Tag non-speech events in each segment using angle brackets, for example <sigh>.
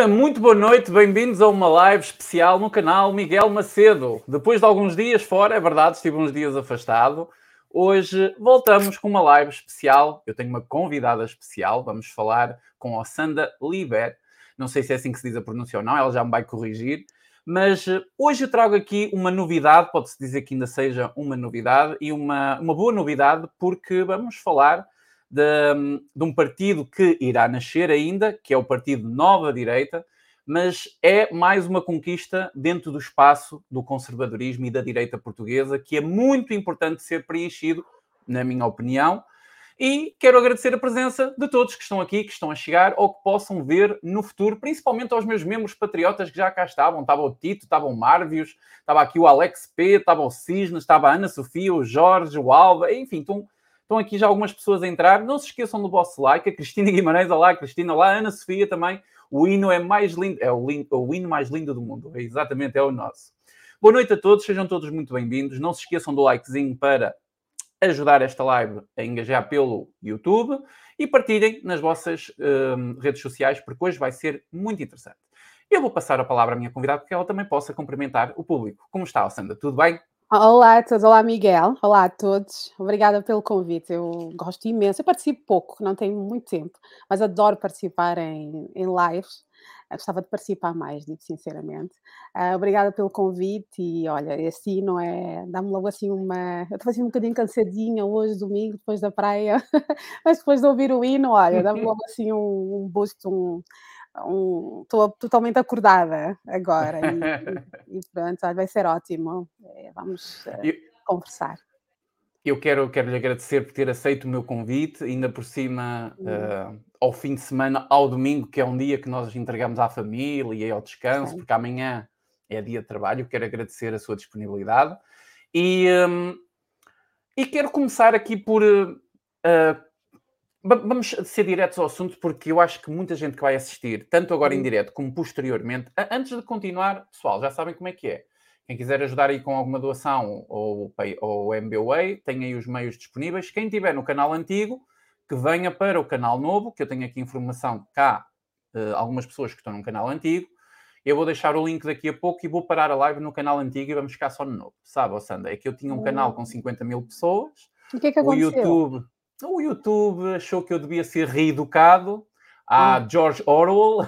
Ora, muito boa noite, bem-vindos a uma live especial no canal Miguel Macedo. Depois de alguns dias fora, é verdade, estive uns dias afastado. Hoje voltamos com uma live especial. Eu tenho uma convidada especial. Vamos falar com a Sanda Liber. Não sei se é assim que se diz a pronúncia ou não, ela já me vai corrigir. Mas eh, hoje eu trago aqui uma novidade, pode-se dizer que ainda seja uma novidade, e uma, uma boa novidade, porque vamos falar de, de um partido que irá nascer ainda, que é o Partido Nova Direita, mas é mais uma conquista dentro do espaço do conservadorismo e da direita portuguesa, que é muito importante ser preenchido, na minha opinião. E quero agradecer a presença de todos que estão aqui, que estão a chegar ou que possam ver no futuro, principalmente aos meus membros patriotas que já cá estavam. Estava o Tito, estava o Marvios, estava aqui o Alex P, estava o Cisnes, estava a Ana Sofia, o Jorge, o Alva, enfim, estão Estão aqui já algumas pessoas a entrar. Não se esqueçam do vosso like. A Cristina <laughs> Guimarães, olá, Cristina, olá, Ana Sofia também. O hino é mais lindo, é o, lindo, o hino mais lindo do mundo. É exatamente, é o nosso. Boa noite a todos, sejam todos muito bem-vindos. Não se esqueçam do likezinho para ajudar esta live a engajar pelo YouTube e partilhem nas vossas hum, redes sociais, porque hoje vai ser muito interessante. Eu vou passar a palavra à minha convidada, porque ela também possa cumprimentar o público. Como está, Sandra? Tudo bem? Olá a todos, olá Miguel, olá a todos, obrigada pelo convite. Eu gosto imenso, eu participo pouco, não tenho muito tempo, mas adoro participar em, em lives. Eu gostava de participar mais, digo sinceramente. Uh, obrigada pelo convite e olha, assim não é. Dá-me logo assim uma. Eu estou assim um bocadinho cansadinha hoje, domingo, depois da praia, <laughs> mas depois de ouvir o hino, olha, dá-me <laughs> logo assim um, um boost, um, estou um, totalmente acordada agora e, <laughs> e, pronto, vai ser ótimo. É, vamos uh, eu, conversar. Eu quero, quero lhe agradecer por ter aceito o meu convite, ainda por cima uh, ao fim de semana, ao domingo, que é um dia que nós entregamos à família e ao descanso, Sim. porque amanhã é dia de trabalho. Quero agradecer a sua disponibilidade e, um, e quero começar aqui por uh, Vamos ser diretos ao assunto, porque eu acho que muita gente que vai assistir, tanto agora em uhum. direto como posteriormente, antes de continuar, pessoal, já sabem como é que é. Quem quiser ajudar aí com alguma doação ou, ou MBWay, tem aí os meios disponíveis. Quem tiver no canal antigo, que venha para o canal novo, que eu tenho aqui informação cá, uh, algumas pessoas que estão no canal antigo. Eu vou deixar o link daqui a pouco e vou parar a live no canal antigo e vamos ficar só no novo. Sabe, Sandra? É que eu tinha um canal com 50 mil pessoas. O que é que aconteceu? O YouTube o YouTube achou que eu devia ser reeducado a hum. George Orwell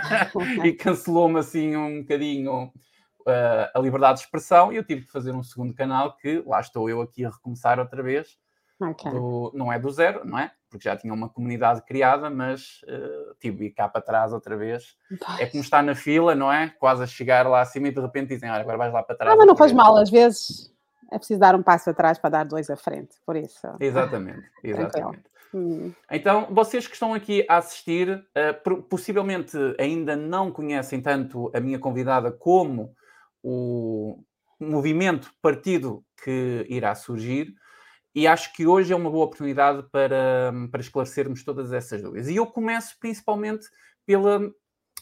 <laughs> e cancelou-me assim um bocadinho uh, a liberdade de expressão e eu tive que fazer um segundo canal que lá estou eu aqui a recomeçar outra vez. Okay. Do, não é do zero, não é? Porque já tinha uma comunidade criada, mas uh, tive que ir cá para trás outra vez. Pois. É como estar na fila, não é? Quase a chegar lá acima e de repente dizem: Olha, agora vais lá para trás. Ah, mas não faz mal, às vezes é preciso dar um passo atrás para dar dois à frente, por isso. Exatamente, <laughs> exatamente. Hum. Então, vocês que estão aqui a assistir, uh, possivelmente ainda não conhecem tanto a minha convidada como o movimento, partido que irá surgir, e acho que hoje é uma boa oportunidade para, para esclarecermos todas essas dúvidas. E eu começo principalmente pela,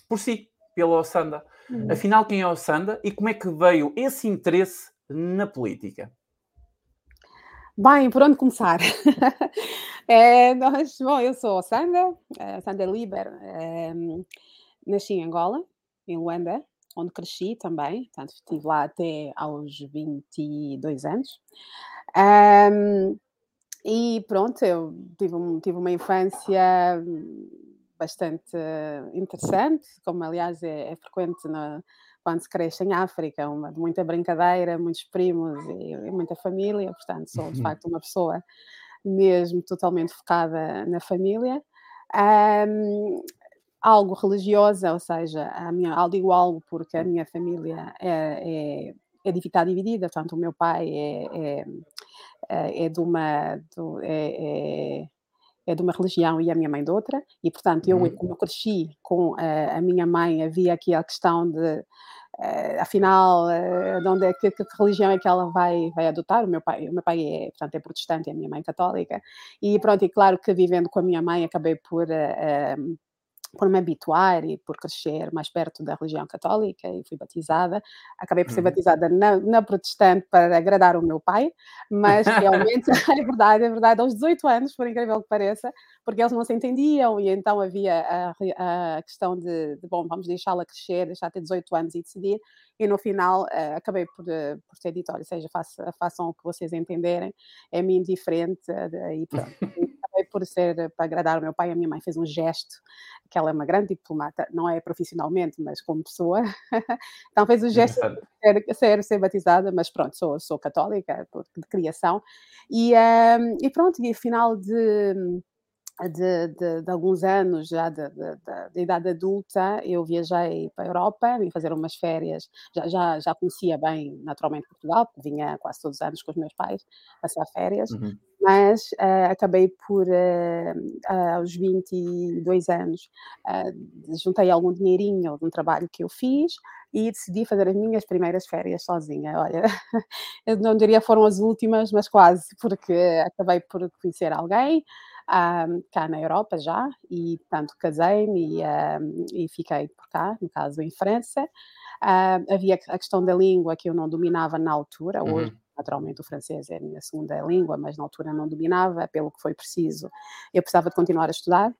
por si, pela Ossanda. Hum. Afinal, quem é a Ossanda e como é que veio esse interesse na política? Bem, por onde começar? <laughs> é, nós, bom, eu sou a Sandra, a Sandra Liber, é, nasci em Angola, em Luanda, onde cresci também, portanto estive lá até aos 22 anos. E pronto, eu tive, tive uma infância bastante interessante, como aliás é, é frequente na, quando se cresce em África, uma, de muita brincadeira, muitos primos e, e muita família, portanto, sou de uhum. facto uma pessoa mesmo totalmente focada na família. Um, algo religiosa, ou seja, a minha, digo algo porque a minha família é, é, é está dividida, portanto, o meu pai é, é, é, é de uma. é, é é de uma religião e a minha mãe de outra, e portanto eu, uhum. como eu cresci com a, a minha mãe, havia aqui a questão de, uh, afinal, uh, de onde é, que, que, religião é que ela vai, vai adotar, o meu pai, o meu pai é, portanto, é protestante e a minha mãe é católica, e pronto, e claro que vivendo com a minha mãe acabei por... Uh, por me habituar e por crescer mais perto da religião católica e fui batizada. Acabei por ser uhum. batizada na, na, protestante para agradar o meu pai, mas realmente <laughs> <laughs> é verdade, é verdade, aos 18 anos, por incrível que pareça, porque eles não se entendiam e então havia a, a questão de, de bom, vamos deixá-la crescer, deixar ter 18 anos e decidir, e no final uh, acabei por, uh, por ter dito, olha, seja, façam, façam o que vocês entenderem, é-me indiferente, uh, e pronto. Por ser, para agradar o meu pai, a minha mãe fez um gesto, que ela é uma grande diplomata, não é profissionalmente, mas como pessoa, <laughs> então fez o gesto de ser, ser, ser, batizada, mas pronto, sou, sou católica de criação, e, um, e pronto, e final de de, de, de, alguns anos, já de, idade adulta, eu viajei para a Europa, vim fazer umas férias, já, já, já conhecia bem, naturalmente, Portugal, porque vinha quase todos os anos com os meus pais passar férias, uhum. mas uh, acabei por, uh, uh, aos 22 anos, juntei algum dinheirinho de um trabalho que eu fiz, e decidi fazer as minhas primeiras férias sozinha. Olha, <laughs> eu não diria foram as últimas, mas quase, porque acabei por conhecer alguém, um, cá na Europa já, e portanto casei-me e, um, e, fiquei por cá, no caso em França. Havia a questão da língua que eu não dominava na altura, uhum. hoje naturalmente o francês é a minha segunda língua, mas na altura não dominava, pelo que foi preciso. Eu precisava de continuar a estudar,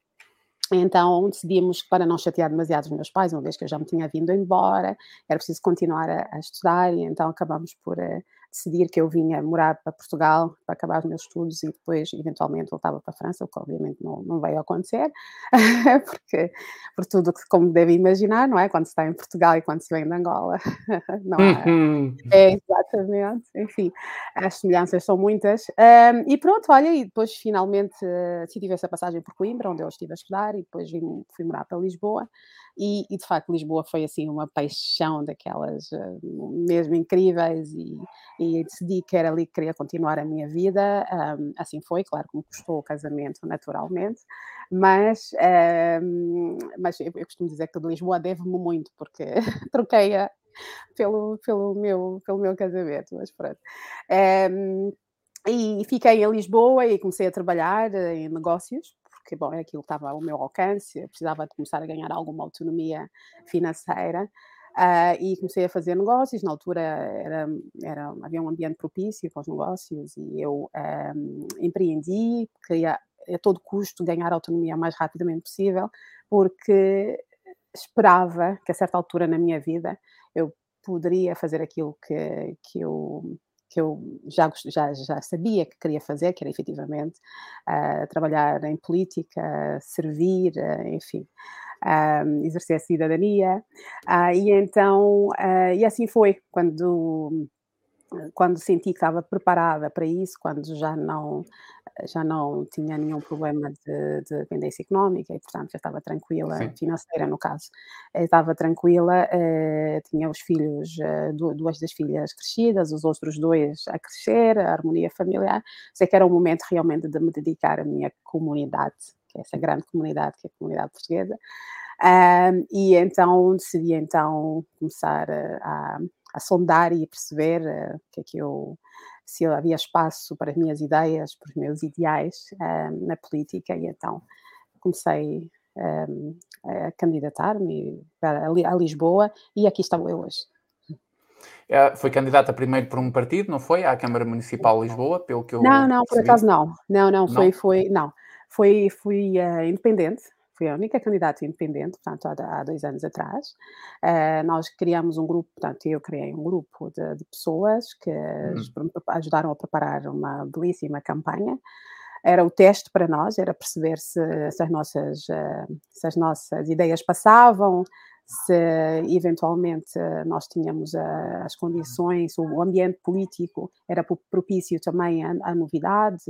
então decidimos que para não chatear demasiado os meus pais, uma vez que eu já me tinha vindo embora, era preciso continuar a, a estudar e então acabamos por uh, decidir que eu vinha morar para Portugal para acabar os meus estudos e depois eventualmente voltava para a França, o que obviamente não, não veio a acontecer, <laughs> porque por tudo que como deve imaginar, não é? Quando se está em Portugal e quando se vem de Angola, <laughs> não é? Uhum. é exatamente, enfim, as semelhanças são muitas. Um, e pronto, olha, e depois finalmente uh, tive essa passagem por Coimbra, onde eu estive a estudar, e depois vim, fui morar para Lisboa. E, e, de facto Lisboa foi assim uma paixão daquelas uh, mesmo incríveis e, e, decidi que era ali que queria continuar a minha vida, um, assim foi, claro que me custou o casamento naturalmente, mas, um, mas eu, eu, costumo dizer que de Lisboa deve-me muito, porque <laughs> troquei-a pelo, pelo, meu, pelo meu casamento, mas pronto. Um, e fiquei em Lisboa e comecei a trabalhar eh, em negócios, porque bom, aquilo estava ao meu alcance, eu precisava de começar a ganhar alguma autonomia financeira. Uh, e comecei a fazer negócios. Na altura era, era, havia um ambiente propício para os negócios e eu um, empreendi, queria a todo custo ganhar autonomia o mais rapidamente possível, porque esperava que a certa altura na minha vida eu poderia fazer aquilo que, que eu que eu já, já, já sabia que queria fazer, que era efetivamente uh, trabalhar em política, servir, uh, enfim, uh, exercer a cidadania. e então, e assim foi, quando quando senti que estava preparada para isso, quando já não já não tinha nenhum problema de, de dependência económica e, portanto, já estava tranquila, Sim. financeira no caso, eh, estava tranquila, eh, tinha os filhos, eh, duas das filhas crescidas, os outros dois a crescer, a harmonia familiar, sei que era um momento realmente de me dedicar à minha comunidade, que é essa grande comunidade que é a comunidade portuguesa, um, e então decidi então começar a, a sondar e a perceber uh, que é que eu se havia espaço para as minhas ideias, para os meus ideais um, na política, e então comecei um, a candidatar-me a Lisboa e aqui estou eu hoje. É, foi candidata primeiro por um partido, não foi? À Câmara Municipal de Lisboa, pelo que eu Não, não, por acaso não. Não, não, foi, não. foi, não. Foi, fui uh, independente, fui a única candidata independente, portanto, há, há dois anos atrás. Uh, nós criamos um grupo, portanto, eu criei um grupo de, de pessoas que uhum. ajudaram a preparar uma belíssima campanha. Era o teste para nós, era perceber se, se as, nossas, uh, se as nossas ideias passavam, se eventualmente nós tínhamos as condições, o ambiente político era propício também a, a novidade,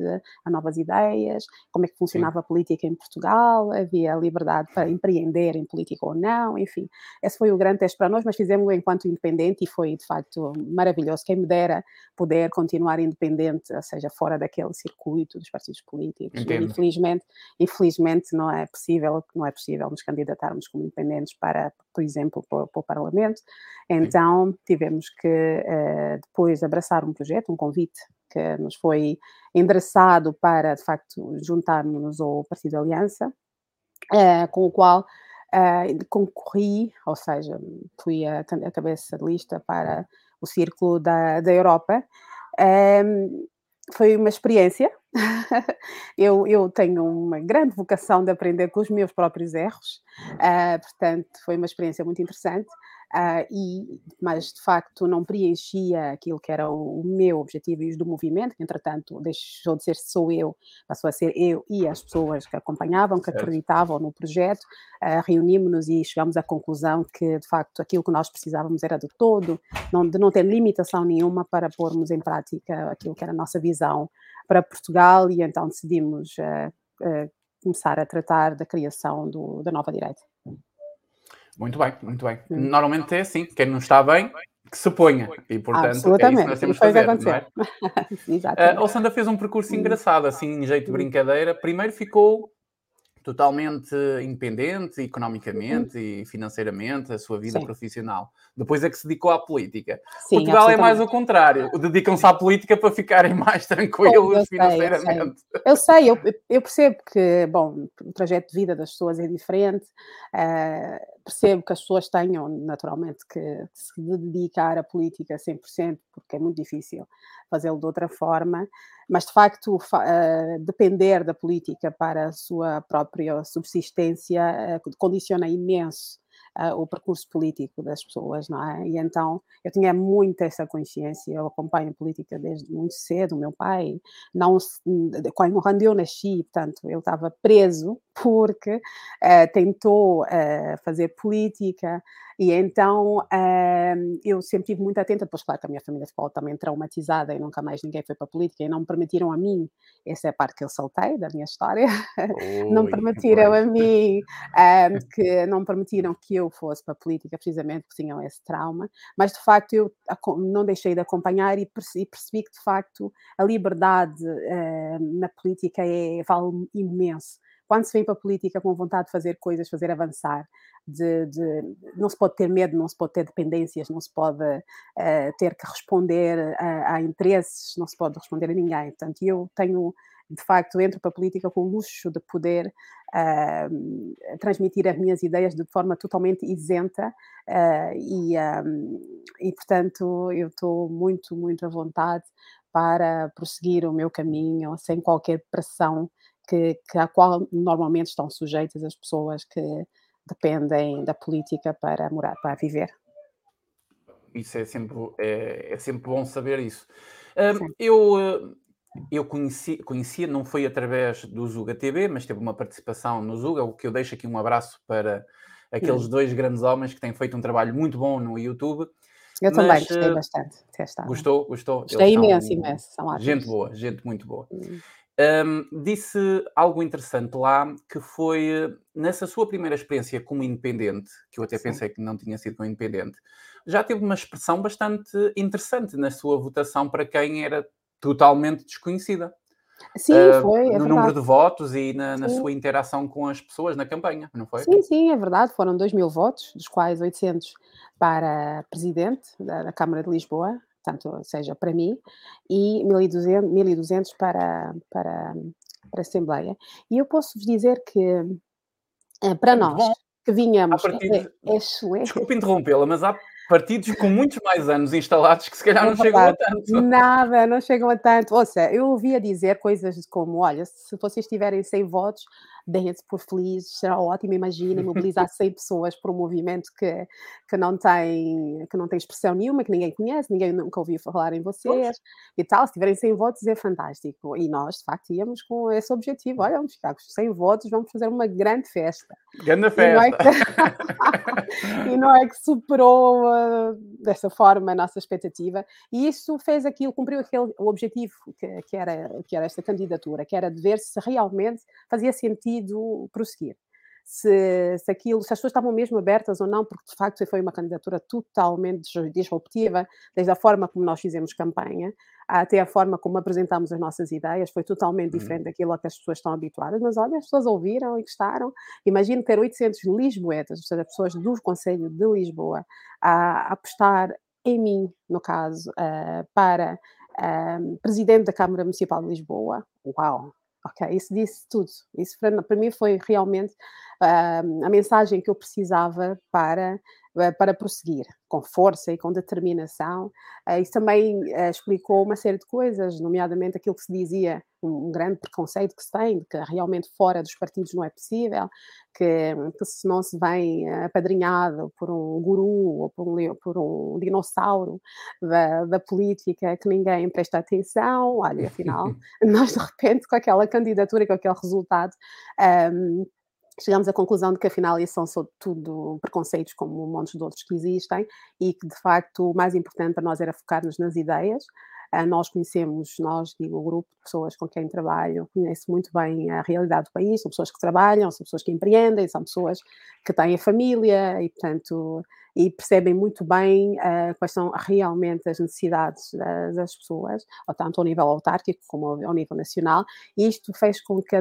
a novas ideias, como é que funcionava a política em Portugal, havia liberdade para empreender em política ou não, enfim. Esse foi o grande teste para nós, mas fizemos-o enquanto independente e foi de facto maravilhoso. Quem me dera poder continuar independente, ou seja, fora daquele circuito dos partidos políticos. Infelizmente, infelizmente não é possível, não é possível nos candidatarmos como independentes para por exemplo, para, para o Parlamento. Então, tivemos que uh, depois abraçar um projeto, um convite que nos foi endereçado para, de facto, juntarmos-nos ao Partido Aliança, uh, com o qual uh, concorri, ou seja, fui a, a, cabeça de lista para o Círculo da, da Europa. Um, foi uma experiência. <laughs> eu, eu tenho uma grande vocação de aprender com os meus próprios erros, uh, portanto, foi uma experiência muito interessante. Uh, e, mas de facto não preenchia aquilo que era o, o, meu objetivo e os do movimento, que entretanto deixou de ser só eu, passou a ser eu e as pessoas que acompanhavam, que acreditavam no projeto, uh, reunimos-nos e chegámos à conclusão que de facto aquilo que nós precisávamos era de todo, não, de não ter limitação nenhuma para pormos em prática aquilo que era a nossa visão para Portugal e então decidimos uh, começar a tratar da criação do, da nova direita. Muito bem, muito bem. Hum. Normalmente é assim, quem não está bem, que se ponha. E, portanto, Absolutamente. é isso que nós temos que fazer. É? Uh, <laughs> Sandra fez um percurso engraçado, assim, em jeito de brincadeira. Primeiro ficou totalmente independente economicamente uhum. e financeiramente, a sua vida Sim. profissional. Depois é que se dedicou à política. Sim, Portugal é mais o contrário. Dedicam-se à política para ficarem mais tranquilos eu financeiramente. Sei, eu sei, eu, sei. Eu, eu, percebo que, bom, o trajeto de vida das pessoas é diferente. Uh, percebo que as pessoas tenham, naturalmente, que se dedicar à política 100%, porque é muito difícil fazê-lo de outra forma, mas de facto uh, depender da política para a sua própria subsistência uh, condiciona imenso uh, o percurso político das pessoas, não é? E então eu tinha muito essa consciência, eu acompanho política desde muito cedo, meu pai, não, quando eu nasci, portanto, ele estava preso porque uh, tentou uh, fazer política e então uh, eu sempre estive muito atenta, depois claro que a minha família ficou também traumatizada e nunca mais ninguém foi para a política e não me permitiram a mim, essa é a parte que eu saltei da minha história, <laughs> não permitiram a mim, que não permitiram que eu fosse para a política precisamente porque tinham esse trauma, mas de facto eu não deixei de acompanhar e percebi, percebi que de facto a liberdade na política é, vale imenso quando se vem para a política com vontade de fazer coisas, fazer avançar, de, de, não se pode ter medo, não se pode ter dependências, não se pode uh, ter que responder a, a, interesses, não se pode responder a ninguém. Portanto, eu tenho, de facto, entro para a política com o luxo de poder uh, transmitir as minhas ideias de forma totalmente isenta uh, e, um, e, portanto, eu estou muito, muito à vontade para prosseguir o meu caminho sem qualquer pressão que, que à qual normalmente estão sujeitas as pessoas que dependem da política para morar, para viver. Isso é sempre, é, é sempre bom saber isso. Um, eu eh, eu conheci, conhecia, não foi através do Zuga TV, mas teve uma participação no Zuga, o que eu deixo aqui um abraço para aqueles dois grandes homens que têm feito um trabalho muito bom no YouTube. Eu mas, também gostei bastante. Gostou? Gostou? Gostei imenso, são, imenso. São gente boa, gente muito boa. Hum. Um, disse algo interessante lá, que foi nessa sua primeira experiência como independente, que eu até Sim. pensei que não tinha sido como independente, já teve uma expressão bastante interessante na sua votação para quem era totalmente desconhecida. Sim, uh, foi. É no verdade. número de votos e na, na, sua interação com as pessoas na campanha, não foi? Sim, sim, é verdade. Foram 2 mil votos, dos quais 800 para presidente da, da Câmara de Lisboa, portanto, seja para mim, e 1.200, 1.200 para, para, para a Assembleia. E eu posso vos dizer que, eh, para nós, que vinhamos... Partir, é, é Desculpe interrompê-la, mas há partidos com muitos mais anos instalados que se calhar é não chegam a tanto. Nada, não chegam a tanto. Ouça, eu ouvia dizer coisas como: olha, se vocês tiverem 100 votos, deem-se por felizes, será ótimo, imagina, mobilizar <laughs> 100 pessoas para um movimento que, que, não tem, que não tem expressão nenhuma, que ninguém conhece, ninguém nunca ouviu falar em vocês e tal. Se tiverem 100 votos é fantástico. E nós, de facto, íamos com esse objetivo. Olha, vamos ficar com 100 votos, vamos fazer uma grande festa. Grande festa! E não é que, <laughs> e não é que superou uh, dessa forma a nossa expectativa. E isso fez aquilo, cumpriu aquele, o objetivo que, que, era, que era esta candidatura, que era de ver se realmente fazia sentido sentido prosseguir. Se, se, aquilo, se as pessoas estavam mesmo abertas ou não, porque de facto foi uma candidatura totalmente disruptiva, desde a forma como nós fizemos campanha, até a forma como apresentámos as nossas ideias, foi totalmente uhum. diferente daquilo a que as pessoas estão habituadas. Mas olha, as pessoas ouviram e gostaram. Imagino ter 800 lisboetas, ou seja, pessoas do Conselho de Lisboa, a apostar em mim, no caso, uh, para uh, presidente da Câmara Municipal de Lisboa. Uau! Ok, isso disse tudo. Isso para, para mim foi realmente a mensagem que eu precisava para eh, para prosseguir com força e com determinação. Eh, isso também eh, explicou uma série de coisas, nomeadamente aquilo que se dizia, um grande preconceito que se tem, de que realmente fora dos partidos não é possível, que, que se não se vem apadrinhado por um guru ou por um, por um dinossauro da, da, política que ninguém presta atenção, olha, afinal, <laughs> nós de repente com aquela candidatura, com aquele resultado, um, chegamos à conclusão de que afinal isso são só tudo preconceitos como um monte de outros que existem e que de facto o mais importante para nós era focar-nos nas ideias. Uh, nós conhecemos, nós, digo, o grupo de pessoas com quem trabalho, conhece muito bem a realidade do país, são pessoas que trabalham, são pessoas que empreendem, são pessoas que têm a família e, portanto, e percebem muito bem uh, quais são realmente as necessidades das, das pessoas, tanto ao nível autárquico como ao, ao nível nacional, e isto fez com que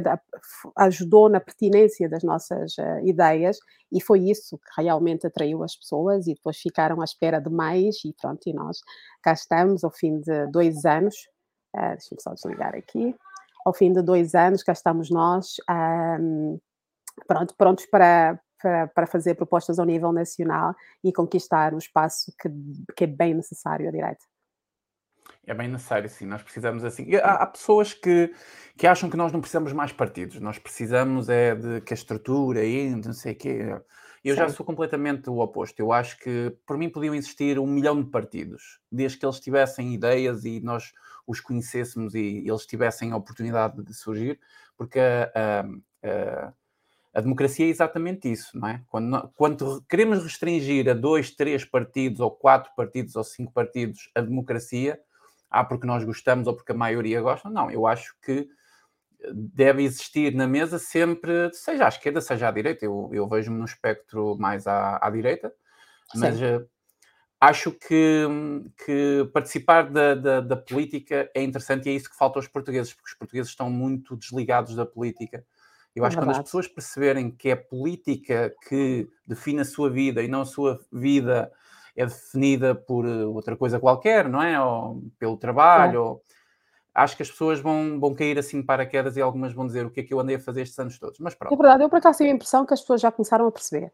ajudou na pertinência das nossas uh, ideias e foi isso que realmente atraiu as pessoas e depois ficaram à espera de mais e pronto, e nós cá estamos ao fim de dois anos, uh, deixa-me só desligar aqui, ao fim de dois anos cá estamos nós, um, pronto, prontos para, para, para fazer propostas ao nível nacional e conquistar um espaço que, que é bem necessário à direita. É bem necessário, sim. Nós precisamos assim. Há, há, pessoas que, que acham que nós não precisamos mais partidos. Nós precisamos é de que a estrutura e não sei o quê. Eu já sou completamente o oposto. Eu acho que por mim podiam existir um milhão de partidos, desde que eles tivessem ideias e nós os conhecêssemos e eles tivessem a oportunidade de surgir, porque a, a, a democracia é exatamente isso, não é? Quando, quando, queremos restringir a dois, três partidos, ou quatro partidos, ou cinco partidos a democracia, ah, porque nós gostamos ou porque a maioria gosta, não. Eu acho que deve existir na mesa sempre, seja à esquerda, seja à direita. Eu, eu vejo-me no espectro mais à, à direita, mas uh, acho que, que participar da, da, da política é interessante e é isso que falta aos portugueses, porque os portugueses estão muito desligados da política eu é acho que quando as pessoas perceberem que é política que define a sua vida e não a sua vida é definida por eh, outra coisa qualquer, não é? Ou pelo trabalho, é. ou... acho que as pessoas vão, vão cair assim para quedas e algumas vão dizer o que é que eu andei a fazer estes anos todos. Mas pronto. É verdade, eu por acaso tenho a impressão que as pessoas já começaram a perceber.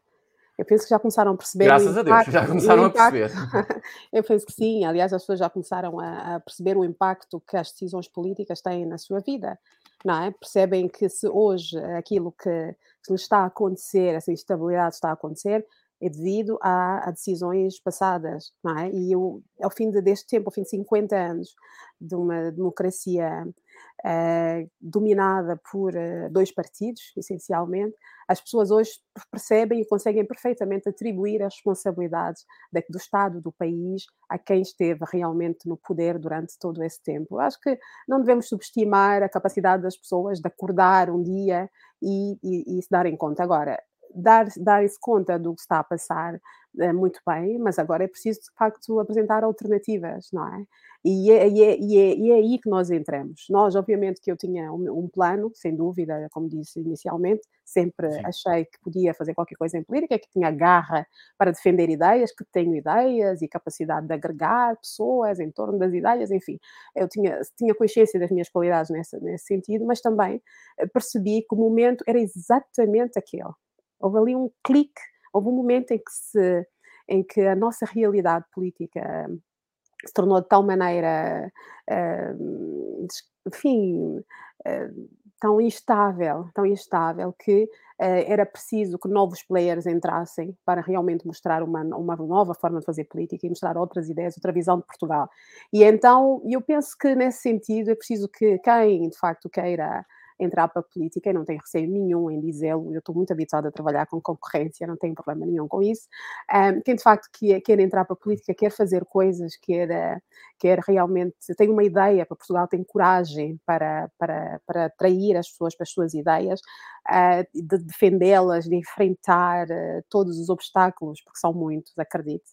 Eu penso que já começaram a perceber. Graças impacto, a Deus, já começaram a perceber. <laughs> eu penso que sim. Aliás, as pessoas já começaram a, a, perceber o impacto que as decisões políticas têm na sua vida. Não é? Percebem que se hoje aquilo que, que está a acontecer, essa instabilidade está a acontecer, é devido a, a, decisões passadas, não é? E eu, ao fim de, deste tempo, ao fim de 50 anos de uma democracia uh, dominada por uh, dois partidos, essencialmente, as pessoas hoje percebem e conseguem perfeitamente atribuir as responsabilidades do Estado, do país, a quem esteve realmente no poder durante todo esse tempo. Eu acho que não devemos subestimar a capacidade das pessoas de acordar um dia e, e, e se darem conta. Agora, dar, dar-se conta do que está a passar é, muito bem, mas agora é preciso, de facto, apresentar alternativas, não é? E é, e, é, e, é, e é, aí que nós entramos. Nós, obviamente, que eu tinha um, um plano, sem dúvida, como disse inicialmente, sempre Sim. achei que podia fazer qualquer coisa em política, que tinha garra para defender ideias, que tenho ideias e capacidade de agregar pessoas em torno das ideias, enfim. Eu tinha, tinha consciência das minhas qualidades nesse, nesse sentido, mas também eh, percebi que o momento era exatamente aquele Houve ali um clique, houve um momento em que, se, em que a nossa realidade política hum, se tornou de tal maneira, uh, enfim, uh, tão instável, tão instável que uh, era preciso que novos players entrassem para realmente mostrar uma, uma nova forma de fazer política e mostrar outras ideias, outra visão de Portugal. E então eu penso que nesse sentido é preciso que quem de facto queira entrar para a política e não tenho receio nenhum em dizê-lo. Eu estou muito habituada a trabalhar com concorrência, não tenho problema nenhum com isso. Um, quem de facto quer, quer entrar para a política, quer fazer coisas, quer, quer realmente, tem uma ideia para Portugal, tem coragem para, para, para atrair as pessoas para as suas ideias, uh, de defendê-las, de enfrentar uh, todos os obstáculos, porque são muitos, acredite.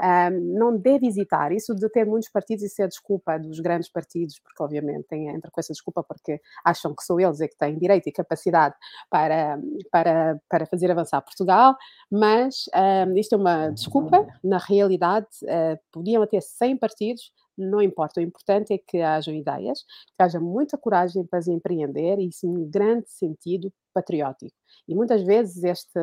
Um, não deve hesitar. Isso de ter muitos partidos, isso é desculpa dos grandes partidos, porque obviamente entra com essa desculpa porque acham que sou eu eles é que têm direito e capacidade para, para, para fazer avançar Portugal, mas um, isto é uma desculpa, na realidade uh, podiam ter 100 partidos, não importa. O importante é que hajam ideias, que haja muita coragem para se empreender e sim, um grande sentido patriótico. E muitas vezes este,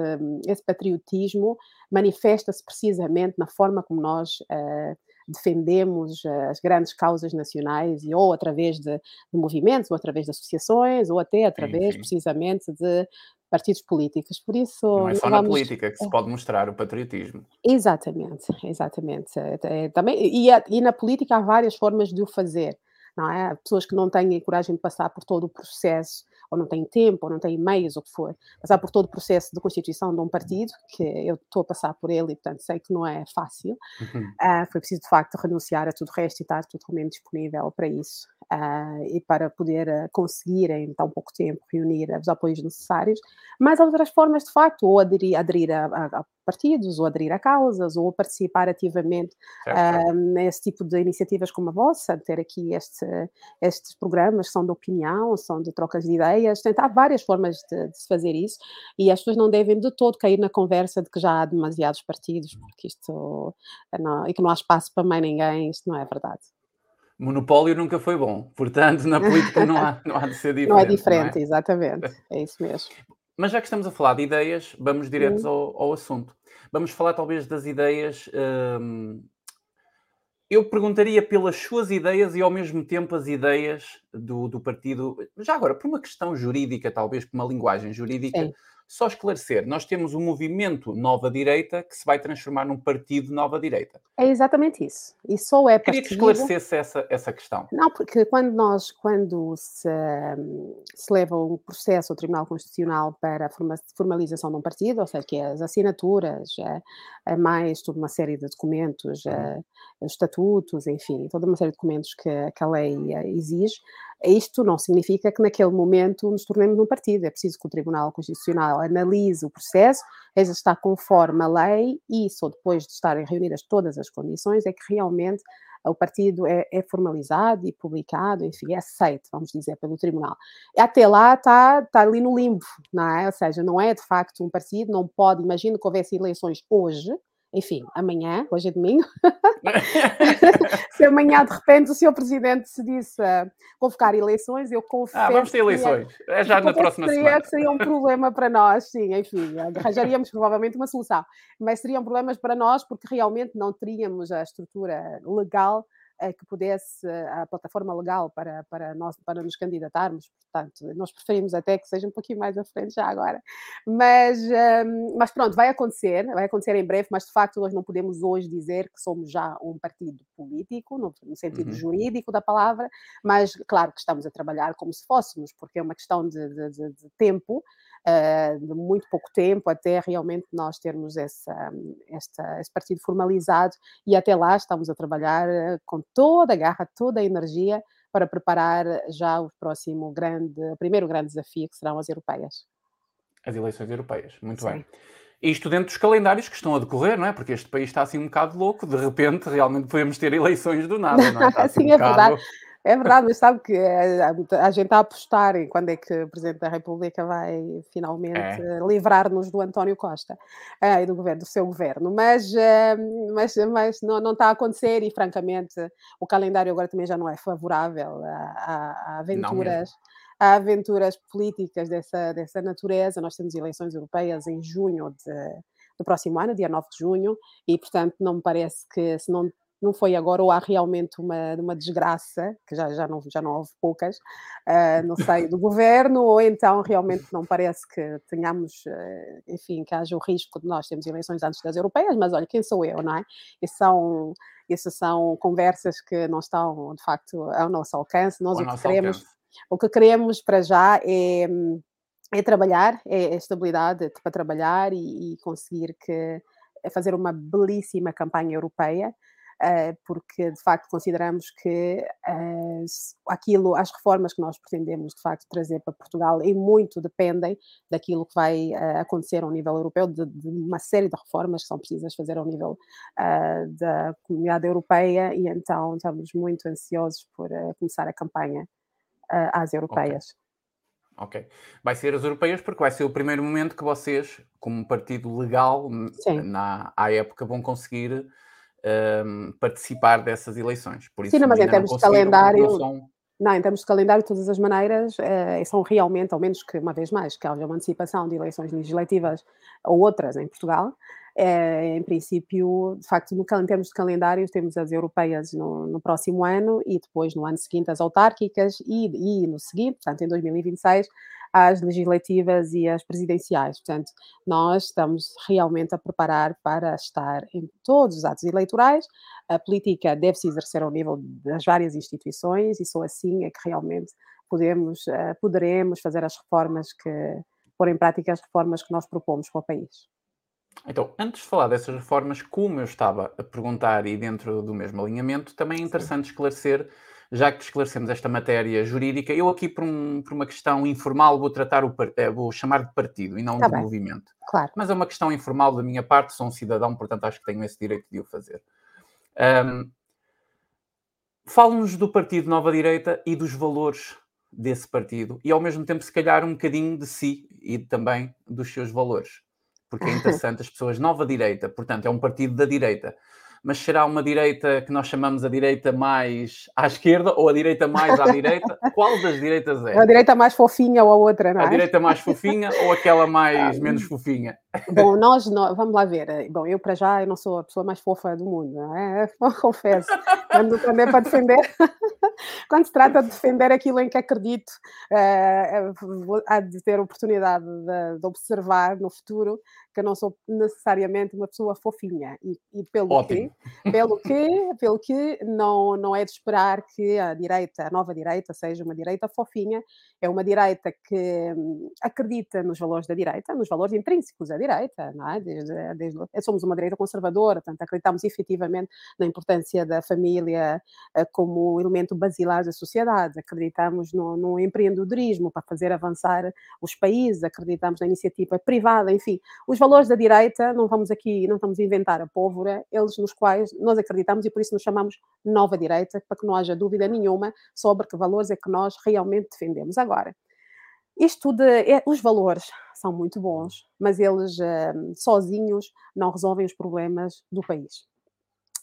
esse patriotismo manifesta-se precisamente na forma como nós uh, defendemos as grandes causas nacionais, e ou através de, de, movimentos, ou através de associações, ou até através sim, sim. precisamente de partidos políticos. Por isso. Não é só vamos... na política que se pode mostrar o patriotismo. Exatamente, exatamente. É, também, e, e na política há várias formas de o fazer. Não é? Há pessoas que não têm coragem de passar por todo o processo ou não têm tempo, ou não têm meios, ou o que for, passar por todo o processo de constituição de um partido, que eu estou a passar por ele e, portanto, sei que não é fácil. Uhum. Uh, foi preciso, de facto, renunciar a tudo o resto e estar totalmente disponível para isso. Uh, e para poder uh, conseguir, em tão pouco tempo, reunir os apoios necessários, mas há outras formas, de facto, ou aderir, aderir a, a, partidos, ou aderir a causas, ou participar ativamente certo, uh, nesse tipo de iniciativas como a vossa, ter aqui este, estes programas são de opinião, são de trocas de ideias, tentar várias formas de, de, se fazer isso, e as pessoas não devem de todo cair na conversa de que já há demasiados partidos, porque isto não, e que não há espaço para mais ninguém, isto não é verdade monopólio nunca foi bom, portanto, na política não há, não há de ser <laughs> diferente. Não é diferente, não é? exatamente, é isso mesmo. Mas já que estamos a falar de ideias, vamos diretos uhum. ao, ao, assunto. Vamos falar talvez das ideias. Hum, eu perguntaria pelas suas ideias e ao mesmo tempo as ideias do, do partido. Já agora, por uma questão jurídica, talvez por uma linguagem jurídica. Sim só esclarecer, nós temos um movimento Nova Direita que se vai transformar num partido Nova Direita. É exatamente isso. E só é Queria que esclarecesse essa, essa questão. Não, porque quando nós, quando se, se leva um processo ao Tribunal Constitucional para a formalização de um partido, ou seja, que é as assinaturas, é, mais toda uma série de documentos, é, estatutos, enfim, toda uma série de documentos que, que a lei exige, isto não significa que naquele momento nos tornemos um partido. É preciso que o Tribunal Constitucional analise o processo, veja se está conforme a lei e só depois de estarem reunidas todas as condições é que realmente o partido é, é, formalizado e publicado, enfim, é aceito, vamos dizer, pelo tribunal. Até lá está, está ali no limbo, não é? Ou seja, não é de facto um partido, não pode, imagino que houvesse eleições hoje, enfim, amanhã, hoje é domingo, <laughs> se amanhã de repente o senhor presidente decidisse uh, convocar eleições, eu confesso. Ah, vamos ter eleições, é já na próxima seria, semana. Seria um problema para nós, sim, enfim, arranjaríamos provavelmente uma solução, mas seriam problemas para nós porque realmente não teríamos a estrutura legal que pudesse a plataforma legal para, para, nós, para nos candidatarmos, portanto, nós preferimos até que seja um pouquinho mais à frente já agora. Mas, um, mas pronto, vai acontecer, vai acontecer em breve, mas de facto nós não podemos hoje dizer que somos já um partido político, no, sentido uhum. jurídico da palavra, mas claro que estamos a trabalhar como se fôssemos, porque é uma questão de, de, de, de tempo, uh, de muito pouco tempo até realmente nós termos essa, esta, esse partido formalizado e até lá estamos a trabalhar com toda a garra, toda a energia para preparar já o próximo grande, o primeiro grande desafio que serão as europeias. As eleições europeias, muito Sim. bem. Isto dentro dos calendários que estão a decorrer, não é? Porque este país está assim um bocado louco, de repente realmente podemos ter eleições do nada, não é? <laughs> Assim Sim, um é bocado... verdade. É verdade, mas sabe que eh, a gente está a apostar em quando é que o Presidente da República vai finalmente é. livrar-nos do António Costa uh, e do, governo, do seu governo. Mas, uh, mas, mas não, não, está a acontecer e, francamente, o calendário agora também já não é favorável a, a, a aventuras. A aventuras políticas dessa, dessa natureza. Nós temos eleições europeias em junho de, do próximo ano, dia 9 de junho, e portanto não me parece que se não não foi agora ou há realmente uma, uma desgraça, que já, já, não, já não houve poucas, uh, no seio do <laughs> governo, ou então realmente não parece que tenhamos, uh, enfim, que haja o risco de nós termos eleições antes das europeias, mas olha, quem sou eu, não é? E são, essas são conversas que não estão, de facto, ao nosso alcance. Nós o que queremos, alcance. o que queremos para já é, é trabalhar, é, é estabilidade para trabalhar e, e conseguir que é fazer uma belíssima campanha europeia porque de facto consideramos que eh, aquilo, as reformas que nós pretendemos de facto trazer para Portugal e muito dependem daquilo que vai eh, acontecer ao nível europeu, de, de, uma série de reformas que são precisas fazer ao nível da comunidade europeia e então estamos muito ansiosos por começar a campanha às europeias. Okay. Ok. Vai ser as europeias porque vai ser o primeiro momento que vocês, como partido legal, Sim. na, à época, vão conseguir um, participar dessas eleições. Por isso, Sim, mas em termos de calendário. Não, não, em termos de calendário, de todas as maneiras, uh, são realmente, ao menos que, uma vez mais, que haja uma antecipação de eleições legislativas ou outras em Portugal, é, em princípio, de facto, no, em termos de calendário, temos as europeias no, no, próximo ano e depois no ano seguinte as autárquicas e, e no seguinte, portanto, em 2026, as legislativas e as presidenciais. Portanto, nós estamos realmente a preparar para estar em todos os atos eleitorais. A política deve-se exercer ao nível das várias instituições e só assim é que realmente podemos, eh, poderemos fazer as reformas que, pôr em prática as reformas que nós propomos para o país. Então, antes de falar dessas reformas, como eu estava a perguntar e dentro do mesmo alinhamento, também é interessante Sim. esclarecer, já que esclarecemos esta matéria jurídica, eu aqui por, um, por uma questão informal vou tratar o eh, vou chamar de partido e não tá de bem. movimento. Claro. Mas é uma questão informal da minha parte, sou um cidadão, portanto acho que tenho esse direito de o fazer. Um, Fale-nos do Partido Nova Direita e dos valores desse partido e ao mesmo tempo, se calhar, um bocadinho de si e também dos seus valores porque é <laughs> interessante as pessoas nova direita, portanto, é um partido da direita. Mas será uma direita que nós chamamos a direita mais à esquerda ou a direita mais à direita? <laughs> Qual das direitas é? A direita mais fofinha ou a outra, não é? A direita mais fofinha ou aquela mais <laughs> menos fofinha? Bom, nós, nós, vamos lá ver. Bom, eu para já eu não sou a pessoa mais fofa do mundo, não é? <laughs> Confesso. Quando, é para defender, <laughs> quando se trata de defender aquilo em que acredito, uh, há de ter oportunidade de, de observar no futuro que eu não sou necessariamente uma pessoa fofinha e, e pelo Ótimo. que pelo que pelo que não não é de esperar que a direita a nova direita seja uma direita fofinha é uma direita que hum, acredita nos valores da direita nos valores intrínsecos da direita não é? desde, desde, somos uma direita conservadora portanto acreditamos efetivamente na importância da família eh, como elemento basilar da sociedade acreditamos no, no empreendedorismo para fazer avançar os países acreditamos na iniciativa privada enfim os valores da direita, não vamos aqui, não vamos inventar a pólvora, eles nos quais nós acreditamos e por isso nos chamamos nova direita, para que não haja dúvida nenhuma sobre que valores é que nós realmente defendemos. Agora, isto de, é, os valores são muito bons, mas eles uh, sozinhos não resolvem os problemas do país.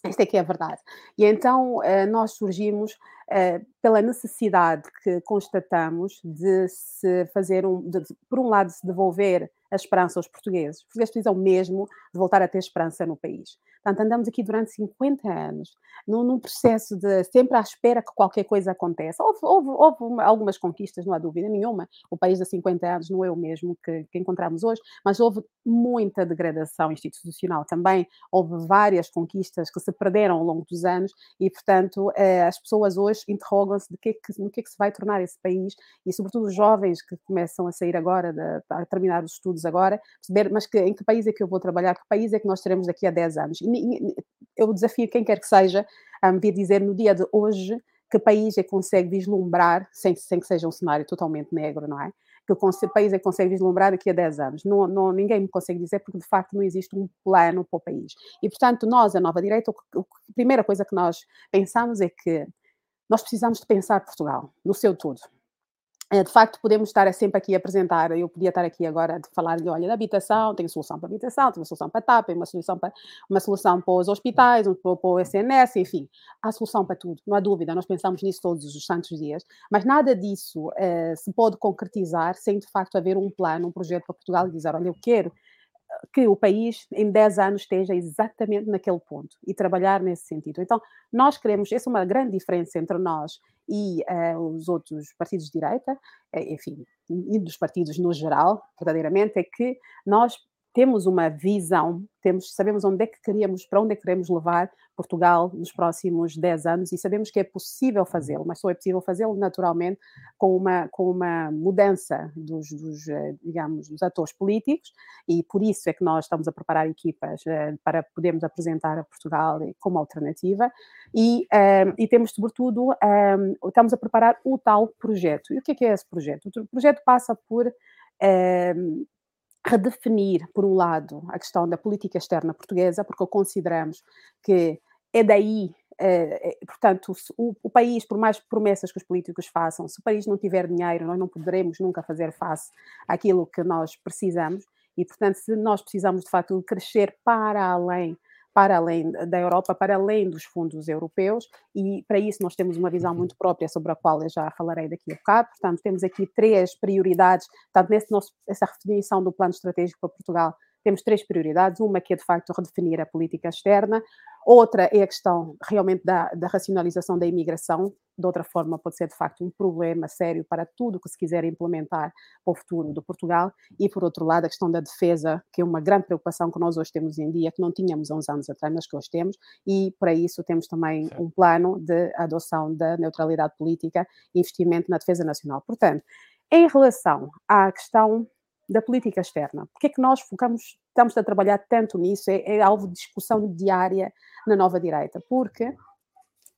Esta é que é a verdade. E então uh, nós surgimos uh, pela necessidade que constatamos de se fazer um, de, por um lado, se devolver a esperança aos portugueses. Os portugueses precisam mesmo de voltar a ter esperança no país. Portanto, andamos aqui durante 50 anos, num, num processo de sempre à espera que qualquer coisa aconteça. Houve, houve, houve, algumas conquistas, não há dúvida nenhuma. O país de 50 anos não é o mesmo que, que encontramos hoje, mas houve muita degradação institucional também. Houve várias conquistas que se perderam ao longo dos anos e, portanto, eh, as pessoas hoje interrogam-se de que, é que, no que é que se vai tornar esse país e, sobretudo, os jovens que começam a sair agora, de, a terminar os estudos agora, perceber, mas que, em que país é que eu vou trabalhar, que país é que nós teremos daqui a 10 anos. E, eu desafio quem quer que seja a me vir dizer no dia de hoje que país é que consegue vislumbrar, sem, sem que seja um cenário totalmente negro, não é? Que país é que consegue vislumbrar daqui a 10 anos. Não, não, ninguém me consegue dizer, porque de facto não existe um plano para o país. E portanto, nós, a nova direita, a primeira coisa que nós pensamos é que nós precisamos de pensar Portugal no seu todo. É, de facto, podemos estar sempre aqui a apresentar, eu podia estar aqui agora a falar-lhe, olha, da habitação, tem solução para a habitação, tem uma solução para a TAP, uma solução para, uma solução para os hospitais, para, para o SNS, enfim, há solução para tudo, não há dúvida, nós pensamos nisso todos os santos dias, mas nada disso uh, se pode concretizar sem, de facto, haver um plano, um projeto para Portugal e dizer, olha, eu quero que o país em 10 anos esteja exatamente naquele ponto e trabalhar nesse sentido. Então, nós queremos, essa é uma grande diferença entre nós e uh, os outros partidos de direita, eh, enfim, e dos partidos no geral, verdadeiramente, é que nós temos uma visão, temos, sabemos onde é que queríamos, para onde é que queremos levar Portugal nos próximos 10 anos e sabemos que é possível fazê-lo, mas só é possível fazê-lo naturalmente com uma, com uma mudança dos, dos, eh, digamos, dos atores políticos e por isso é que nós estamos a preparar equipas eh, para podermos apresentar a Portugal como alternativa e, eh, e temos sobretudo, estamos a preparar o tal projeto. E o que é, que é esse projeto? O projeto passa por redefinir, por um lado, a questão da política externa portuguesa, porque consideramos que é daí, eh, portanto, o, o, país, por mais promessas que os políticos façam, se o país não tiver dinheiro, nós não poderemos nunca fazer face àquilo que nós precisamos, e, portanto, se nós precisamos, de facto, crescer para além para além da Europa, para além dos fundos europeus, e para isso nós temos uma visão uhum. muito própria sobre a qual eu já falarei daqui a bocado. Portanto, temos aqui três prioridades, portanto, nesse nosso, essa definição do plano estratégico para Portugal, temos três prioridades. Uma que é, de facto, redefinir a política externa. Outra é a questão, realmente, da, da racionalização da imigração. De outra forma, pode ser, de facto, um problema sério para tudo que se quiser implementar para o futuro do Portugal. E, por outro lado, a questão da defesa, que é uma grande preocupação que nós hoje temos em dia, que não tínhamos há uns anos atrás, mas que hoje temos. E, para isso, temos também um plano de adoção da neutralidade política e investimento na defesa nacional. Portanto, em relação à questão da política externa. Por que é que nós focamos, estamos a trabalhar tanto nisso? É, é alvo de discussão diária na nova direita, porque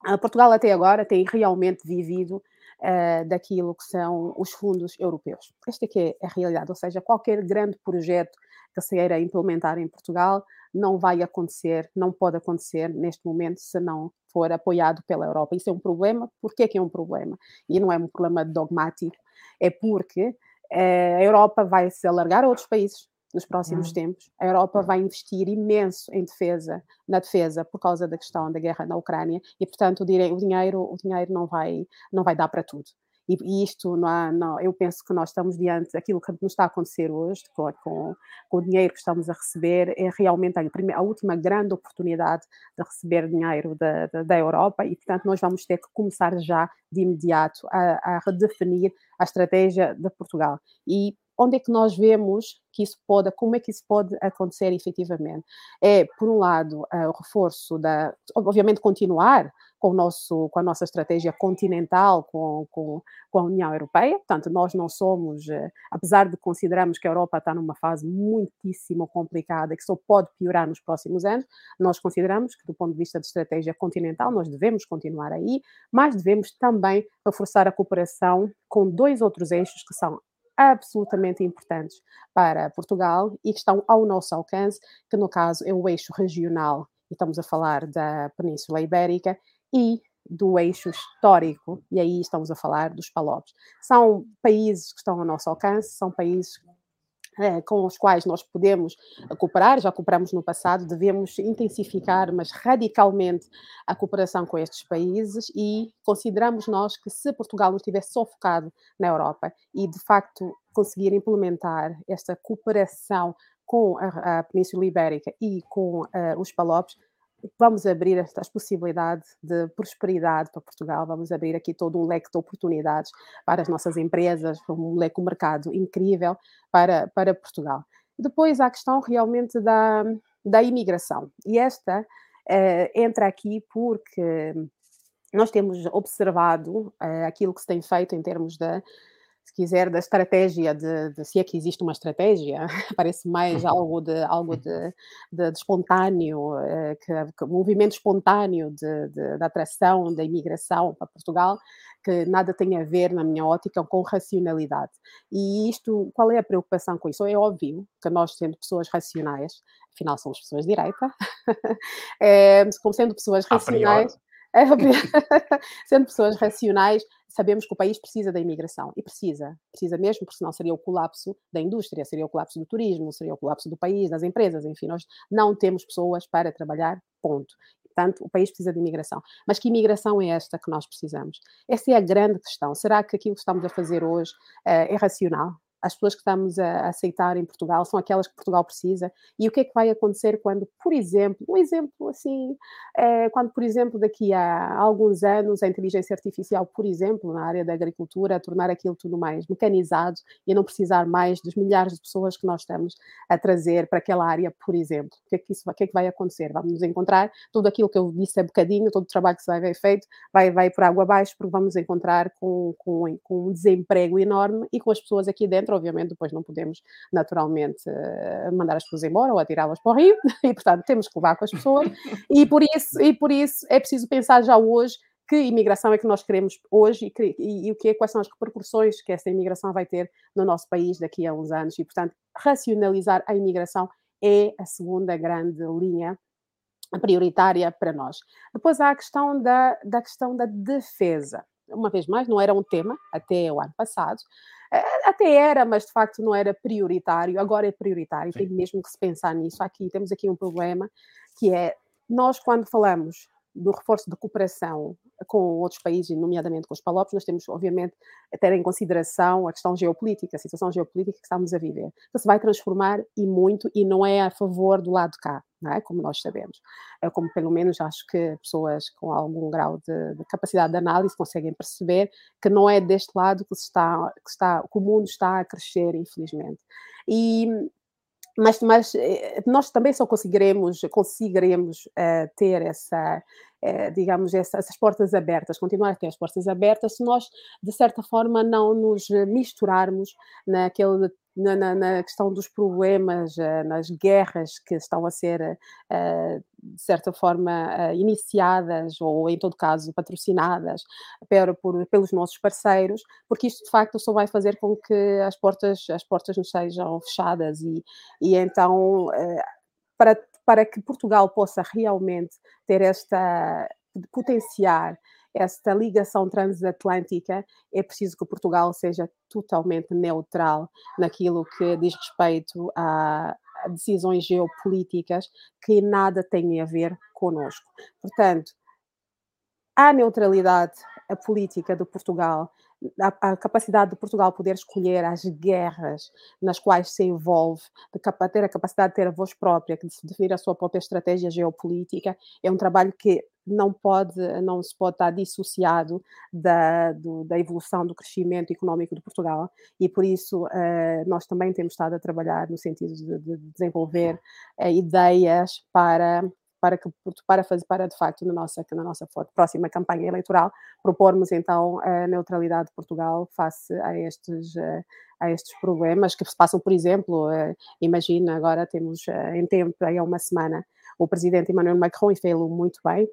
uh, Portugal até agora tem realmente vivido uh, daquilo que são os fundos europeus. Esta é é a realidade, ou seja, qualquer grande projeto que se queira implementar em Portugal não vai acontecer, não pode acontecer neste momento se não for apoiado pela Europa. Isso é um problema. Por que é um problema? E não é um problema dogmático, é porque a Europa vai se alargar a outros países nos próximos uhum. tempos. A Europa vai investir imenso em defesa, na defesa, por causa da questão da guerra na Ucrânia, e portanto o, dinheiro, o dinheiro não vai, não vai dar para tudo. E, e isto, não há, não, eu penso que nós estamos diante daquilo que nos está a acontecer hoje, com, com, com o dinheiro que estamos a receber, é realmente a, primeira, a última grande oportunidade de receber dinheiro da, da, da, Europa e, portanto, nós vamos ter que começar já de imediato a, a redefinir a estratégia de Portugal. E onde é que nós vemos que isso pode, como é que isso pode acontecer efetivamente? É, por um lado, uh, o reforço da, obviamente, continuar com, o nosso, com a nossa estratégia continental, com, com, com a União Europeia, portanto, nós não somos, uh, apesar de considerarmos que a Europa está numa fase muitíssimo complicada, que só pode piorar nos próximos anos, nós consideramos que, do ponto de vista de estratégia continental, nós devemos continuar aí, mas devemos também reforçar a cooperação com dois outros eixos que são absolutamente importantes para Portugal e que estão ao nosso alcance, que no caso é o eixo regional, e estamos a falar da Península Ibérica, e do eixo histórico, e aí estamos a falar dos Palopes. São países que estão ao nosso alcance, são países é, com os quais nós podemos cooperar, já cooperamos no passado, devemos intensificar, mas radicalmente, a cooperação com estes países e consideramos nós que se Portugal não estivesse só focado na Europa e, de facto, conseguir implementar esta cooperação com a, a Península Ibérica e com uh, os Palopes, vamos abrir estas possibilidades de prosperidade para Portugal, vamos abrir aqui todo um leque de oportunidades para as nossas empresas, um leque, um mercado incrível para, para Portugal. Depois há a questão realmente da, da imigração, e esta eh, entra aqui porque nós temos observado eh, aquilo que se tem feito em termos da se quiser, da estratégia de, de, se é que existe uma estratégia, <laughs> parece mais uhum. algo de algo de, de, de espontâneo, eh, que, que, movimento espontâneo de, de, atração da imigração para Portugal, que nada tem a ver, na minha ótica, com racionalidade. E isto, qual é a preocupação com isso? É óbvio que nós, sendo pessoas racionais, afinal somos pessoas de direita, é, <laughs> como sendo pessoas racionais, <laughs> sendo pessoas racionais, sabemos que o país precisa da imigração e precisa, precisa mesmo, porque senão seria o colapso da indústria, seria o colapso do turismo, seria o colapso do país, das empresas, enfim, nós não temos pessoas para trabalhar, ponto. Portanto, o país precisa de imigração. Mas que imigração é esta que nós precisamos? Essa é a grande questão. Será que aquilo que estamos a fazer hoje uh, é racional? As pessoas que estamos a aceitar em Portugal são aquelas que Portugal precisa e o que é que vai acontecer quando, por exemplo, um exemplo assim, é, quando, por exemplo, daqui a alguns anos a inteligência artificial, por exemplo, na área da agricultura, tornar aquilo tudo mais mecanizado e não precisar mais dos milhares de pessoas que nós estamos a trazer para aquela área, por exemplo. O que é que, isso, o que, é que vai acontecer? Vamos encontrar tudo aquilo que eu disse há bocadinho, todo o trabalho que se vai ver feito, vai, vai por água abaixo, porque vamos encontrar com, com, com um desemprego enorme e com as pessoas aqui dentro obviamente depois não podemos naturalmente eh, mandar as pessoas embora ou atirá-las para o rio, <laughs> e portanto temos que levar com as pessoas, e por isso, e por isso é preciso pensar já hoje que imigração é que nós queremos hoje e, e, e, o que é, quais são as repercussões que essa imigração vai ter no nosso país daqui a uns anos. E, portanto, racionalizar a imigração é a segunda grande linha prioritária para nós. Depois há a questão da, da questão da defesa. Uma vez mais, não era um tema até o ano passado, até era, mas de facto não era prioritário, agora é prioritário, Sim. tem mesmo que se pensar nisso. Aqui temos aqui um problema que é nós, quando falamos do reforço da cooperação com outros países, nomeadamente com os palopes, nós temos, obviamente, a ter em consideração a questão geopolítica, a situação geopolítica que estamos a viver. Então, se vai transformar e muito, e não é a favor do lado de cá, é? como nós sabemos. É como, pelo menos, acho que pessoas com algum grau de, de, capacidade de análise conseguem perceber que não é deste lado que, está, que, está, que o mundo está a crescer, infelizmente. E mas, mas eh, nós também só conseguiremos, conseguiremos uh, ter essa, uh, digamos, essa, essas portas abertas, continuar a ter as portas abertas, se nós, de certa forma, não nos misturarmos naquele na, na, na, questão dos problemas, uh, nas guerras que estão a ser, uh, de certa forma, uh, iniciadas ou, em todo caso, patrocinadas per, por, pelos nossos parceiros, porque isto, de facto, só vai fazer com que as portas, as portas nos sejam fechadas e, e então, para, para que Portugal possa realmente ter esta, potenciar esta ligação transatlântica, é preciso que Portugal seja totalmente neutral naquilo que diz respeito a decisões geopolíticas que nada têm a ver conosco. Portanto, a neutralidade a política de Portugal, a, a, capacidade de Portugal poder escolher as guerras nas quais se envolve, de ter a capacidade de ter a voz própria, de definir a sua própria estratégia geopolítica, é um trabalho que não pode, não se pode estar dissociado da, do, da evolução do crescimento económico de Portugal e por isso uh, nós também temos estado a trabalhar no sentido de, de desenvolver uh, ideias para para que para fazer para de facto na nossa na nossa próxima campanha eleitoral propormos então a neutralidade de Portugal face a estes eh, a estes problemas que se passam por exemplo imagina agora temos em tempo aí há uma semana o presidente Emmanuel Macron e fez-o muito bem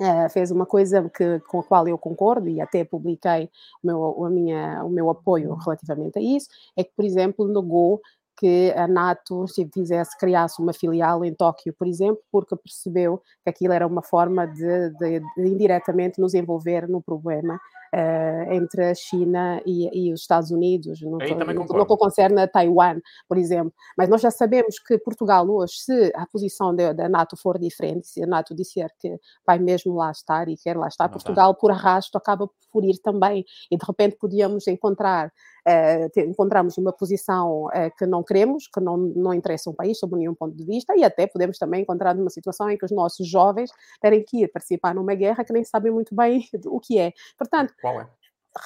Uh, fez uma coisa que, com a qual eu concordo e até publiquei o meu, a minha, o meu apoio relativamente a isso, é que, por exemplo, negou que a NATO se fizesse, criasse uma filial em Tóquio, por exemplo, porque percebeu que aquilo era uma forma de, de, de indiretamente nos envolver no problema uh, entre a China e, e, os Estados Unidos, no, no, que concerne a Taiwan, por exemplo. Mas nós já sabemos que Portugal hoje, se a posição da NATO for diferente, se a NATO disser que vai mesmo lá estar e quer lá estar, Não Portugal, por arrasto, acaba por ir também. E de repente podíamos encontrar encontramos uma posição uh, que não queremos, que não, não interessa um país sob nenhum ponto de vista, e até podemos também encontrar uma situação em que os nossos jovens terem que ir participar numa guerra que nem sabem muito bem <laughs> o que é. Portanto, qual é?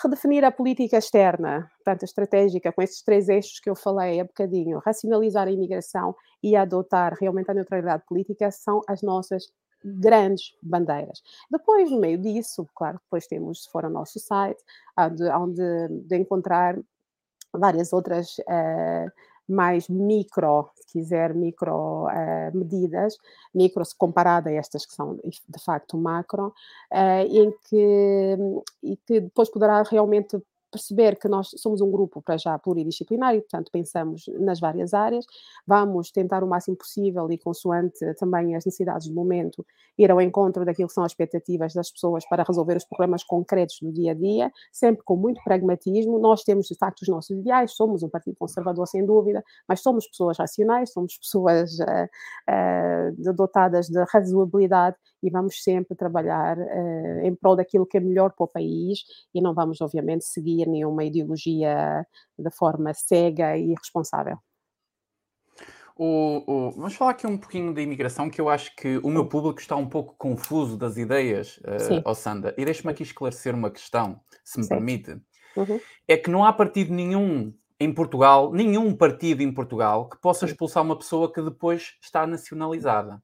redefinir a política externa, portanto, estratégica, com esses três eixos que eu falei há bocadinho, racionalizar a imigração e adotar realmente a neutralidade política são as nossas grandes bandeiras. Depois, no meio disso, claro, depois temos, se for ao nosso site, onde, de encontrar várias outras uh, mais micro, se quiser, micro uh, medidas, micro comparada a estas que são de facto macro, uh, em que, e que depois poderá realmente perceber que nós somos um grupo para já pluridisciplinar e, portanto, pensamos nas várias áreas. Vamos tentar o máximo possível e, consoante também as necessidades do momento, ir ao encontro daquilo que são as expectativas das pessoas para resolver os problemas concretos do dia a dia, sempre com muito pragmatismo. Nós temos, de facto, os nossos ideais, somos um partido conservador, sem dúvida, mas somos pessoas racionais, somos pessoas uh, uh, dotadas de razoabilidade e vamos sempre trabalhar uh, em prol daquilo que é melhor para o país e não vamos, obviamente, seguir nenhuma ideologia de forma cega e irresponsável. O, o, vamos falar aqui um pouquinho da imigração, que eu acho que o meu público está um pouco confuso das ideias, uh, oh Sandra. E deixe-me aqui esclarecer uma questão, se me Sim. permite. Uhum. É que não há partido nenhum em Portugal, nenhum partido em Portugal, que possa expulsar uma pessoa que depois está nacionalizada.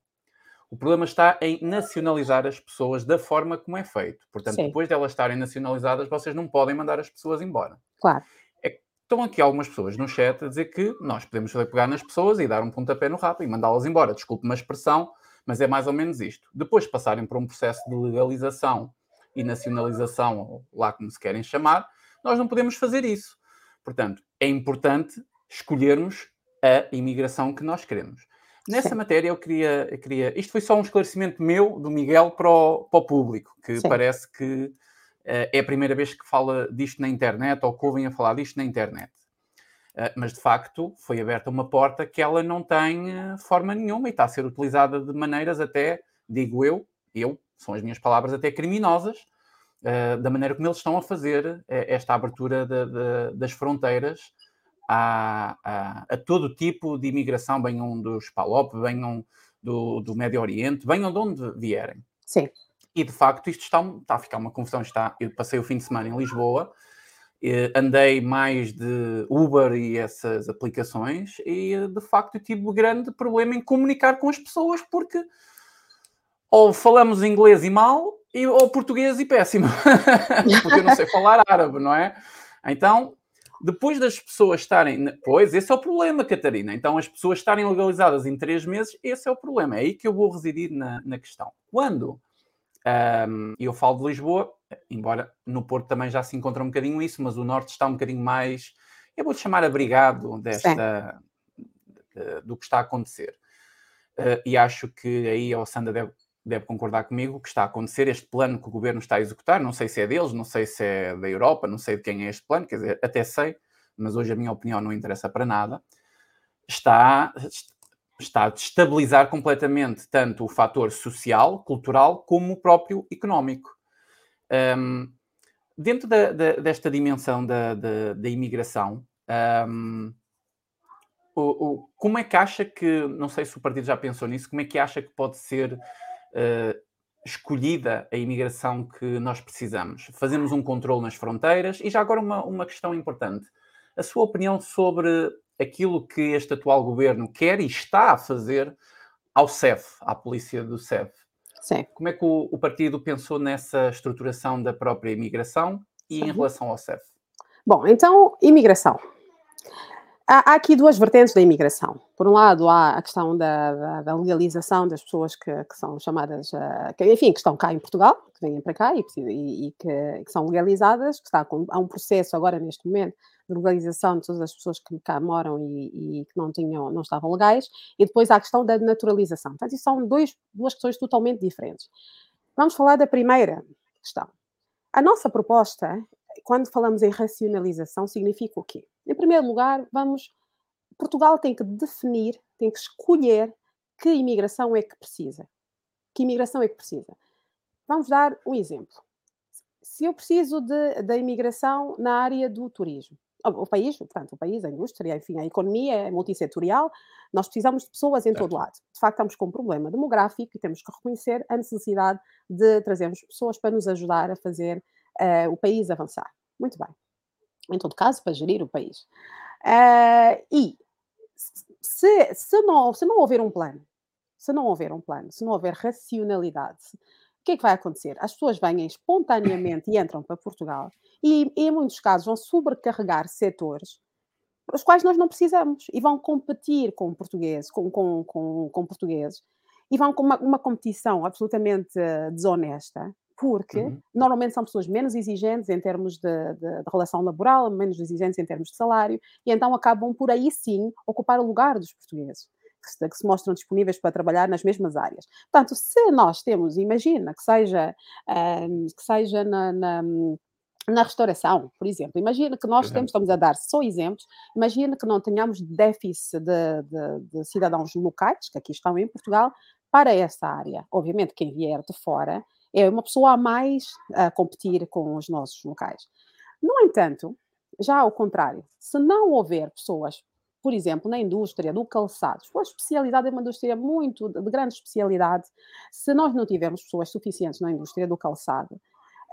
O problema está em nacionalizar as pessoas da forma como é feito. Portanto, Sim. depois de elas estarem nacionalizadas, vocês não podem mandar as pessoas embora. Claro. É, estão aqui algumas pessoas no chat a dizer que nós podemos pegar nas pessoas e dar um pontapé no rabo e mandá-las embora. Desculpe uma expressão, mas é mais ou menos isto. Depois de passarem por um processo de legalização e nacionalização, lá como se querem chamar, nós não podemos fazer isso. Portanto, é importante escolhermos a imigração que nós queremos. Nessa Sim. matéria, eu queria, eu queria. Isto foi só um esclarecimento meu, do Miguel, para o, para o público, que Sim. parece que uh, é a primeira vez que fala disto na internet ou que ouvem a falar disto na internet. Uh, mas de facto foi aberta uma porta que ela não tem uh, forma nenhuma e está a ser utilizada de maneiras até digo eu, eu, são as minhas palavras até criminosas, da maneira como eles estão a fazer esta abertura de, de, das fronteiras a, a, a, todo tipo de imigração, venham dos PALOP, venham do, do Médio Oriente, venham de onde vierem. Sim. E de facto isto está, está a ficar uma confusão. Está, eu passei o fim de semana em Lisboa, andei mais de Uber e essas aplicações e de facto tive um grande problema em comunicar com as pessoas porque ou falamos inglês e mal e, ou português e péssimo, <laughs> porque eu não sei falar árabe, não é? Então, depois das pessoas estarem. Pois, esse é o problema, Catarina. Então, as pessoas estarem legalizadas em três meses, esse é o problema. É aí que eu vou residir na, na questão. Quando um, eu falo de Lisboa, embora no Porto também já se encontra um bocadinho isso, mas o Norte está um bocadinho mais, eu vou chamar abrigado desta, do que está a acontecer. Uh, e acho que aí a Sandra deve, deve concordar comigo que está a acontecer este plano que o governo está a executar. Não sei se é deles, não sei se é da Europa, não sei de quem é este plano, quer dizer, até sei, mas hoje a minha opinião não interessa para nada. Está, está a destabilizar completamente tanto o fator social, cultural, como o próprio económico. Um, dentro da, da, desta dimensão da, da imigração, um, o, o, como é que acha que, não sei se o partido já pensou nisso, como é que acha que pode ser escolhida a imigração que nós precisamos? Fazemos um controle nas fronteiras e já agora uma, uma questão importante. A sua opinião sobre aquilo que este atual governo quer e está a fazer ao CEF, à polícia do CEF. Sim. Como é que o, o partido pensou nessa estruturação da própria imigração e Sim. em relação ao CEF? Bom, então, imigração. Há, há, aqui duas vertentes da imigração. Por um lado, há a questão da, da, da legalização das pessoas que, que são chamadas, uh, que, enfim, que estão cá em Portugal, que vêm para cá e, e, e que, que, são legalizadas, que está com, há um processo agora neste momento de legalização de todas as pessoas que cá moram e, e, que não tinham, não estavam legais, e depois há a questão da naturalização. Portanto, são dois, duas questões totalmente diferentes. Vamos falar da primeira questão. A nossa proposta, quando falamos em racionalização, significa o quê? Em primeiro lugar, vamos. Portugal tem que definir, tem que escolher que imigração é que precisa. Que imigração é que precisa? Vamos dar um exemplo. Se eu preciso de, da imigração na área do turismo, o país, portanto, o país, a indústria, enfim, a economia é multissetorial, nós precisamos de pessoas em certo. todo lado. De facto, estamos com um problema demográfico e temos que reconhecer a necessidade de trazermos pessoas para nos ajudar a fazer uh, o país avançar. Muito bem em todo caso, para gerir o país. Uh, e se, se, não, se não houver um plano, se não houver um plano, se não houver racionalidade, o que é que vai acontecer? As pessoas vêm espontaneamente e entram para Portugal e, em muitos casos, vão sobrecarregar setores os quais nós não precisamos e vão competir com portugueses, com, com, com, com portugueses e vão com uma, uma competição absolutamente desonesta porque uhum. normalmente são pessoas menos exigentes em termos de, de, de, relação laboral, menos exigentes em termos de salário, e então acabam por aí sim ocupar o lugar dos portugueses. Que se, que se mostram disponíveis para trabalhar nas mesmas áreas. Portanto, se nós temos, imagina que seja, um, que seja na, na na restauração, por exemplo. Imagina que nós temos, estamos a dar só exemplos, imagina que não tenhamos déficit de, de, de, cidadãos locais, que aqui estão em Portugal, para essa área. Obviamente, quem vier de fora é uma pessoa a mais a competir com os nossos locais. No entanto, já ao contrário, se não houver pessoas, por exemplo, na indústria do calçado, a especialidade é uma indústria muito de grande especialidade, se nós não tivermos pessoas suficientes na indústria do calçado,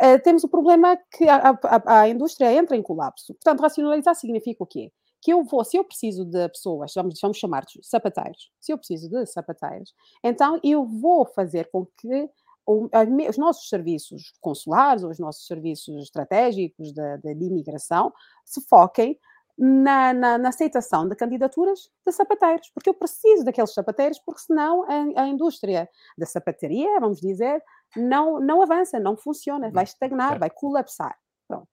eh, temos o problema que a, a, a, indústria entra em colapso. Portanto, racionalizar significa o quê? Que eu vou, se eu preciso de pessoas, vamos, vamos chamar de sapateiros, se eu preciso de sapateiros, então eu vou fazer com que os nossos serviços consulares, ou os nossos serviços estratégicos de, de, de imigração, se foquem na, na, na, aceitação de candidaturas de sapateiros, porque eu preciso daqueles sapateiros, porque senão a, a indústria da sapataria, vamos dizer, não, não avança, não funciona, vai estagnar, vai colapsar. Pronto.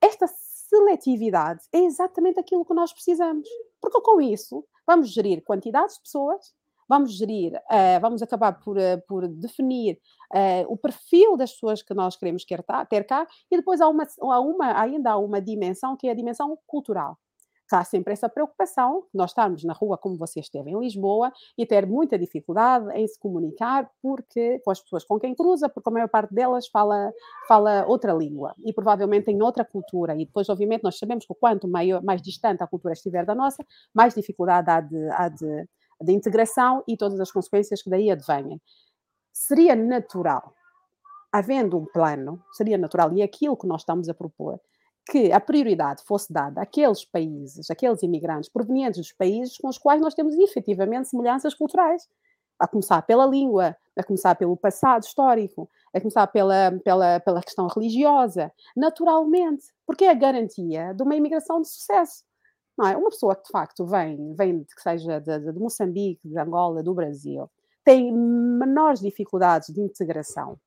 Esta seletividade é exatamente aquilo que nós precisamos, porque com isso vamos gerir quantidades de pessoas vamos gerir, uh, vamos acabar por, uh, por definir uh, o perfil das pessoas que nós queremos ter cá, e depois há uma, há uma, ainda há uma dimensão que é a dimensão cultural. há sempre essa preocupação, nós estarmos na rua como você esteve em Lisboa e ter muita dificuldade em se comunicar porque, com as pessoas com quem cruza, porque a maior parte delas fala, fala outra língua e provavelmente tem outra cultura. E depois, obviamente, nós sabemos que quanto maior, mais distante a cultura estiver da nossa, mais dificuldade há de, há de, de integração e todas as consequências que daí advêm. Seria natural, havendo um plano, seria natural, e é aquilo que nós estamos a propor, que a prioridade fosse dada àqueles países, àqueles imigrantes provenientes dos países com os quais nós temos efetivamente semelhanças culturais. A começar pela língua, a começar pelo passado histórico, a começar pela, pela, pela questão religiosa, naturalmente, porque é a garantia de uma imigração de sucesso. Não é? Uma pessoa que de facto vem, vem que seja de, de Moçambique, de Angola, do Brasil, tem menores dificuldades de integração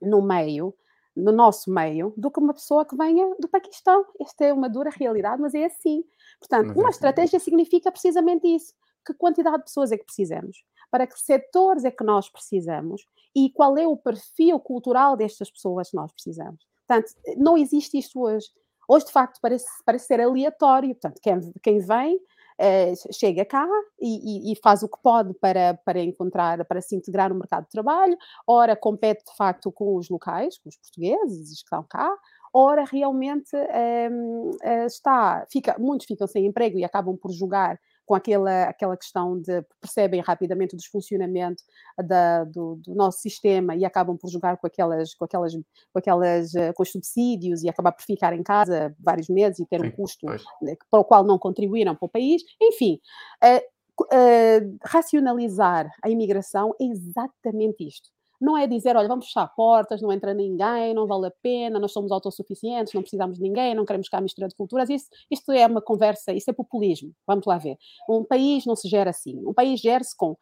no meio no nosso meio do que uma pessoa que venha do Paquistão. Esta é uma dura realidade, mas é assim. Portanto, mas uma é assim. estratégia significa precisamente isso. Que quantidade de pessoas é que precisamos? Para que setores é que nós precisamos? E qual é o perfil cultural destas pessoas que nós precisamos? Portanto, não existe isto hoje. Hoje, de facto, parece, parece ser aleatório. Portanto, quem, quem vem eh, chega cá e, e, e, faz o que pode para, para encontrar, para se integrar no mercado de trabalho, ora compete de facto com os locais, com os portugueses que estão cá, ora realmente um, eh, está, fica, muitos ficam sem emprego e acabam por jogar com aquela, aquela questão de percebem rapidamente o desfuncionamento da, do, do, nosso sistema e acabam por jogar com aquelas, com aquelas, com aquelas eh, com os subsídios e acabar por ficar em casa vários meses e ter Sim, um custo pois. para o qual não contribuíram para o país. Enfim, uh, uh, racionalizar a imigração é exatamente isto não é dizer, olha, vamos fechar portas, não entra ninguém, não vale a pena, nós somos autossuficientes, não precisamos de ninguém, não queremos cá mistura de culturas. Isso, isto é uma conversa, isso é populismo. Vamos lá ver. Um país não se gera assim. Um país gera-se com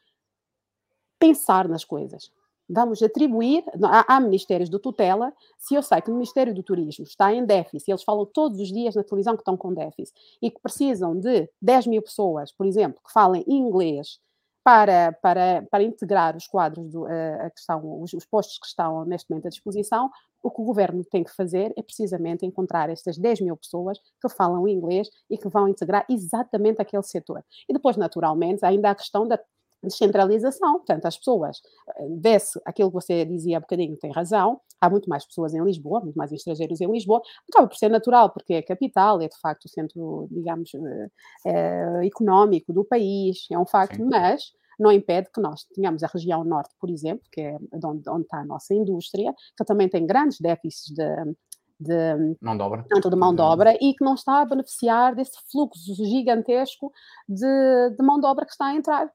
pensar nas coisas. Vamos atribuir, há, há, ministérios de tutela, se eu sei que o Ministério do Turismo está em déficit, eles falam todos os dias na televisão que estão com déficit, e que precisam de 10 mil pessoas, por exemplo, que falem inglês para, para, para integrar os quadros, do, a questão, os, os, postos que estão neste momento à disposição, o que o governo tem que fazer é precisamente encontrar estas 10 mil pessoas que falam inglês e que vão integrar exatamente aquele setor. E depois, naturalmente, ainda a questão da descentralização, portanto, as pessoas, desce aquilo que você dizia há bocadinho, tem razão, há muito mais pessoas em Lisboa, muito mais estrangeiros em Lisboa, acaba por ser natural, porque é a capital, é de facto o centro, digamos, é, económico do país, é um facto, Sim. mas não impede que nós tenhamos a região norte, por exemplo, que é onde, onde está a nossa indústria, que também tem grandes déficits de, de mão de obra, tanto de mão de obra e que não está a beneficiar desse fluxo gigantesco de, de mão de obra que está a entrar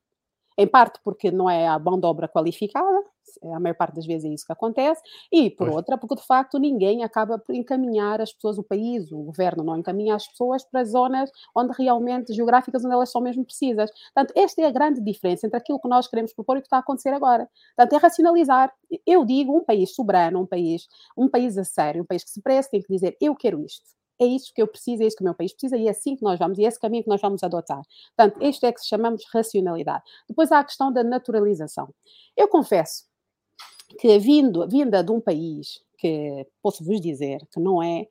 em parte porque não é a mão de obra qualificada, a maior parte das vezes é isso que acontece, e por pois. outra, porque de facto ninguém acaba por encaminhar as pessoas, o país, o governo não encaminha as pessoas para zonas onde realmente, geográficas, onde elas são mesmo precisas. Portanto, esta é a grande diferença entre aquilo que nós queremos propor e o que está a acontecer agora. Portanto, é racionalizar. Eu digo, um país soberano, um país, um país a sério, um país que se preste, tem que dizer, eu quero isto é isso que eu preciso, é isso que o meu país precisa e é assim que nós vamos, e é esse caminho que nós vamos adotar. Portanto, isto é que chamamos racionalidade. Depois há a questão da naturalização. Eu confesso que vindo, vinda de um país que posso vos dizer que não é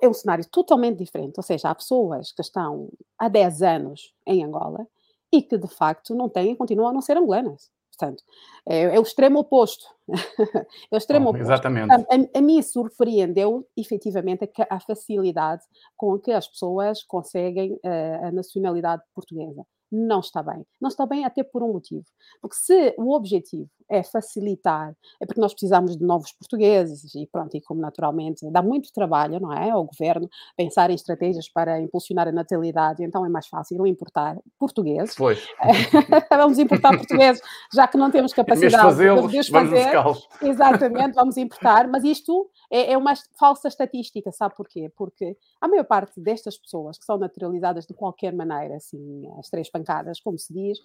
é um cenário totalmente diferente, ou seja, há pessoas que estão há 10 anos em Angola e que de facto não têm, continuam a não ser angolanas. Portanto, é, é o extremo oposto. <laughs> é o extremo oh, oposto. Exatamente. A, a, a mim surpreendeu, efetivamente, a, a, facilidade com que as pessoas conseguem uh, a nacionalidade portuguesa não está bem. Não está bem até por um motivo. Porque se o objetivo é facilitar, é porque nós precisamos de novos portugueses e pronto, e como naturalmente dá muito trabalho, não é, ao governo pensar em estratégias para impulsionar a natalidade, então é mais fácil importar portugueses. Pois. <laughs> vamos importar portugueses, já que não temos <laughs> capacidade de fazer. Exatamente, vamos importar, mas isto é, é uma falsa estatística, sabe porquê? Porque a maior parte destas pessoas que são naturalizadas de qualquer maneira, assim, as três pancadas, como se diz,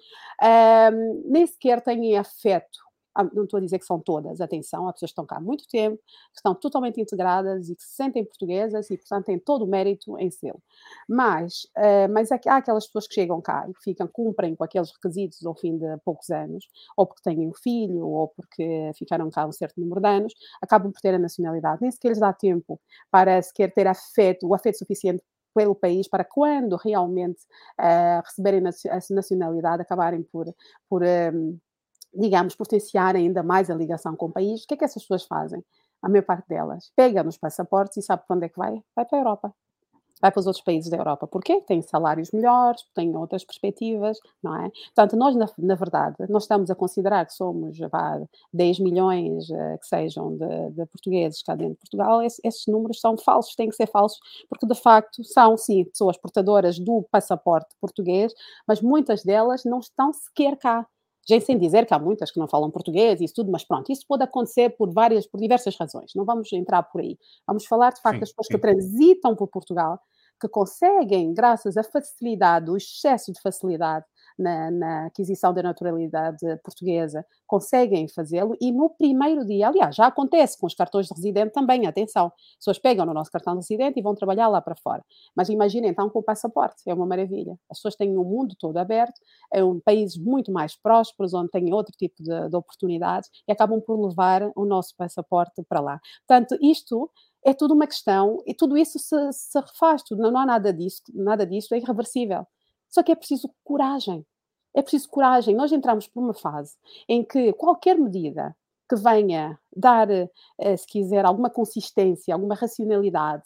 um, nem sequer têm afeto não estou a dizer que são todas, atenção, há pessoas que estão cá há muito tempo, que estão totalmente integradas e que se sentem portuguesas e, portanto, têm todo o mérito em ser. Mas, uh, mas há aquelas pessoas que chegam cá e que ficam, cumprem com aqueles requisitos ao fim de poucos anos, ou porque têm um filho, ou porque ficaram cá um certo número de anos, acabam por ter a nacionalidade. Nem sequer lhes dá tempo para sequer ter afeto, o afeto suficiente pelo país para quando realmente uh, receberem a nacionalidade acabarem por, por um, digamos, potenciar ainda mais a ligação com o país. O que é que essas pessoas fazem? A maior parte delas pega nos passaportes e sabe para onde é que vai? Vai para a Europa vai para os outros países da Europa. Porquê? Tem salários melhores, tem outras perspectivas, não é? Portanto, nós, na, na verdade, nós estamos a considerar que somos vá, 10 milhões uh, que sejam de, de, portugueses cá dentro de Portugal. Esse, esses números são falsos, têm que ser falsos, porque de facto são, sim, pessoas portadoras do passaporte português, mas muitas delas não estão sequer cá. Já sem dizer que há muitas que não falam português e isso tudo, mas pronto, isso pode acontecer por várias, por diversas razões. Não vamos entrar por aí. Vamos falar de facto sim, das pessoas sim. que transitam por Portugal, que conseguem, graças à facilidade, o excesso de facilidade na, na, aquisição da naturalidade portuguesa, conseguem fazê-lo e no primeiro dia, aliás, já acontece com os cartões de residente também, atenção, as pessoas pegam no nosso cartão de residente e vão trabalhar lá para fora. Mas imaginem então com o passaporte, é uma maravilha. As pessoas têm o mundo todo aberto, é um país muito mais prósperos, onde têm outro tipo de, de oportunidades e acabam por levar o nosso passaporte para lá. Portanto, isto é tudo uma questão e tudo isso se, se refaz, tudo, não, não há nada disso, nada disso é irreversível. Só que é preciso coragem. É preciso coragem. Nós entramos por uma fase em que qualquer medida que venha dar, eh, se quiser, alguma consistência, alguma racionalidade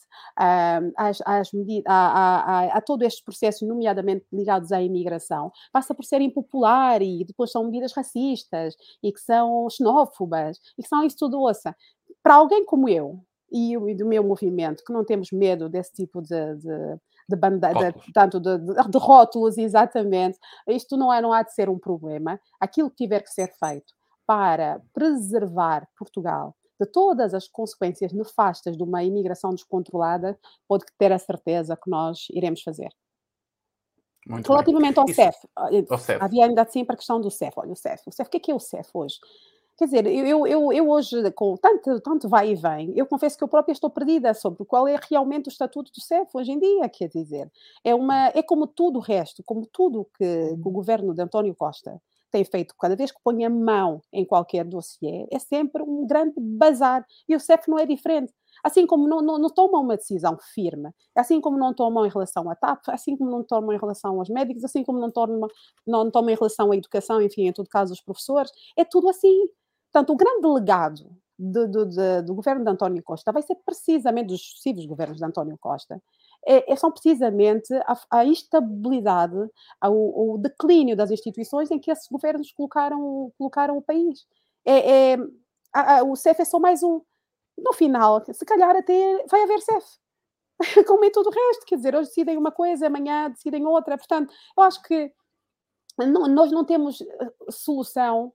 às, às medidas, a, a, a, todo este processo, nomeadamente ligados à imigração, passa por ser impopular e depois são medidas racistas e que são xenófobas e que são isso tudo, ouça. Para alguém como eu e, e do meu movimento, que não temos medo desse tipo de, de de bandeira, tanto de, de, de, rótulos, exatamente. Isto não, é, não há de ser um problema. Aquilo que tiver que ser feito para preservar Portugal de todas as consequências nefastas de uma imigração descontrolada, pode ter a certeza que nós iremos fazer. Muito Relativamente bem. ao CEF, CEF, havia ainda assim para a questão do CEF. Olha, o CEF, o CEF, o que é, que é o CEF hoje? Quer dizer, eu, eu, eu hoje, com tanto, tanto vai e vem, eu confesso que eu própria estou perdida sobre qual é realmente o estatuto do CEF hoje em dia, quer dizer. É, uma, é como tudo o resto, como tudo que, que o governo de António Costa tem feito, cada vez que põe a mão em qualquer dossiê, é sempre um grande bazar. E o CEF não é diferente. Assim como não, não, não tomam uma decisão firme, assim como não tomam em relação à TAP, assim como não tomam em relação aos médicos, assim como não tomam, não tomam em relação à educação, enfim, em todo caso, os professores, é tudo assim. Portanto, o grande legado do, do, do, do, governo de António Costa vai ser precisamente dos sucessivos governos de António Costa. É, é são precisamente a, a instabilidade, o, declínio das instituições em que esses governos colocaram, colocaram o país. É, é a, a, o CEF é só mais um. No final, se calhar até vai haver CEF. <laughs> Como em todo o resto, quer dizer, hoje decidem uma coisa, amanhã decidem outra. Portanto, eu acho que não, nós não temos eh, solução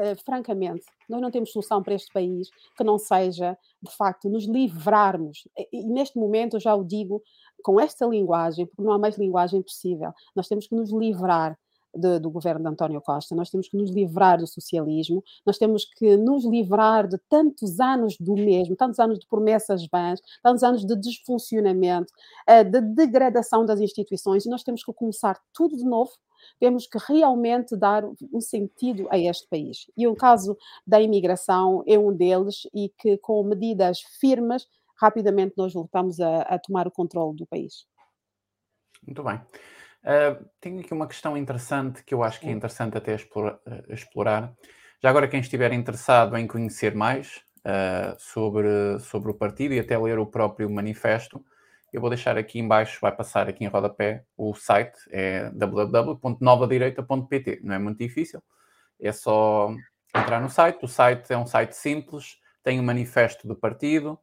Uh, francamente, nós não temos solução para este país que não seja, de facto, nos livrarmos. E, e, neste momento, eu já o digo com esta linguagem, porque não há mais linguagem possível. Nós temos que nos livrar de, do governo de António Costa, nós temos que nos livrar do socialismo, nós temos que nos livrar de tantos anos do mesmo, tantos anos de promessas vãs, tantos anos de desfuncionamento, uh, de degradação das instituições, e nós temos que começar tudo de novo temos que realmente dar um sentido a este país. E o caso da imigração é um deles e que com medidas firmes, rapidamente nós voltamos a, a tomar o controle do país. Muito bem. Uh, tenho aqui uma questão interessante que eu acho que é interessante até explorar. explorar. Já agora, quem estiver interessado em conhecer mais uh, sobre, sobre o partido e até ler o próprio manifesto, eu vou deixar aqui embaixo, vai passar aqui em rodapé o site, é www.novadireita.pt. Não é muito difícil, é só entrar no site. O site é um site simples, tem o manifesto do partido,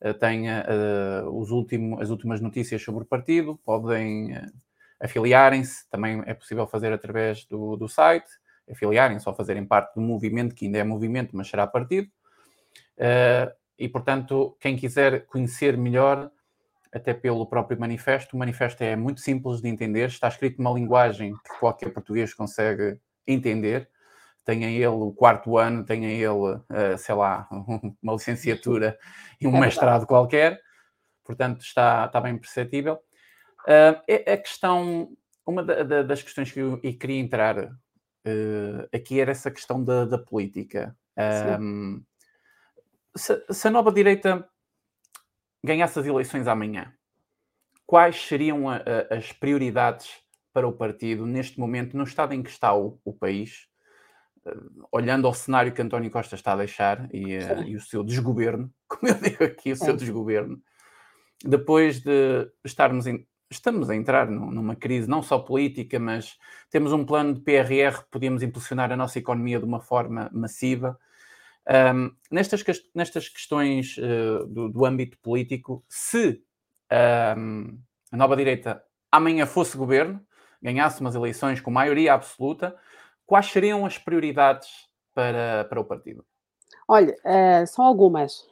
eh, tem uh, os último, as últimas notícias sobre o partido, podem uh, afiliarem-se, também é possível fazer através do, do site, afiliarem-se ou fazerem parte do movimento, que ainda é movimento, mas será partido. Uh, e, portanto, quem quiser conhecer melhor até pelo próprio manifesto. O manifesto é muito simples de entender, está escrito numa linguagem que qualquer português consegue entender. Tenha ele o quarto ano, tenha ele, uh, sei lá, <laughs> uma licenciatura e um é mestrado qualquer, portanto está, está bem perceptível. Uh, a questão, uma da, da, das questões que eu queria entrar uh, aqui era essa questão da, da política. Um, se, se, a nova direita ganhasse as eleições amanhã, quais seriam a, a, as prioridades para o partido neste momento, no estado em que está o, o país, uh, olhando ao cenário que António Costa está a deixar e, e o seu desgoverno, <laughs> como eu digo aqui, o seu desgoverno, depois de estarmos em, estamos a entrar numa crise não só política, mas temos um plano de PRR que podíamos impulsionar a nossa economia de uma forma massiva. Um, nestas, nestas questões uh, do, do, âmbito político, se um, a nova direita amanhã fosse governo, ganhasse umas eleições com maioria absoluta, quais seriam as prioridades para, para o partido? Olha, uh, são algumas.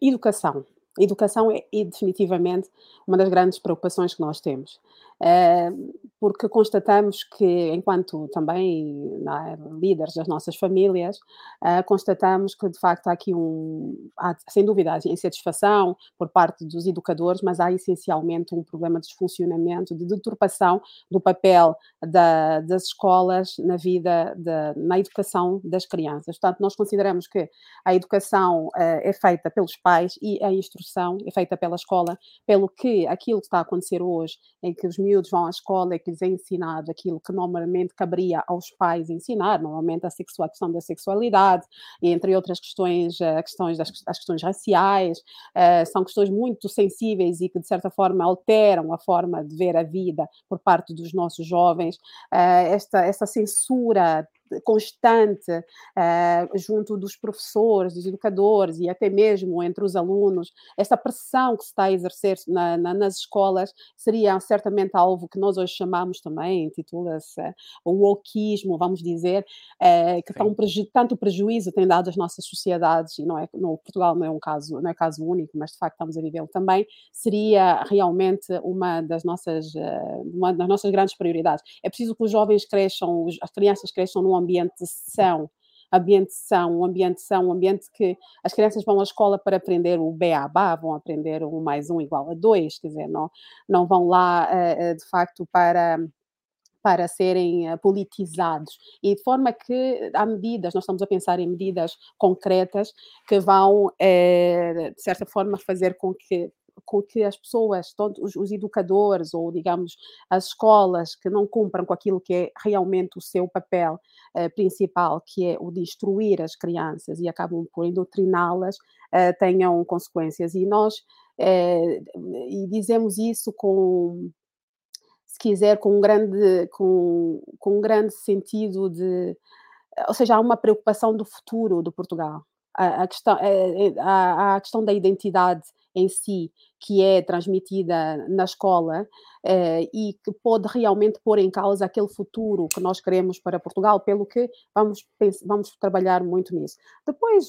Educação. Educação é, é definitivamente uma das grandes preocupações que nós temos. Eh, porque constatamos que, enquanto também é, líderes das nossas famílias, eh, constatamos que de facto há aqui um, há, sem dúvida, há insatisfação por parte dos educadores, mas há essencialmente um problema de desfuncionamento, de deturpação do papel da, das escolas na vida, de, na educação das crianças. Portanto, nós consideramos que a educação é feita pelos pais e a instrução é feita pela escola, pelo que aquilo que está a acontecer hoje, em que os miúdos vão à escola e que lhes é ensinado aquilo que normalmente caberia aos pais ensinar, normalmente a, sexual, a questão da sexualidade, entre outras questões, uh, questões das as questões raciais, uh, são questões muito sensíveis e que, de certa forma, alteram a forma de ver a vida por parte dos nossos jovens. Uh, esta, essa censura constante uh, junto dos professores, dos educadores e até mesmo entre os alunos, essa pressão que se está a exercer na, na, nas escolas seria certamente algo que nós hoje chamamos também, intitula-se uh, o wokeismo, vamos dizer, uh, que tão tanto prejuízo tem dado às nossas sociedades, e não é, no Portugal não é um caso, não é caso único, mas de facto estamos a viver também, seria realmente uma das nossas, uma das nossas grandes prioridades. É preciso que os jovens cresçam, as crianças cresçam num ambiente são, ambiente são, um ambiente são, um ambiente que as crianças vão à escola para aprender o beabá, vão aprender o mais um igual a dois, quer dizer, não, não vão lá eh, eh, de facto para para serem eh, politizados. E de forma que há medidas, nós estamos a pensar em medidas concretas que vão, de certa forma, fazer com que com que as pessoas, os, os, educadores ou, digamos, as escolas que não cumpram com aquilo que é realmente o seu papel uh, principal, que é o de instruir as crianças e acabam por doutriná-las, uh, tenham consequências. E nós, uh, e dizemos isso com, se quiser, com um grande, com, com um grande sentido de, ou seja, há uma preocupação do futuro de Portugal. A, questão, a, a questão da identidade em si, que é transmitida na escola eh, e que pode realmente pôr em causa aquele futuro que nós queremos para Portugal, pelo que vamos, vamos trabalhar muito nisso. Depois,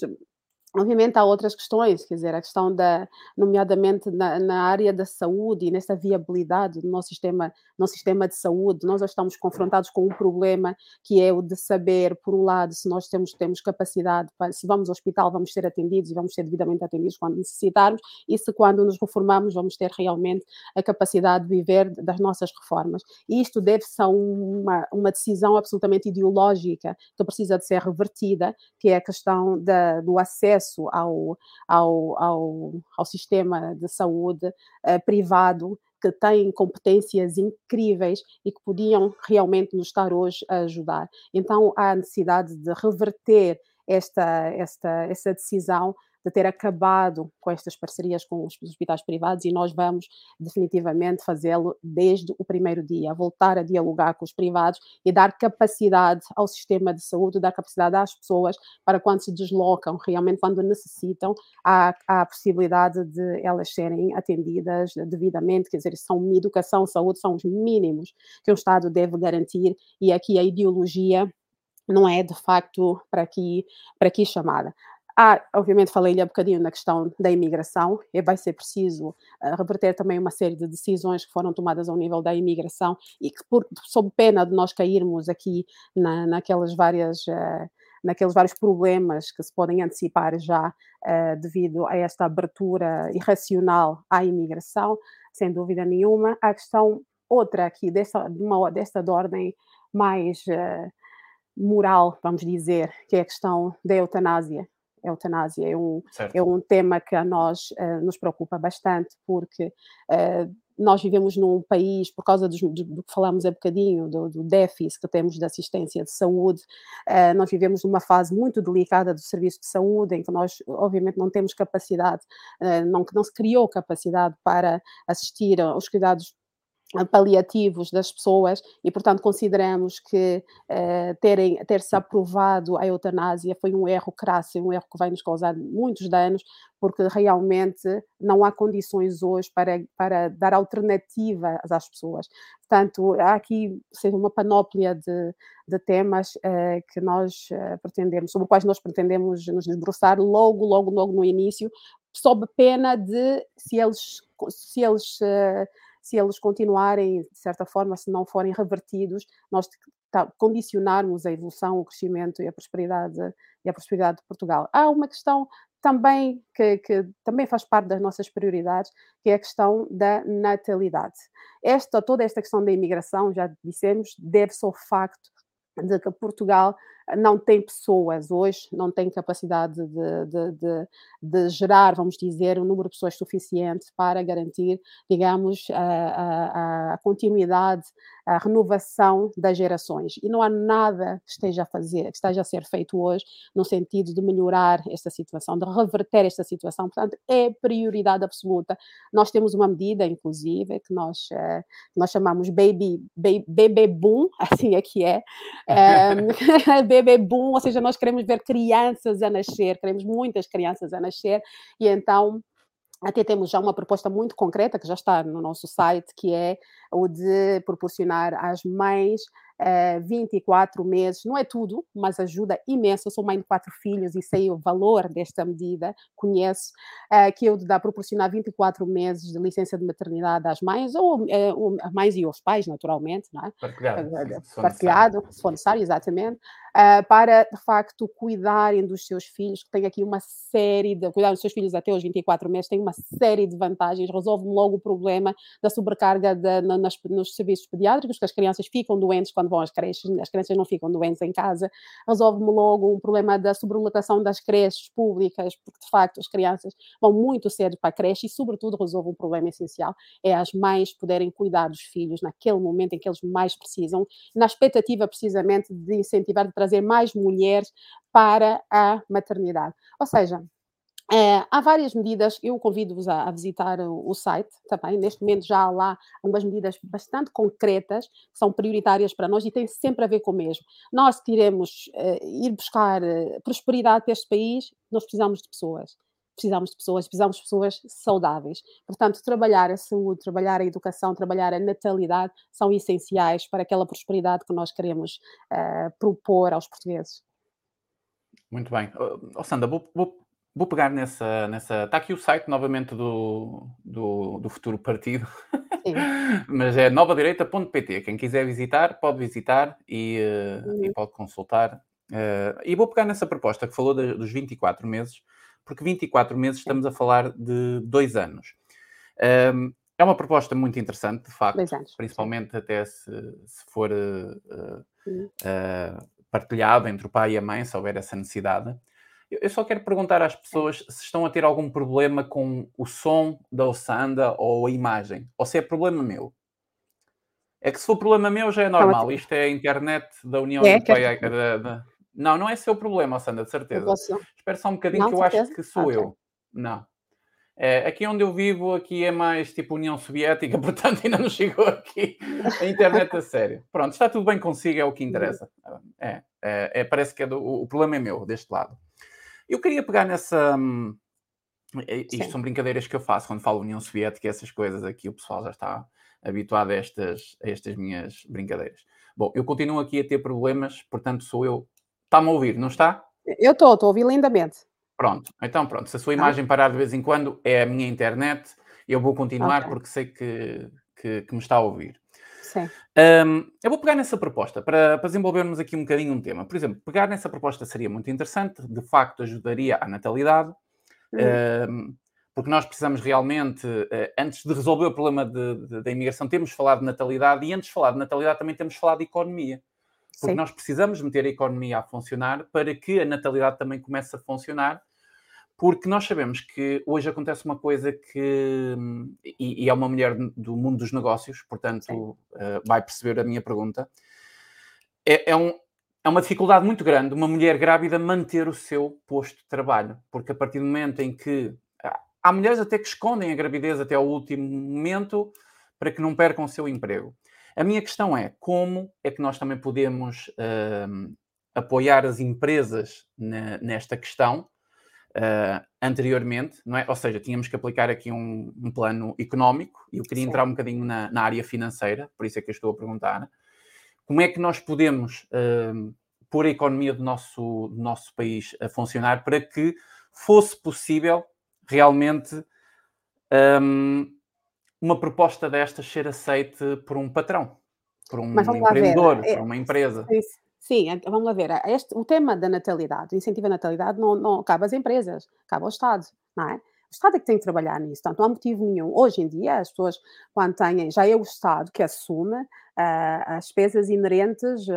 Obviamente há outras questões, quer dizer, a questão da, nomeadamente na, na, área da saúde e nessa viabilidade do nosso sistema, nosso sistema de saúde, nós estamos confrontados com um problema que é o de saber, por um lado, se nós temos, temos capacidade, para, se vamos ao hospital vamos ser atendidos e vamos ser devidamente atendidos quando necessitarmos e se quando nos reformamos vamos ter realmente a capacidade de viver das nossas reformas. E isto deve-se a uma, uma decisão absolutamente ideológica que precisa de ser revertida, que é a questão da, do acesso acesso ao, ao, ao, ao sistema de saúde uh, privado que têm competências incríveis e que podiam realmente nos estar hoje a ajudar. Então há necessidade de reverter esta, esta, essa decisão de ter acabado com estas parcerias com os hospitais privados e nós vamos definitivamente fazê-lo desde o primeiro dia, voltar a dialogar com os privados e dar capacidade ao sistema de saúde, dar capacidade às pessoas para quando se deslocam, realmente quando necessitam, há, há a possibilidade de elas serem atendidas devidamente, quer dizer, são educação, saúde, são os mínimos que o Estado deve garantir e aqui a ideologia não é de facto para aqui, para aqui chamada. Há, obviamente, falei-lhe há bocadinho na questão da imigração, e vai ser preciso uh, reverter também uma série de decisões que foram tomadas ao nível da imigração e que, por, sob pena de nós cairmos aqui na, naquelas várias. Uh, naqueles vários problemas que se podem antecipar já uh, devido a esta abertura irracional à imigração, sem dúvida nenhuma. A questão outra aqui, dessa, de uma, desta de ordem mais uh, moral, vamos dizer, que é a questão da eutanásia eutanásia. É um, é um tema que a nós uh, nos preocupa bastante, porque uh, nós vivemos num país, por causa do, do que falámos há bocadinho, do, do, déficit que temos de assistência de saúde, uh, nós vivemos numa fase muito delicada do serviço de saúde, em que nós, obviamente, não temos capacidade, uh, não, não se criou capacidade para assistir aos cuidados paliativos das pessoas e, portanto, consideramos que eh, terem, ter-se aprovado a eutanásia foi um erro crasso, um erro que vai nos causar muitos danos, porque realmente não há condições hoje para, para dar alternativa às pessoas. Portanto, há aqui seja, uma panóplia de, de temas eh, que nós eh, pretendemos, sobre os quais nós pretendemos nos debruçar logo, logo, logo no início, sob pena de, se eles, se eles se eles continuarem, de certa forma, se não forem revertidos, nós condicionarmos a evolução, o crescimento e a prosperidade e a prosperidade de Portugal. Há uma questão também que, que, também faz parte das nossas prioridades, que é a questão da natalidade. Esta, toda esta questão da imigração, já dissemos, deve-se ao facto de que Portugal não tem pessoas hoje, não tem capacidade de, de, de, de, gerar, vamos dizer, um número de pessoas suficiente para garantir, digamos, a, a, a, continuidade, a renovação das gerações. E não há nada que esteja a fazer, que esteja a ser feito hoje no sentido de melhorar esta situação, de reverter esta situação. Portanto, é prioridade absoluta. Nós temos uma medida, inclusive, que nós, uh, nós chamamos baby, baby, baby boom, <laughs> assim é que é. Um, <laughs> bebê boom, ou seja, nós queremos ver crianças a nascer, queremos muitas crianças a nascer, e então até temos já uma proposta muito concreta que já está no nosso site, que é o de proporcionar às mães 24 eh, meses, não é tudo, mas ajuda imenso. Eu sou mãe de quatro filhos e sei o valor desta medida, conheço, uh, que eu dá proporcionar 24 meses de licença de maternidade às mães, ou uh, às mães e aos pais, naturalmente, não é? Partilhado. Se Partilhado, se for necessário, exatamente. Uh, para, de facto, cuidarem dos seus filhos, que tem aqui uma série de. Cuidar dos seus filhos até os 24 meses tem uma série de vantagens, resolve logo o problema da sobrecarga de, na, nas, nos serviços pediátricos, que as crianças ficam doentes quando vão às creches, as crianças não ficam doentes em casa, resolve-me logo um problema da sobrelotação das creches públicas, porque de facto as crianças vão muito cedo para a creche e, sobretudo, resolve um problema essencial, é as mães poderem cuidar dos filhos naquele momento em que eles mais precisam, na expectativa precisamente de incentivar, de trazer mais mulheres para a maternidade. Ou seja, é, há várias medidas, eu convido-vos a, a, visitar o, o, site também. Neste momento já há lá algumas medidas bastante concretas, que são prioritárias para nós e têm sempre a ver com o mesmo. Nós queremos uh, ir buscar uh, prosperidade para este país, nós precisamos de pessoas. Precisamos de pessoas, precisamos de pessoas saudáveis. Portanto, trabalhar a saúde, trabalhar a educação, trabalhar a natalidade são essenciais para aquela prosperidade que nós queremos uh, propor aos portugueses. Muito bem. Oh, Sandra, vou, vou Vou pegar nessa. nessa... Está aqui o site novamente do, do, do futuro partido, <laughs> mas é novadireita.pt. Quem quiser visitar, pode visitar e, uh, uhum. e pode consultar. Uh, e vou pegar nessa proposta que falou de, dos 24 meses, porque 24 meses estamos a falar de dois anos. Um, é uma proposta muito interessante, de facto, principalmente Sim. até se, se for uh, partilhado entre o pai e a mãe, se houver essa necessidade. Eu só quero perguntar às pessoas se estão a ter algum problema com o som da Ossanda ou a imagem, ou se é problema meu. É que se for problema meu já é normal. Isto é a internet da União é, Europeia. Que... Da, da... Não, não é seu problema, Sandra, de certeza. Espera só um bocadinho não, que eu acho que sou okay. eu. Não. É, aqui onde eu vivo, aqui é mais tipo União Soviética, <laughs> portanto ainda não chegou aqui a internet a sério. Pronto, está tudo bem consigo, é o que uhum. interessa. É, é, é parece que é do, o problema é meu, deste lado. Eu queria pegar nessa. Hum, isto Sim. são brincadeiras que eu faço quando falo União Soviética, essas coisas aqui, o pessoal já está habituado a estas, a estas minhas brincadeiras. Bom, eu continuo aqui a ter problemas, portanto sou eu. Está-me a ouvir, não está? Eu estou, estou a ouvir lindamente. Pronto, então pronto. Se a sua imagem ah. parar de vez em quando, é a minha internet. Eu vou continuar okay. porque sei que, que, que, me está a ouvir. Sim. Um, eu vou pegar nessa proposta para, para desenvolvermos aqui um bocadinho um tema. Por exemplo, pegar nessa proposta seria muito interessante, de facto ajudaria à natalidade, uhum. um, porque nós precisamos realmente, uh, antes de resolver o problema de, de, da imigração, temos falado de natalidade e antes de falar de natalidade também temos falado de economia. Porque Sim. nós precisamos meter a economia a funcionar para que a natalidade também comece a funcionar porque nós sabemos que hoje acontece uma coisa que, e, e é uma mulher do mundo dos negócios, portanto uh, vai perceber a minha pergunta, é, é, um, é uma dificuldade muito grande uma mulher grávida manter o seu posto de trabalho, porque a partir do momento em que há mulheres até que escondem a gravidez até ao último momento para que não percam o seu emprego. A minha questão é como é que nós também podemos uh, apoiar as empresas na, nesta questão uh, anteriormente, não é? Ou seja, tínhamos que aplicar aqui um, um plano económico e eu queria Sim. entrar um bocadinho na, na, área financeira, por isso é que eu estou a perguntar. Como é que nós podemos uh, pôr a economia do nosso, do nosso país a funcionar para que fosse possível realmente um, uma proposta destas ser aceite por um patrão, por um empreendedor, por uma empresa? Sim, vamos lá ver. Este, o tema da natalidade, o incentivo à natalidade, não, não cabe às empresas, cabe ao Estado, não é? O Estado é que tem que trabalhar nisso, portanto, não há motivo nenhum. Hoje em dia, as pessoas, quando têm, já é o Estado que assume as despesas inerentes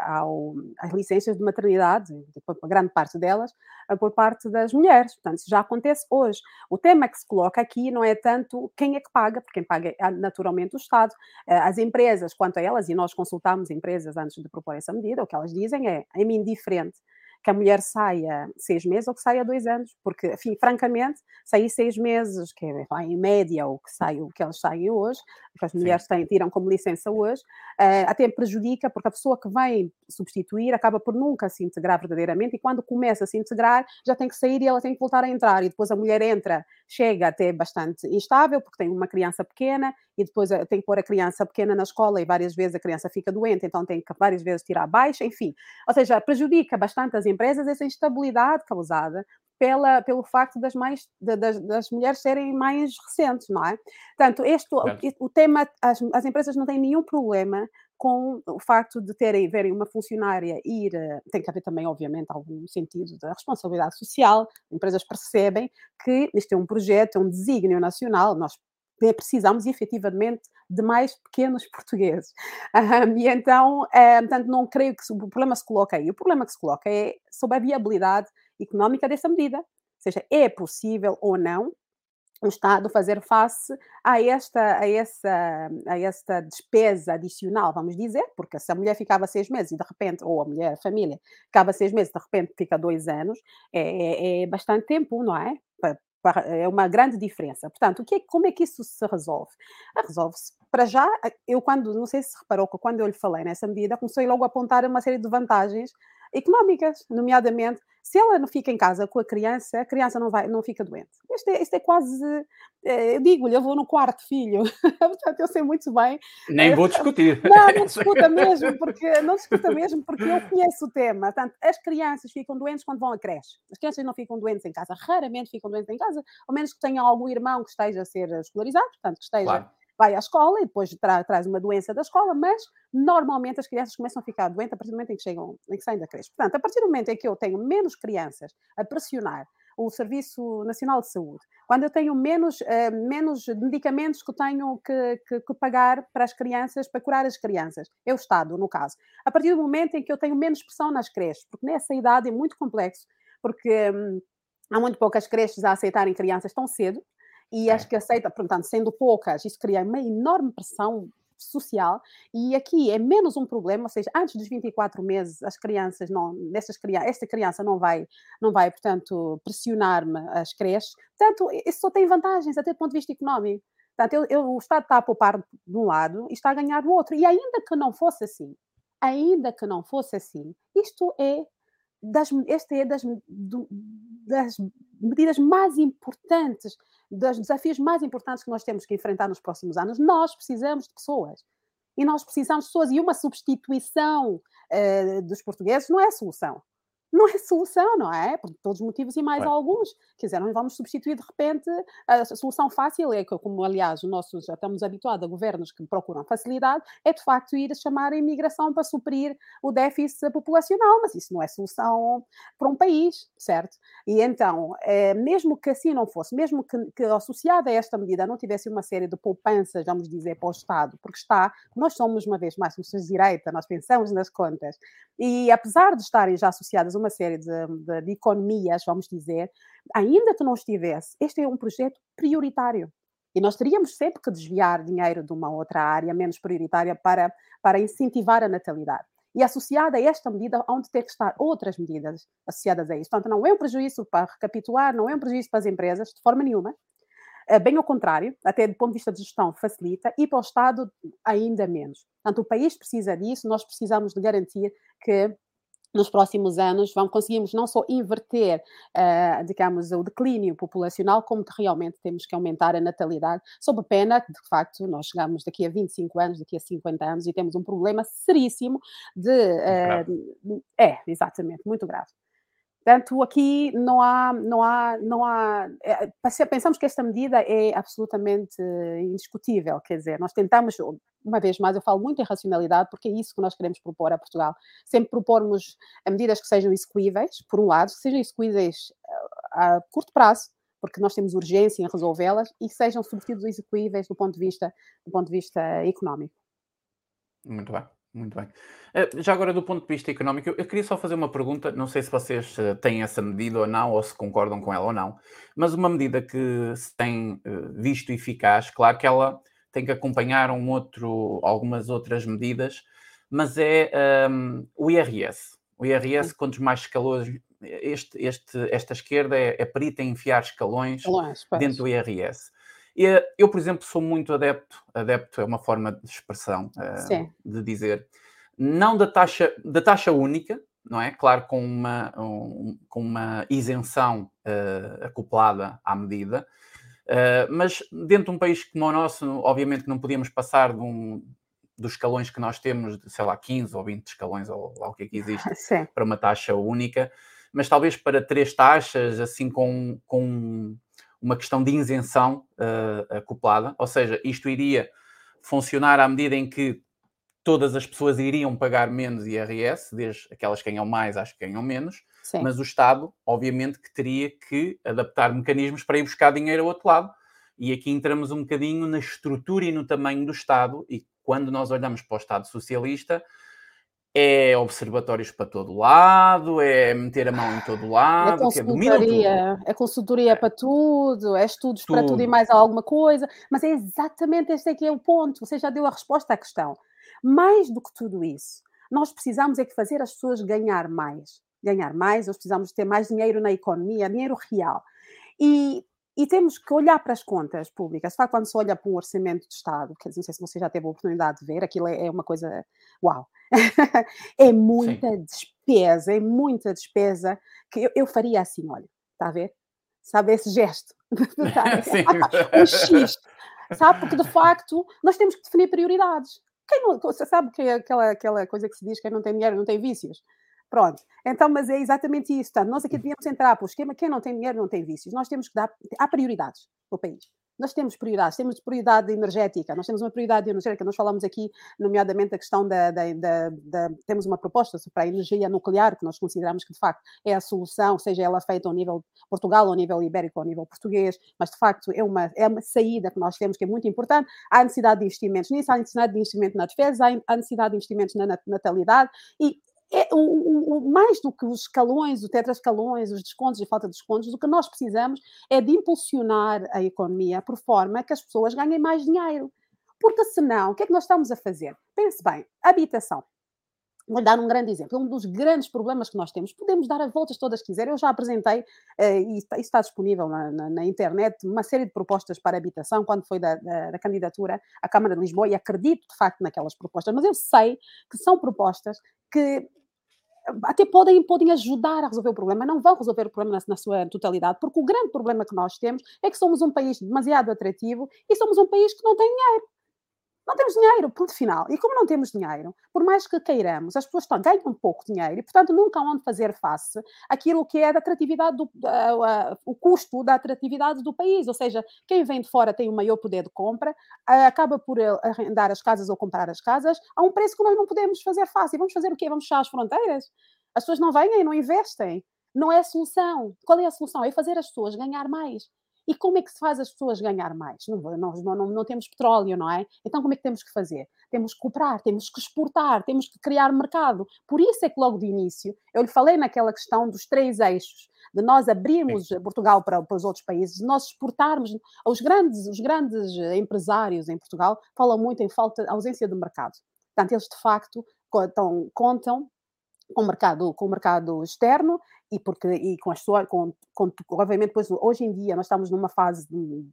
ao, às licenças de maternidade, uma grande parte delas, por parte das mulheres. Portanto, isso já acontece hoje. O tema que se coloca aqui não é tanto quem é que paga, porque quem paga é naturalmente o Estado. As empresas, quanto a elas, e nós consultámos empresas antes de propor essa medida, o que elas dizem é, é-me indiferente que a mulher saia seis meses ou que saia dois anos, porque, enfim, francamente, sair seis meses, que é em média o que sai, o que elas saem hoje, que as mulheres têm, tiram como licença hoje, uh, até prejudica, porque a pessoa que vem substituir acaba por nunca se integrar verdadeiramente e quando começa a se integrar já tem que sair e ela tem que voltar a entrar e depois a mulher entra, chega até bastante instável porque tem uma criança pequena e depois eh, tem que pôr a criança pequena na escola e várias vezes a criança fica doente, então tem que várias vezes tirar baixa, enfim. Ou seja, prejudica bastante as empresas essa instabilidade causada pela, pelo facto das, mais, das, das, mulheres serem mais recentes, não é? Portanto, este, o, o, tema, as, as empresas não têm nenhum problema com o facto de terem, verem uma funcionária ir, eh, tem que haver também, obviamente, algum sentido da responsabilidade social, as empresas percebem que isto é um projeto, é um desígnio nacional, nós precisamos efetivamente de mais pequenos portugueses. <laughs> Um, e então, é, portanto, não creio que o problema se coloque aí. O problema que se coloca é sobre a viabilidade económica dessa medida. Ou seja, é possível ou não o Estado fazer face a esta, a, essa, a esta despesa adicional, vamos dizer, porque se a mulher ficava seis meses e de repente, ou a mulher, a família, ficava seis meses, de repente fica dois anos, é, é, é bastante tempo, não é? É uma grande diferença. Portanto, o que é, como é que isso se resolve? Ah, resolve-se. Para já, eu quando, não sei se reparou que quando eu lhe falei nessa medida, comecei logo a apontar uma série de vantagens económicas, nomeadamente, se ela não fica em casa com a criança, a criança não, vai, não fica doente. Isto é, isto é quase, é, digo-lhe, eu vou no quarto filho, <laughs> portanto eu sei muito bem. Nem vou discutir. <laughs> Não, não discuta mesmo, porque, não discuta mesmo, porque eu conheço o tema. Portanto, as crianças ficam doentes quando vão à creche. As crianças não ficam doentes em casa, raramente ficam doentes em casa, ao menos que tenham algum irmão que esteja a ser escolarizado, portanto, que esteja... Claro vai à escola e depois tra traz uma doença da escola, mas normalmente as crianças começam a ficar doentes a partir do momento em que chegam, em que saem da creche. Portanto, a partir do momento em que eu tenho menos crianças a pressionar o Serviço Nacional de Saúde, quando eu tenho menos, uh, menos medicamentos que tenho que, que, que, pagar para as crianças, para curar as crianças, é o Estado, no caso. A partir do momento em que eu tenho menos pressão nas creches, porque nessa idade é muito complexo, porque hum, há muito poucas creches a aceitarem crianças tão cedo, e acho que aceita, portanto, sendo poucas, isso cria uma enorme pressão social e aqui é menos um problema, ou seja, antes dos 24 meses as crianças não, nessas crianças, esta criança não vai, não vai, portanto, pressionar-me as creches, portanto, isso só tem vantagens até do ponto de vista económico. Portanto, eu, eu, o Estado está a poupar de um lado e está a ganhar do outro. E ainda que não fosse assim, ainda que não fosse assim, isto é das, esta é das, das medidas mais importantes dos desafios mais importantes que nós temos que enfrentar nos próximos anos. Nós precisamos de pessoas. E nós precisamos de pessoas. E uma substituição uh, dos portugueses não é a solução não é solução, não é? Por todos os motivos e mais alguns. Quer dizer, não vamos substituir de repente a solução fácil, é que, como aliás nossos, já estamos habituados a governos que procuram facilidade, é de facto ir chamar a imigração para suprir o déficit populacional, mas isso não é solução para um país, certo? E então, é, mesmo que assim não fosse, mesmo que, que associada a esta medida não tivesse uma série de poupanças, vamos dizer, para o Estado, porque está, nós somos uma vez mais, somos direita, nós pensamos nas contas, e apesar de estarem já associadas uma série de, de, de economias, vamos dizer, ainda que não estivesse, este é um projeto prioritário. E nós teríamos sempre que desviar dinheiro de uma outra área menos prioritária para, para incentivar a natalidade. E associada a esta medida, onde ter que estar outras medidas associadas a isso. Portanto, não é um prejuízo para recapitular, não é um prejuízo para as empresas, de forma nenhuma. É bem ao contrário, até do ponto de vista de gestão facilita, e para o Estado ainda menos. Portanto, o país precisa disso, nós precisamos de garantir que nos próximos anos vamos, conseguimos não só inverter, uh, digamos, o declínio populacional, como que realmente temos que aumentar a natalidade, sob pena que, de facto, nós chegamos daqui a 25 anos, daqui a 50 anos e temos um problema seríssimo de... Uh, é, exatamente, muito grave. Portanto, aqui não há, não há, não há. É, pensamos que esta medida é absolutamente indiscutível, quer dizer, nós tentamos, uma vez mais, eu falo muito em racionalidade, porque é isso que nós queremos propor a Portugal. Sempre propormos medidas que sejam execuíveis, por um lado, que sejam execuíveis a curto prazo, porque nós temos urgência em resolvê-las, e que sejam, sobretudo, execuíveis do ponto de vista, do ponto de vista económico. Muito bem. Muito bem. Eh, já agora, do ponto de vista económico, eu queria só fazer uma pergunta. Não sei se vocês eh, têm essa medida ou não, ou se concordam com ela ou não, mas uma medida que se tem eh, visto eficaz, claro que ela tem que acompanhar um outro, algumas outras medidas, mas é um, o IRS. O IRS, quantos mais escalões. Este, este, esta esquerda é, é perita em enfiar escalões dentro do IRS. Eu, por exemplo, sou muito adepto, adepto é uma forma de expressão, uh, de dizer, não da taxa, da taxa única, não é? Claro, com uma, um, com uma isenção uh, acoplada à medida, uh, mas dentro de um país como o nosso, obviamente não podíamos passar de um, dos escalões que nós temos, de, sei lá, 15 ou 20 escalões, ou lá o que é que existe, <laughs> Sim. para uma taxa única, mas talvez para três taxas, assim com, com uma questão de isenção uh, acoplada, ou seja, isto iria funcionar à medida em que todas as pessoas iriam pagar menos IRS, desde aquelas que ganham mais às que ganham menos, Sim. mas o Estado, obviamente, que teria que adaptar mecanismos para ir buscar dinheiro ao outro lado. E aqui entramos um bocadinho na estrutura e no tamanho do Estado, e quando nós olhamos para o Estado socialista, é observatórios para todo lado, é meter a mão em todo é lado, é consultoria, é, é consultoria é. para tudo, é estudos tudo. para tudo e mais alguma coisa, mas é exatamente este aqui é o ponto, você já deu a resposta à questão. Mais do que tudo isso, nós precisamos é que fazer as pessoas ganhar mais, ganhar mais, nós precisamos ter mais dinheiro na economia, dinheiro real. E e temos que olhar para as contas públicas. Só quando se olha para um orçamento de Estado, que não sei se você já teve a oportunidade de ver, aquilo é, é uma coisa. Uau! <laughs> é muita Sim. despesa, é muita despesa que eu, eu, faria assim, olha, está a ver? Sabe esse gesto? <laughs> <laughs> um X. Sabe? Porque de facto nós temos que definir prioridades. Quem não, sabe que é aquela, aquela coisa que se diz que quem não tem dinheiro não tem vícios? Pronto. Então, mas é exatamente isso. Nós aqui devíamos entrar para o esquema, quem não tem dinheiro não tem vícios. Nós temos que dar, há prioridades no país. Nós temos prioridades, temos prioridade energética, nós temos uma prioridade energética, nós falamos aqui, nomeadamente, a questão da, da, da, da, Temos uma proposta para a energia nuclear, que nós consideramos que, de facto, é a solução, seja ela feita ao nível Portugal, ao nível ibérico, ao nível português, mas, de facto, é uma, é uma saída que nós temos que é muito importante. Há necessidade de investimentos nisso, há necessidade de investimento na defesa, há necessidade de investimentos na natalidade e é, o, o, mais do que os escalões, os tetrascalões, os descontos e falta de descontos, o que nós precisamos é de impulsionar a economia por forma que as pessoas ganhem mais dinheiro. Porque senão, o que é que nós estamos a fazer? Pense bem, habitação. Vou dar um grande exemplo. Um dos grandes problemas que nós temos, podemos dar as voltas todas que quiser. Eu já apresentei, uh, e está disponível na, na, na, internet, uma série de propostas para habitação, quando foi da, da, da, candidatura à Câmara de Lisboa, e acredito de facto naquelas propostas, mas eu sei que são propostas que até podem, podem ajudar a resolver o problema, não vão resolver o problema na, na, sua totalidade, porque o grande problema que nós temos é que somos um país demasiado atrativo e somos um país que não tem dinheiro. Não temos dinheiro, ponto final. E como não temos dinheiro, por mais que queiramos, as pessoas estão, ganham pouco dinheiro e, portanto, nunca onde fazer face àquilo que é da atratividade, do, o custo da atratividade do país. Ou seja, quem vem de fora tem um maior poder de compra, acaba por arrendar as casas ou comprar as casas a um preço que nós não podemos fazer face. E vamos fazer o quê? Vamos fechar as fronteiras? As pessoas não vêm e não investem. Não é a solução. Qual é a solução? É fazer as pessoas ganhar mais. E como é que se faz as pessoas ganhar mais? Não, nós não, não, não, temos petróleo, não é? Então como é que temos que fazer? Temos que comprar, temos que exportar, temos que criar mercado. Por isso é que logo de início eu lhe falei naquela questão dos três eixos, de nós abrirmos Sim. Portugal para, para, os outros países, de nós exportarmos. Os grandes, os grandes empresários em Portugal falam muito em falta, ausência de mercado. Portanto, eles de facto contam, contam com o mercado, com o mercado externo e, porque, e com as suas, com, com, obviamente, depois, hoje em dia nós estamos numa fase de,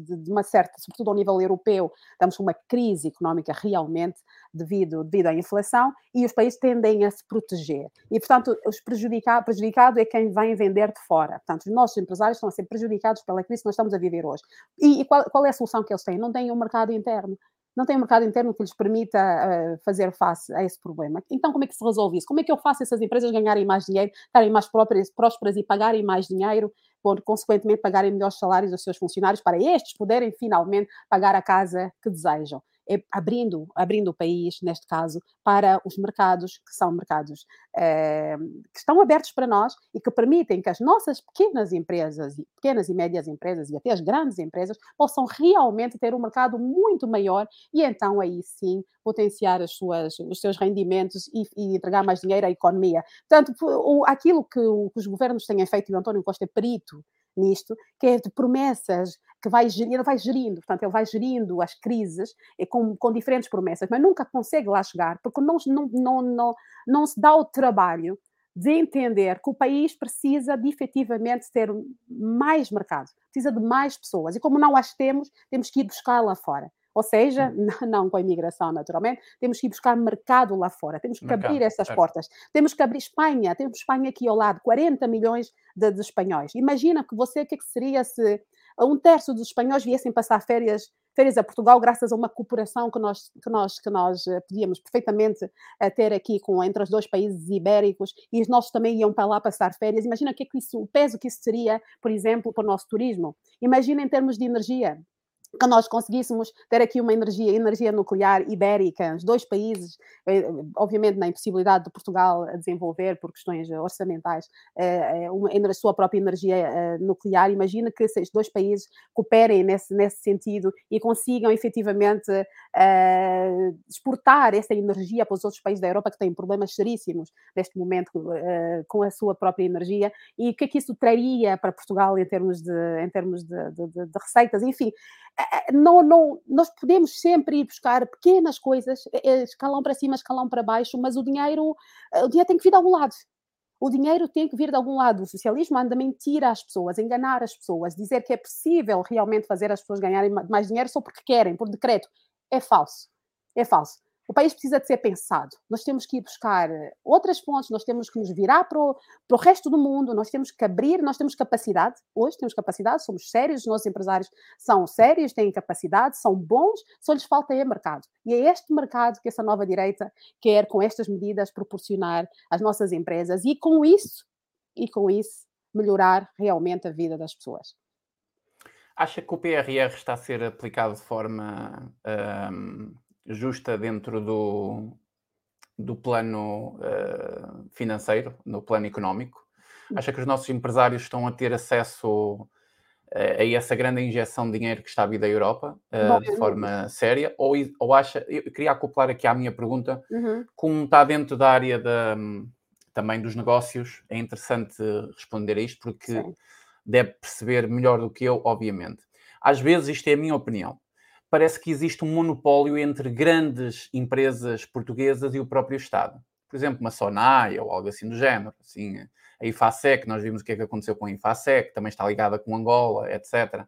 de, de, uma certa, sobretudo ao nível europeu, estamos com uma crise económica realmente devido, devido à inflação e os países tendem a se proteger. E, portanto, os prejudicado, prejudicado é quem vem vender de fora. Portanto, os nossos empresários estão a ser prejudicados pela crise que nós estamos a viver hoje. E, e qual, qual é a solução que eles têm? Não têm um mercado interno não tem um mercado interno que lhes permita uh, fazer face a esse problema. Então, como é que se resolve isso? Como é que eu faço essas empresas ganharem mais dinheiro, estarem mais próprias, prósperas e pagarem mais dinheiro, por, consequentemente, pagarem melhores salários aos seus funcionários, para estes poderem finalmente pagar a casa que desejam? É abrindo, abrindo o país, neste caso, para os mercados que são mercados eh, que estão abertos para nós e que permitem que as nossas pequenas empresas, pequenas e médias empresas e até as grandes empresas possam realmente ter um mercado muito maior e então aí sim potenciar as suas, os seus rendimentos e, e entregar mais dinheiro à economia. Portanto, aquilo que, que os governos têm feito, e o António Costa é perito nisto, que é de promessas que vai, ele vai gerindo, portanto, ele vai gerindo as crises eh, com, com diferentes promessas, mas nunca consegue lá chegar, porque não, não, não, não, não se dá o trabalho de entender que o país precisa de efetivamente ter mais mercado, precisa de mais pessoas, e como não as temos, temos que ir buscar lá fora. Ou seja, hum. não com a imigração, naturalmente, temos que ir buscar mercado lá fora, temos que mercado, abrir essas portas. Temos que abrir Espanha, temos Espanha aqui ao lado, 40 milhões de, de espanhóis. Imagina que você, o que, é que seria se um terço dos espanhóis viessem passar férias férias a Portugal graças a uma cooperação que nós, que nós, que nós eh, podíamos perfeitamente eh, ter aqui com, entre os dois países ibéricos e os nossos também iam para lá passar férias. Imagina o, que é que isso, o peso que isso seria, por exemplo, para o nosso turismo. Imagina em termos de energia que nós conseguíssemos ter aqui uma energia, energia nuclear ibérica, os dois países, eh, obviamente na impossibilidade de Portugal desenvolver por questões orçamentais eh, eh, a sua própria energia nuclear, imagina que esses dois países cooperem nesse, nesse sentido e consigam efetivamente exportar essa energia para os outros países da Europa que têm problemas seríssimos neste momento com a sua própria energia e o que é que isso traria para Portugal em termos de, em termos de, de, de receitas, enfim, não, não, nós podemos sempre ir buscar pequenas coisas, escalão para cima, escalão para baixo, mas o dinheiro, o dinheiro tem que vir de algum lado. O dinheiro tem que vir de algum lado. O socialismo anda a mentir às pessoas, enganar as pessoas, dizer que é possível realmente fazer as pessoas ganharem mais dinheiro só porque querem, por decreto. É falso. É falso. O país precisa de ser pensado. Nós temos que ir buscar outras fontes, nós temos que nos virar para o, para o resto do mundo, nós temos que abrir, nós temos capacidade. Hoje temos capacidade, somos sérios, os nossos empresários são sérios, têm capacidade, são bons, só lhes falta é mercado. E é este mercado que essa nova direita quer, com estas medidas, proporcionar às nossas empresas e com isso, e com isso, melhorar realmente a vida das pessoas. Acha que o PRR está a ser aplicado de forma um justa dentro do, do plano uh, financeiro, no plano económico? Hum. Acha que os nossos empresários estão a ter acesso uh, a essa grande injeção de dinheiro que está a vir da Europa uh, Bom, de forma séria? Ou, ou acha, eu queria acoplar aqui à minha pergunta, uhum. como está dentro da área da, também dos negócios, é interessante responder a isto, porque Sim. deve perceber melhor do que eu, obviamente. Às vezes, isto é a minha opinião parece que existe um monopólio entre grandes empresas portuguesas e o próprio Estado. Por exemplo, uma Sonai ou algo assim do género. Assim, a IFASEC, nós vimos o que é que aconteceu com a IFASEC, também está ligada com Angola, etc.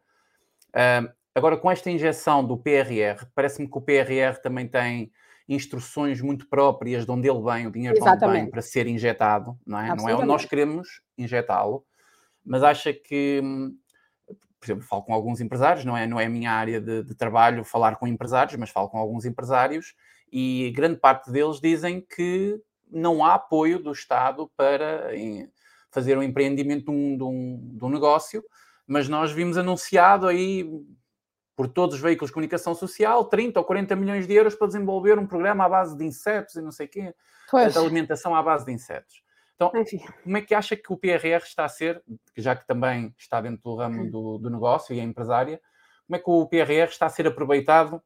Uh, agora, com esta injeção do PRR, parece-me que o PRR também tem instruções muito próprias de onde ele vem, o dinheiro de onde vem para ser injetado, não é? Não é onde nós queremos injetá-lo, mas acha que hum, por exemplo, falo com alguns empresários, não é, não é a minha área de, de, trabalho falar com empresários, mas falo com alguns empresários e grande parte deles dizem que não há apoio do Estado para fazer um empreendimento de um, de, um, de um, negócio, mas nós vimos anunciado aí por todos os veículos de comunicação social 30 ou 40 milhões de euros para desenvolver um programa à base de insetos e não sei o quê, de alimentação à base de insetos. Então, Enfim. como é que acha que o PRR está a ser, já que também está dentro do ramo do, do negócio e é empresária, como é que o PRR está a ser aproveitado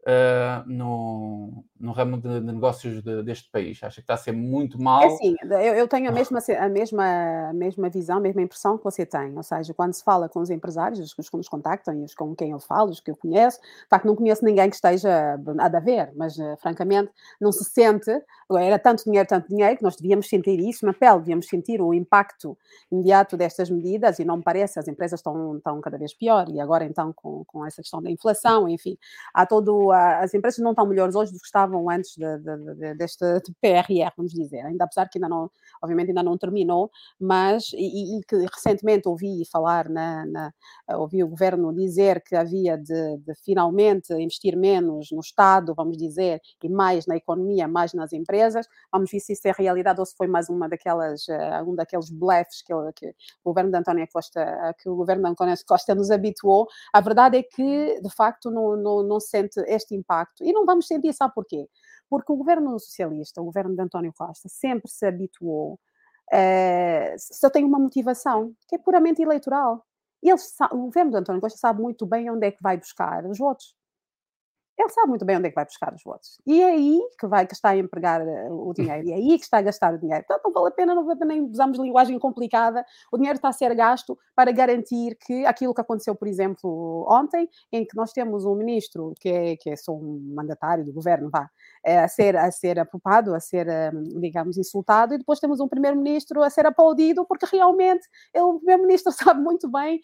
uh, no, no ramo de, de negócios de, deste país? Acha que está a ser muito mal? É assim, eu, eu tenho a mesma, a, mesma, a mesma visão, a mesma impressão que você tem. Ou seja, quando se fala com os empresários, os, que nos contactam e os com quem eu falo, os que eu conheço, de facto não conheço ninguém que esteja a ver, mas uh, francamente não se sente, era tanto dinheiro, tanto dinheiro, que nós devíamos sentir isso na pele, devíamos sentir o impacto imediato destas medidas e não me parece, as empresas estão, estão cada vez pior e agora então com, com essa questão da inflação, enfim, há todo, as empresas não estão melhores hoje do que estavam antes de, de, de, deste PRR, vamos dizer, ainda apesar que ainda não, obviamente ainda não terminou, mas, e, e que recentemente ouvi falar, na, na, ouvi o governo dizer que havia de, de, finalmente investir menos no Estado, vamos dizer, e mais na economia, mais nas empresas, vamos ver se isso é realidade ou se foi mais uma daquelas, uh, um daqueles blefs que, que, o governo de António Costa, que o governo de António Costa nos habituou, a verdade é que, de facto, não, não, não se sente este impacto, e não vamos sentir, sabe porquê? Porque o governo socialista, o governo de António Costa, sempre se habituou, uh, só tem uma motivação, que é puramente eleitoral. Ele, o governo de António Costa sabe muito bem onde é que vai buscar os votos ele sabe muito bem onde é que vai buscar os votos. E é aí que vai que está a empregar eh, o dinheiro, e é aí que está a gastar o dinheiro. Então não vale a pena, não vale a pena, nem usamos linguagem complicada, o dinheiro está a ser gasto para garantir que aquilo que aconteceu, por exemplo, ontem, em que nós temos um ministro que é, que é só um mandatário do governo, vá, é, a ser, a ser apupado, a ser, hum, digamos, insultado, e depois temos um primeiro-ministro a ser aplaudido, porque realmente ele, o primeiro-ministro <laughs> sabe muito bem,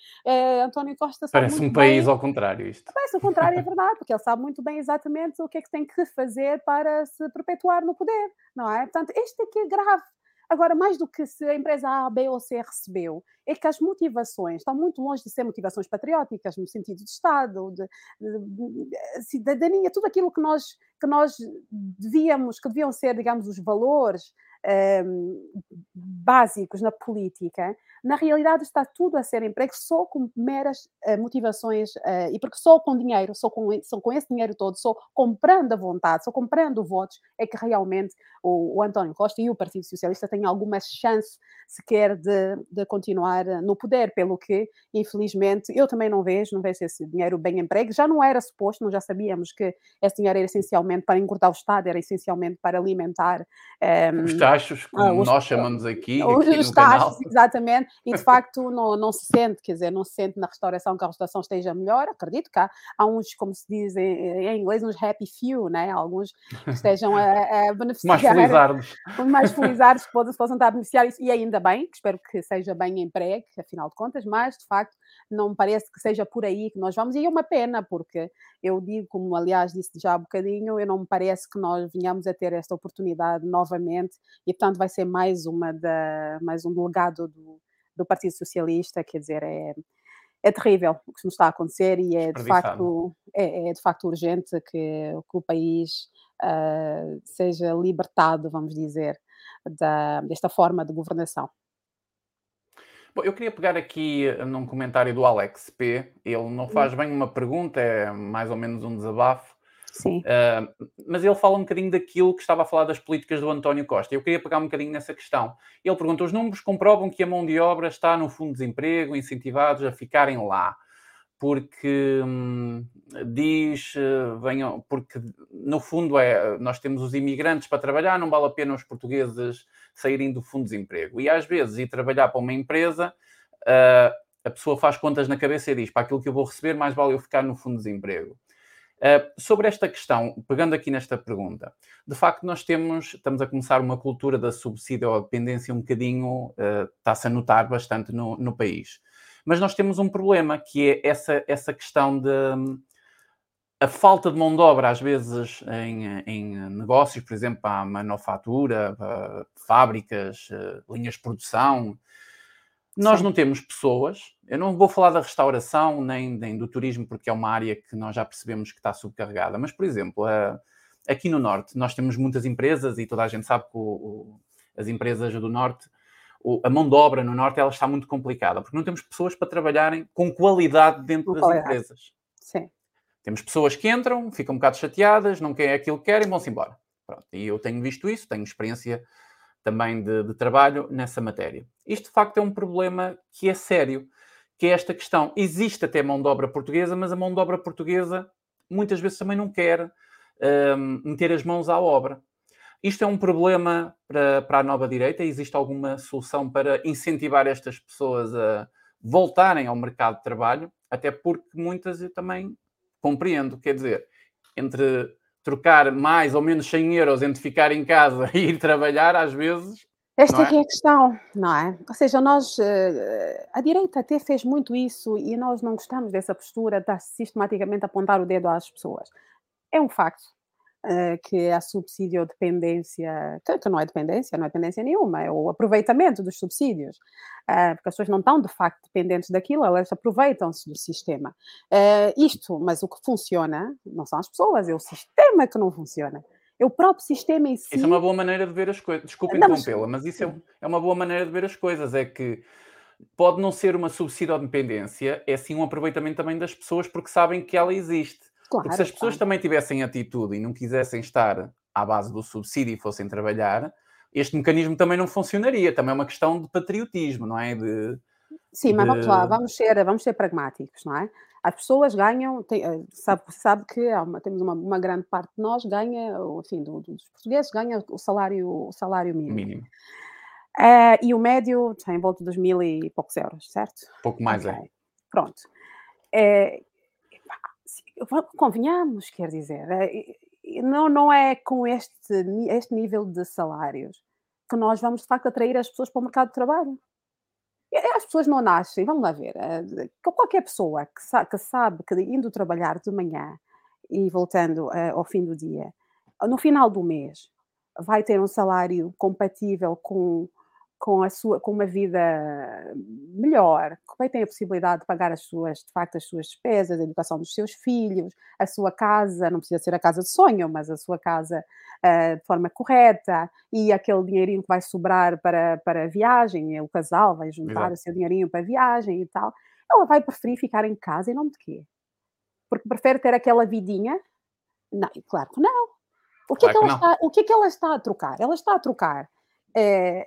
António Costa sabe Parece um país ao contrário isto. Parece o contrário, é verdade, porque ele sabe muito bem exatamente o que é que tem que fazer para se perpetuar no poder, não é? Portanto, este aqui é grave. Agora, mais do que se a empresa A, B ou C recebeu, é que as motivações estão muito longe de ser motivações patrióticas, no sentido de Estado, de, de, de cidadania, tudo aquilo que nós, que nós devíamos, que deviam ser, digamos, os valores um, básicos na política, na realidade está tudo a ser emprego só com meras uh, motivações uh, e porque só com dinheiro, só com, só com esse dinheiro todo, só comprando a vontade, só comprando votos, é que realmente o, o António Costa e o Partido Socialista têm alguma chance sequer de, de continuar no poder, pelo que, infelizmente, eu também não vejo, não vejo esse dinheiro bem emprego. Já não era suposto, nós já sabíamos que esse dinheiro era essencialmente para engordar o Estado, era essencialmente para alimentar... Um, ehm, os taxos, como uh, os, nós chamamos aqui, <laughs> os, aqui os taxos, exatamente, e de <laughs> facto não, não se sente, quer dizer, não se sente na restauração que a restauração esteja melhor, acredito que há, há uns, como se diz em, em, inglês, uns happy few, né? alguns que estejam a, a <laughs> beneficiar. mais felizardos. Mais felizardos que possam estar a beneficiar isso, e ainda bem, espero que seja bem emprego, afinal de contas, mas de facto não me parece que seja por aí que nós vamos, e é uma pena, porque eu digo, como aliás disse já há bocadinho, eu não me parece que nós venhamos a ter esta oportunidade novamente, e portanto vai ser mais uma da, mais um legado do, do Partido Socialista, quer dizer, é, é terrível o que nos está a acontecer e é de facto, é, é, de facto urgente que, que o país uh, seja libertado, vamos dizer, da, desta forma de governação. Bom, eu queria pegar aqui num comentário do Alex P. Ele não faz bem uma pergunta, é mais ou menos um desabafo. Sim. Uh, mas ele fala um bocadinho daquilo que estava a falar das políticas do António Costa. Eu queria pegar um bocadinho nessa questão. Ele pergunta: os números comprovam que a mão de obra está no fundo de desemprego, incentivados a ficarem lá. Porque hum, diz, uh, venham, porque no fundo é, nós temos os imigrantes para trabalhar, não vale a pena os portugueses saírem do fundo de desemprego. E às vezes ir trabalhar para uma empresa, uh, a pessoa faz contas na cabeça e diz: para aquilo que eu vou receber, mais vale eu ficar no fundo de desemprego. Uh, sobre esta questão, pegando aqui nesta pergunta, de facto nós temos, estamos a começar uma cultura da subsídio ou dependência um bocadinho, uh, está-se a notar bastante no, no, país. Mas nós temos um problema que é essa, essa questão de a falta de mão de obra, às vezes, em, em negócios, por exemplo, a manufatura, fábricas, uh, linhas de produção, nós Sim. não temos pessoas, eu não vou falar da restauração nem, nem, do turismo, porque é uma área que nós já percebemos que está subcarregada, mas, por exemplo, aqui no Norte, nós temos muitas empresas e toda a gente sabe que o, o, as empresas do Norte, o, a mão de obra no Norte, ela está muito complicada, porque não temos pessoas para trabalharem com qualidade dentro com das qualidade. empresas. Sim. Temos pessoas que entram, ficam um bocado chateadas, não querem aquilo que querem e vão-se embora. Pronto. E eu tenho visto isso, tenho experiência também de, de, trabalho nessa matéria. Isto, de facto, é um problema que é sério, que é esta questão. Existe até mão de obra portuguesa, mas a mão de obra portuguesa muitas vezes também não quer um, meter as mãos à obra. Isto é um problema para, para a nova direita? Existe alguma solução para incentivar estas pessoas a voltarem ao mercado de trabalho? Até porque muitas eu também compreendo, quer dizer, entre trocar mais ou menos 100 euros entre ficar em casa <laughs> e ir trabalhar, às vezes. Esta é? é? é a questão, não é? Ou seja, nós, eh, a direita até fez muito isso e nós não gostamos dessa postura de sistematicamente apontar o dedo às pessoas. É um facto uh, que a subsídio dependência, que, não é dependência, não é dependência nenhuma, é o aproveitamento dos subsídios, uh, porque as pessoas não estão de facto dependentes daquilo, elas aproveitam-se do sistema. Uh, isto, mas o que funciona não são as pessoas, é o sistema que não funciona. É o próprio sistema em si. Isso é uma boa maneira de ver as coisas. Desculpe interrompê-la, mas isso é, é uma boa maneira de ver as coisas. É que pode não ser uma subsídio dependência, é sim um aproveitamento também das pessoas porque sabem que ela existe. Claro, Porque se as pessoas claro. também tivessem atitude e não quisessem estar à base do subsídio e fossem trabalhar, este mecanismo também não funcionaria. Também é uma questão de patriotismo, não é? De, Sim, mas vamos lá, vamos ser, vamos ser pragmáticos, não é? As pessoas ganham, tem, eh, sabe, sabe que uma, temos uma, uma, grande parte de nós ganha, enfim, dos portugueses ganha o salário, o salário mínimo. mínimo. Uh, e o médio tem em volta dos mil e poucos euros, certo? Pouco mais, okay. é. Pronto. É, convenhamos, quer dizer, eh, não, não é com este, este nível de salários que nós vamos de facto atrair as pessoas para o mercado de trabalho. As pessoas não nascem, vamos lá ver, eh, qualquer pessoa que, sabe que, sabe que indo trabalhar de manhã e voltando uh, ao fim do dia, no final do mês, vai ter um salário compatível com com, a sua, com uma vida melhor, que tem a possibilidade de pagar as suas, de facto, as suas despesas, a educação dos seus filhos, a sua casa, não precisa ser a casa de sonho, mas a sua casa uh, de forma correta, e aquele dinheirinho que vai sobrar para, para a viagem, o casal vai juntar Exato. o seu dinheirinho para a viagem e tal, ela vai preferir ficar em casa em nome de quê? Porque prefere ter aquela vidinha? Não, claro que não. O que, claro é que, ela está, o que é que ela está a trocar? Ela está a trocar é,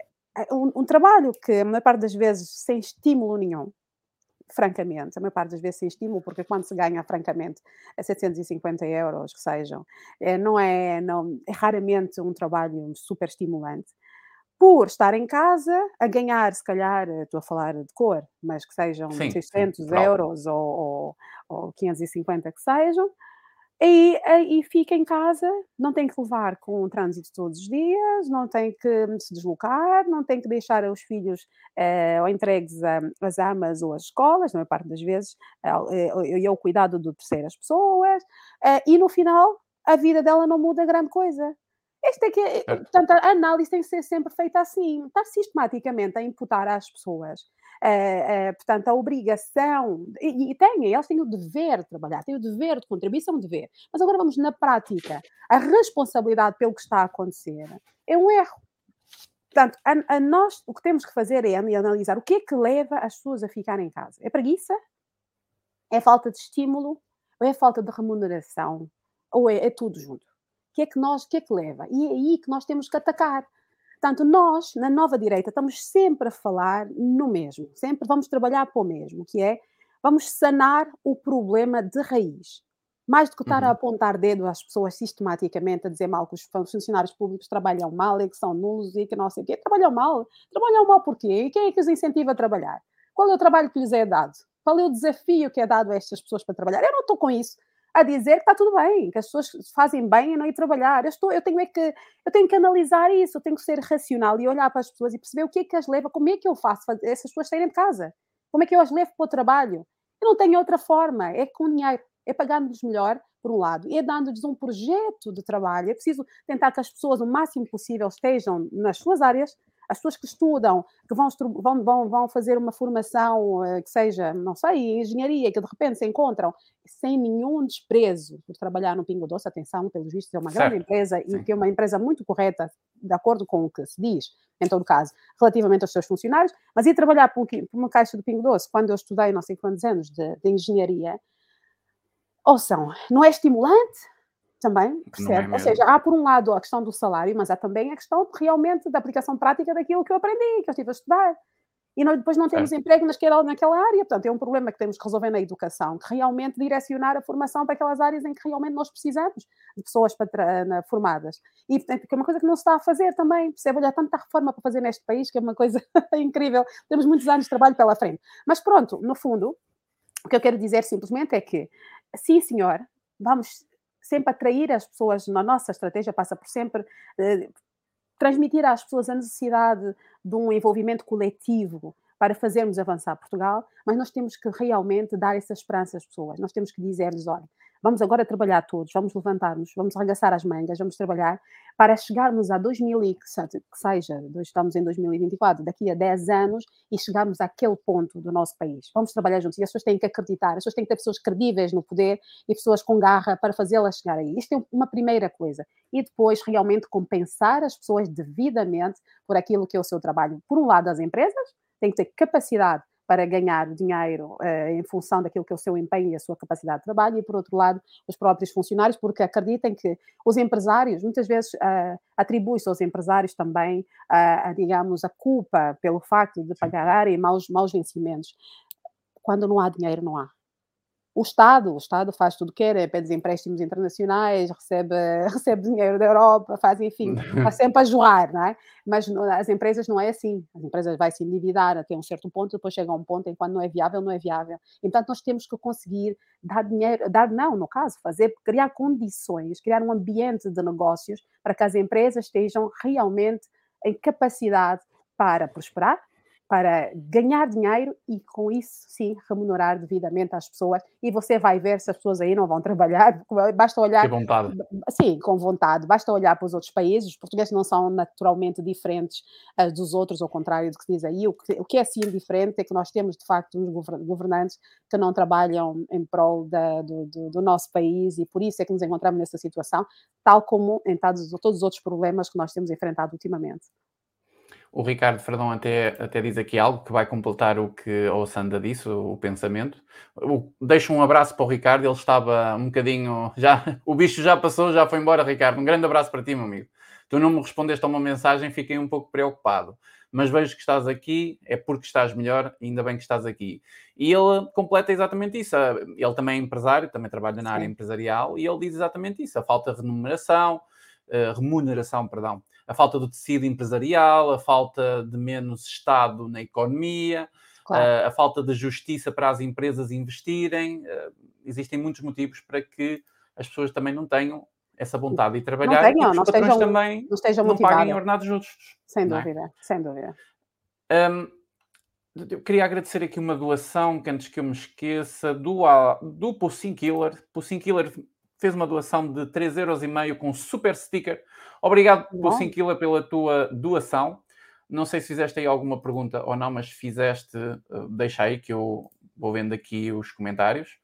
um, um, trabalho que, a maior parte das vezes, sem estímulo nenhum, francamente, a maior parte das vezes sem estímulo, porque quando se ganha, francamente, a 750 euros, que sejam, é, não é, não, é raramente um trabalho super estimulante. Por estar em casa, a ganhar, se calhar, estou a falar de cor, mas que sejam sim, 600 sim, euros ou, ou, ou 550 que sejam, e, e fica em casa, não tem que levar com o trânsito todos os dias, não tem que se deslocar, não tem que deixar os filhos uh, ou entregues às amas ou às escolas, na maior parte das vezes, uh, e ao cuidado de terceiras pessoas, uh, e no final a vida dela não muda grande coisa. Este é que, é, portanto, a análise tem que ser sempre feita assim, estar sistematicamente a imputar às pessoas Uh, uh, portanto, a obrigação, e, e têm, eles têm o dever de trabalhar, têm o dever de contribuir, isso é um dever. Mas agora vamos na prática. A responsabilidade pelo que está a acontecer é um erro. Portanto, a, a nós o que temos que fazer é analisar o que é que leva as pessoas a ficar em casa. É preguiça? É falta de estímulo? Ou é falta de remuneração? Ou é, é tudo junto? O que é que nós, que é que leva? E é aí que nós temos que atacar. Portanto, nós, na nova direita, estamos sempre a falar no mesmo, sempre vamos trabalhar para o mesmo, que é vamos sanar o problema de raiz. Mais do que estar uhum. a apontar dedo às pessoas sistematicamente, a dizer mal que os funcionários públicos trabalham mal e que são nulos e que não sei o quê. Trabalham mal? Trabalham mal porquê? E quem é que os incentiva a trabalhar? Qual é o trabalho que lhes é dado? Qual é o desafio que é dado a estas pessoas para trabalhar? Eu não estou com isso a dizer que está tudo bem, que as pessoas fazem bem em não ir trabalhar. Eu, estou, eu, tenho é que, eu tenho que analisar isso, eu tenho que ser racional e olhar para as pessoas e perceber o que é que as leva, como é que eu faço essas pessoas saírem de casa, como é que eu as levo para o trabalho. Eu não tenho outra forma, é com dinheiro, é pagando-lhes melhor, por um lado, e é dando-lhes um projeto de trabalho. É preciso tentar que as pessoas, o máximo possível, estejam nas suas áreas, as pessoas que estudam, que vão, vão, vão, vão fazer uma formação eh, que seja, não sei, engenharia, que de repente se encontram sem nenhum desprezo por trabalhar no Pingo Doce, atenção, pelos vistos é uma certo. grande empresa e que é uma empresa muito correta, de acordo com o que se diz, em todo caso, relativamente aos seus funcionários, mas ir trabalhar por, uma caixa do Pingo Doce, quando eu estudei não sei quantos anos de, de engenharia, ouçam, não é estimulante? Também, é percebe? É Ou seja, há por um lado a questão do salário, mas há também a questão realmente da aplicação prática daquilo que eu aprendi, que eu estive a estudar e nós depois não temos é. emprego naquela, naquela área. Portanto, é um problema que temos que resolver na educação, que realmente direcionar a formação para aquelas áreas em que realmente nós precisamos de pessoas para, na, formadas. E, portanto, que é uma coisa que não se está a fazer também. Percebe? Olha, há tanta reforma para fazer neste país que é uma coisa <laughs> incrível. Temos muitos anos de trabalho pela frente. Mas pronto, no fundo, o que eu quero dizer simplesmente é que, sim, senhor, vamos sempre atrair as pessoas na nossa estratégia, passa por sempre eh, transmitir às pessoas a necessidade de um envolvimento coletivo para fazermos avançar Portugal, mas nós temos que realmente dar essa esperança às pessoas. Nós temos que dizer-lhes: olha, vamos agora trabalhar todos, vamos levantar-nos, vamos arregaçar as mangas, vamos trabalhar para chegarmos a 2000 e que seja, estamos em 2024, daqui a 10 anos e chegarmos àquele ponto do nosso país. Vamos trabalhar juntos e as pessoas têm que acreditar, as pessoas têm que ter pessoas credíveis no poder e pessoas com garra para fazê-las chegar aí. Isto é uma primeira coisa. E depois realmente compensar as pessoas devidamente por aquilo que é o seu trabalho. Por um lado, as empresas têm que ter capacidade para ganhar dinheiro uh, em função daquilo que é o seu empenho e a sua capacidade de trabalho, e por outro lado, os próprios funcionários, porque acreditem que os empresários, muitas vezes, uh, atribui-se aos empresários também, uh, a, digamos, a culpa pelo facto de pagarem maus, maus vencimentos. Quando não há dinheiro, não há. O Estado, o Estado faz tudo o que quer, é, pede empréstimos internacionais, recebe, <laughs> recebe dinheiro da Europa, faz, enfim, <laughs> está sempre a jogar, não é? Mas as empresas não é assim. As empresas vai se endividar até um certo ponto, depois chega a um ponto em que quando não é viável, não é viável. Então nós temos que conseguir dar dinheiro, dar não, no caso, fazer, criar condições, criar um ambiente de negócios para que as empresas estejam realmente em capacidade para prosperar, para ganhar dinheiro e com isso sim remunerar devidamente às pessoas. E você vai ver se as pessoas aí não vão trabalhar, <laughs> basta olhar com vontade. sim, com vontade, basta olhar para os outros países, os portugueses não são naturalmente diferentes uh, dos outros, ao contrário do que se diz aí, o que, o que é sim diferente é que nós temos de facto uns governantes que não trabalham em prol da, do, do, do, nosso país e por isso é que nos encontramos nessa situação, tal como em todos, todos os outros problemas que nós temos enfrentado ultimamente. O Ricardo Ferdão até, até diz aqui algo que vai completar o que a Sandra disse, o, o pensamento. O, deixo um abraço para o Ricardo, ele estava um bocadinho. <laughs> já O bicho já passou, já foi embora, Ricardo. Um grande abraço para ti, meu amigo. Tu não me respondeste a uma mensagem, fiquei um pouco preocupado. Mas vejo que estás aqui, é porque estás melhor, ainda bem que estás aqui. E ele completa exatamente isso. Ele também é empresário, também trabalha na Sim. área empresarial, e ele diz exatamente isso: a falta de remuneração, remuneração, perdão, a falta do tecido empresarial, a falta de menos Estado na economia, claro. a, eh, a falta de justiça para as empresas investirem. Uh, existem muitos motivos para que as pessoas também não tenham essa vontade de trabalhar não tenham, e os patrões estejam, também não, estejam não paguem ordenados justos. Sem é? dúvida, é? sem dúvida. Um, eu queria agradecer aqui uma doação, que antes que eu me esqueça, do, do Pussing Killer. Pussing Killer fez uma doação de 3,5€ com super sticker Obrigado, Killer, pela tua doação. Não sei se fizeste aí alguma pergunta ou não, mas se fizeste, eh, deixa aí que eu vou vendo aqui os comentários.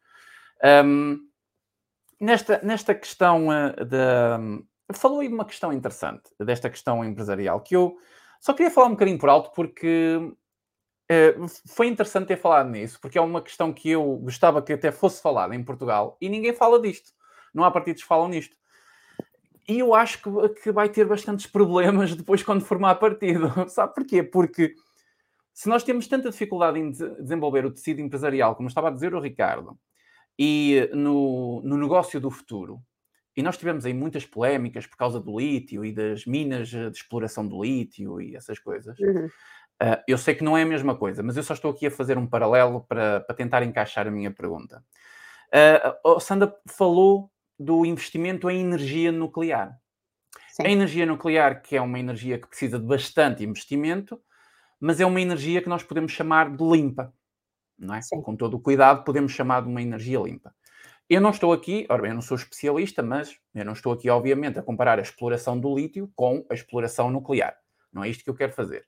Um, nesta, nesta questão uh, da. Falou aí de uma questão interessante, desta questão empresarial, que eu só queria falar um bocadinho por alto, porque uh, foi interessante ter falado nisso, porque é uma questão que eu gostava que até fosse falada em Portugal e ninguém fala disto. Não há partidos que falam nisto. E eu acho que, que vai ter bastantes problemas <laughs> depois quando formar partido. <laughs> Sabe porquê? Porque se nós temos tanta dificuldade em desenvolver o tecido empresarial, como estava a dizer o Ricardo, e no, no negócio do futuro, e nós tivemos aí muitas polémicas por causa do lítio e das minas de exploração do lítio e essas coisas. Uhum. Uh, eu sei que não é a mesma coisa, mas eu só estou aqui a fazer um paralelo para, para tentar encaixar a minha pergunta. Uh, Sandra falou do investimento em energia nuclear. Sim. A energia nuclear, que é uma energia que precisa de bastante investimento, mas é uma energia que nós podemos chamar de limpa, não é? Sim. Com todo o cuidado, podemos chamar de uma energia limpa. Eu não estou aqui, ora bem, eu não sou especialista, mas eu não estou aqui, obviamente, a comparar a exploração do lítio com a exploração nuclear. Não é isto que eu quero fazer.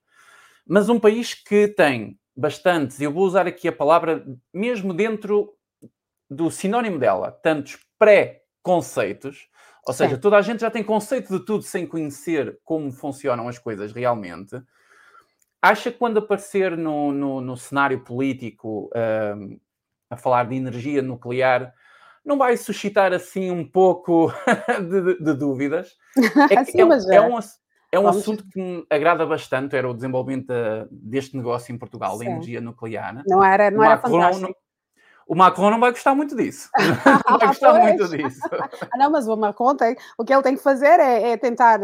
Mas um país que tem bastantes, eu vou usar aqui a palavra, mesmo dentro do sinónimo dela, tantos pré conceitos, ou seja, Sim. toda a gente já tem conceito de tudo sem conhecer como funcionam as coisas realmente. Acha que quando aparecer no, no, no cenário político um, a falar de energia nuclear, não vai suscitar assim um pouco <laughs> de, de, de dúvidas. É, <laughs> Sim, é, é, é, um, é um Vamos... assunto que me agrada bastante, era o desenvolvimento deste negócio em Portugal, da energia nuclear. Não era, não o era fantástico. O Macron não vai gostar muito disso. <laughs> Não vai gostar muito disso. <laughs> Ah, não, mas o Macron tem, o que ele tem que fazer é, é tentar,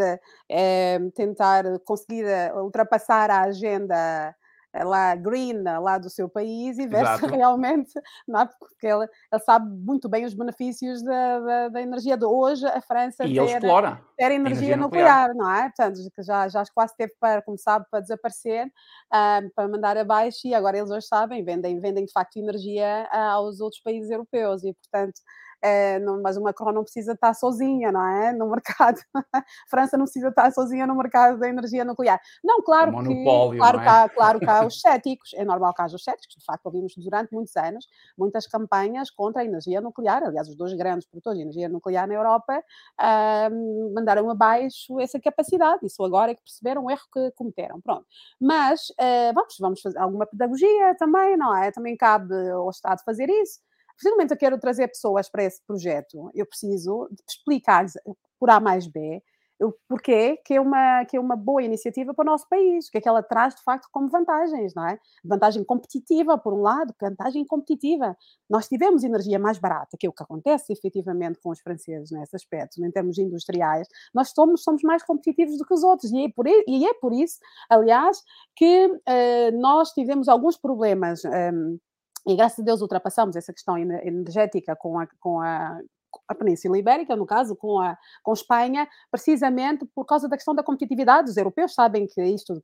é, tentar conseguir ultrapassar a agenda lá green lá do seu país e ver Exato. se <laughs> realmente, não é? porque ele, ele, sabe muito bem os benefícios da, da, da energia de hoje, a França e ter, explora ter energia, energia nuclear, nuclear, não é? Portanto, já, já quase teve para, como sabe, para desaparecer, uh, para mandar abaixo e agora eles hoje sabem, vendem, vendem de facto energia uh, aos outros países europeus e, portanto, é, não, mas o Macron não precisa estar sozinha, não é? No mercado. a <laughs> França não precisa estar sozinha no mercado da energia nuclear. Não, claro que, claro, é? que há, claro que há <laughs> os céticos, é normal que haja os céticos, de facto ouvimos durante muitos anos muitas campanhas contra a energia nuclear, aliás os dois grandes produtores de energia nuclear na Europa uh, mandaram abaixo essa capacidade, isso agora é que perceberam o erro que cometeram, pronto. Mas uh, vamos, vamos fazer alguma pedagogia também, não é? Também cabe ao Estado fazer isso, Precisamente eu quero trazer pessoas para esse projeto, eu preciso explicar-lhes por A mais B o porquê que é, uma, que é uma boa iniciativa para o nosso país, o que é que ela traz de facto como vantagens, não é? Vantagem competitiva, por um lado, vantagem competitiva. Nós tivemos energia mais barata, que é o que acontece efetivamente com os franceses nesse aspecto, em termos industriais, nós somos, somos mais competitivos do que os outros, e é por, e é por isso, aliás, que uh, nós tivemos alguns problemas. Um, ehm, e graças a Deus ultrapassamos essa questão energética com a, com a, a Península Ibérica, no caso, com a com Espanha, precisamente por causa da questão da competitividade. Os europeus sabem que isto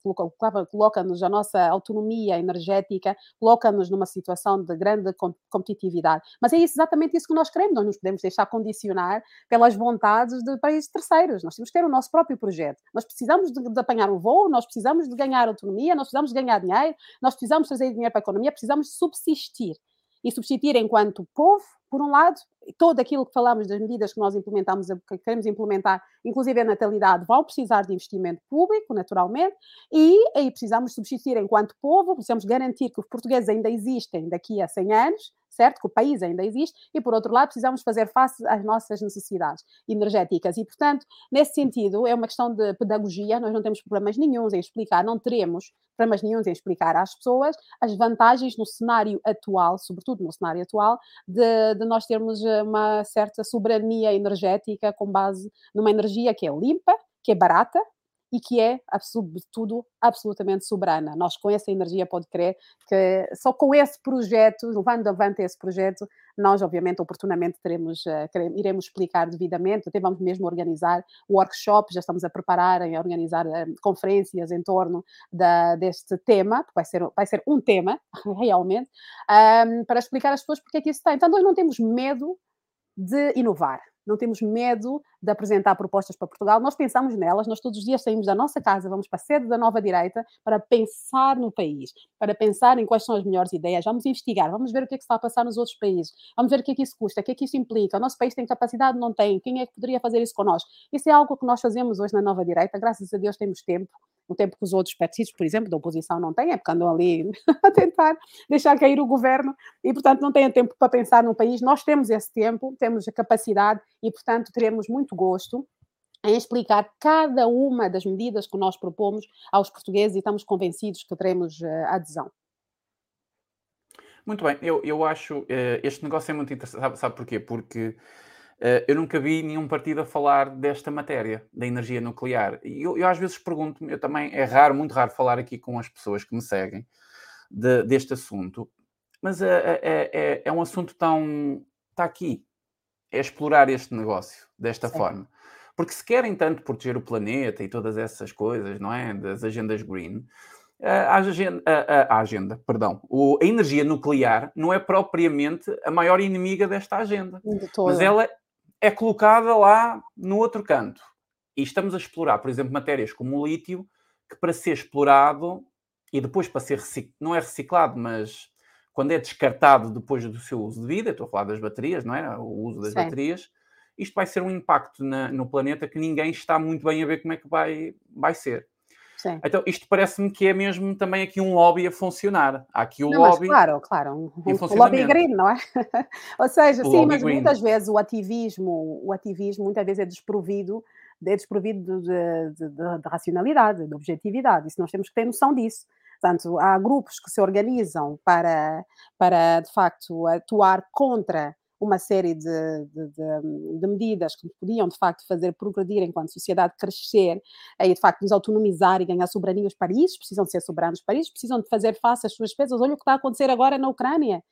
coloca-nos a nossa autonomia energética, coloca-nos numa situação de grande competitividade. Mas é exatamente isso que nós queremos. Nós nos podemos deixar condicionar pelas vontades de países terceiros. Nós temos que ter o nosso próprio projeto. Nós precisamos de, de apanhar um voo, nós precisamos de ganhar autonomia, nós precisamos de ganhar dinheiro, nós precisamos trazer dinheiro para a economia, precisamos subsistir e subsistir enquanto povo, por um lado, todo aquilo que falamos das medidas que nós implementamos, que queremos implementar, inclusive a natalidade, vão precisar de investimento público, naturalmente, e aí precisamos subsistir enquanto povo, precisamos garantir que os portugueses ainda existem daqui a 100 anos, certo? Que o país ainda existe, e por outro lado, precisamos fazer face às nossas necessidades energéticas. E, portanto, nesse sentido, é uma questão de pedagogia, nós não temos problemas nenhums em explicar, não teremos problemas nenhums em explicar às pessoas as vantagens no cenário atual, sobretudo no cenário atual, de, de nós termos eh, uma certa soberania energética com base numa energia que é limpa, que é barata, e que é, sobretudo, absolutamente soberana. Nós, com essa energia, pode crer que só com esse projeto, levando avante esse projeto, nós, obviamente, oportunamente teremos, uh, iremos explicar devidamente, até vamos mesmo organizar workshops, já estamos a preparar, a organizar uh, conferências em torno da, deste tema, vai ser, vai ser um tema, <laughs> realmente, um, para explicar às pessoas porque é que isso tem. Então, nós não temos medo de inovar não temos medo de apresentar propostas para Portugal, nós pensamos nelas, nós todos os dias saímos da nossa casa, vamos para a sede da Nova Direita para pensar no país, para pensar em quais são as melhores ideias, vamos investigar, vamos ver o que é que está a passar nos outros países, vamos ver o que é que isso custa, o que é que isso implica, o nosso país tem capacidade, não tem, quem é que poderia fazer isso connosco? Isso é algo que nós fazemos hoje na Nova Direita, graças a Deus temos tempo, o tempo que os outros partidos, por exemplo, da oposição não têm, é porque andam ali <laughs> a tentar deixar cair o governo e, portanto, não têm tempo para pensar no país. Nós temos esse tempo, temos a capacidade e, portanto, teremos muito gosto em explicar cada uma das medidas que nós propomos aos portugueses e estamos convencidos que teremos uh, adesão. Muito bem, eu, eu acho uh, este negócio é muito interessante, sabe, sabe porquê? Porque eu nunca vi nenhum partido a falar desta matéria, da energia nuclear. E eu, eu às vezes pergunto-me, eu também, é raro, muito raro falar aqui com as pessoas que me seguem de, deste assunto, mas é, é, é um assunto tão. está aqui, é explorar este negócio desta Sim. forma. Porque se querem tanto proteger o planeta e todas essas coisas, não é? Das agendas green, a agenda, a, a agenda perdão, o, a energia nuclear não é propriamente a maior inimiga desta agenda. Mas ela é colocada lá no outro canto. E estamos a explorar, por exemplo, matérias como o lítio, que para ser explorado e depois para ser reciclado, não é reciclado, mas quando é descartado depois do seu uso de vida, estou a falar das baterias, não é? O uso das Sim. baterias, isto vai ser um impacto na, no planeta que ninguém está muito bem a ver como é que vai, vai ser. Sim. Então, isto parece-me que é mesmo também aqui um lobby a funcionar. Há aqui um Não, lobby. claro, claro, um, um lobby green, não é? <laughs> Ou seja, O sim, mas green. muitas vezes o ativismo, o ativismo muitas vezes é desprovido, é desprovido de, de- de- de racionalidade, de objetividade. Isso nós temos que ter noção disso. Portanto, há grupos que se organizam para, para de facto, atuar contra uma série de, de- de- de medidas que podiam, de facto, fazer progredir enquanto sociedade, crescer, e de facto nos autonomizar e ganhar soberania. Os países precisam ser soberanos, os países precisam de fazer face às suas despesas. Olha o que está a acontecer agora na Ucrânia.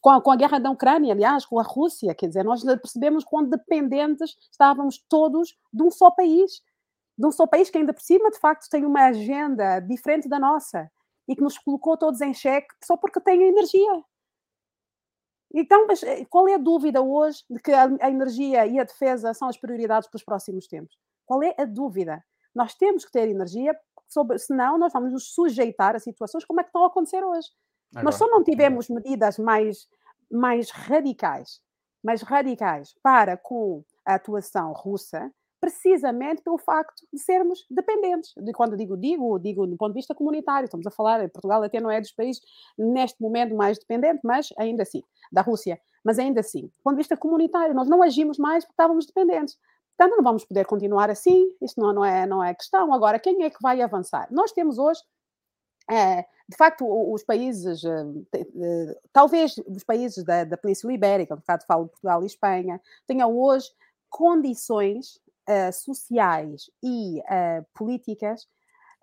Com a, com a guerra da Ucrânia, aliás, com a Rússia, quer dizer, nós percebemos quão dependentes estávamos todos de um só país, de um só país que ainda por cima, de facto, tem uma agenda diferente da nossa e que nos colocou todos em xeque só porque tem energia. Então, mas eh, qual é a dúvida hoje de que a, a energia e a defesa são as prioridades para os próximos tempos? Qual é a dúvida? Nós temos que ter energia, sobre, senão nós vamos nos sujeitar a situações como é que estão a acontecer hoje. Nós só Agora. não tivemos medidas mais, mais radicais, mais radicais para com a atuação russa, precisamente pelo facto de sermos dependentes. De quando digo digo, digo do ponto de vista comunitário. Estamos a falar, Portugal até não é dos países neste momento mais dependente, mas ainda assim, da Rússia, mas ainda assim, do ponto de vista comunitário, nós não agimos mais porque estávamos dependentes. Portanto, não vamos poder continuar assim, isto não, não, é, não é questão. Agora, quem é que vai avançar? Nós temos hoje é, de facto, os países, eh, talvez os países da, da Península Ibérica, de facto falo Portugal e Espanha, tenham hoje condições uh, sociais e uh, políticas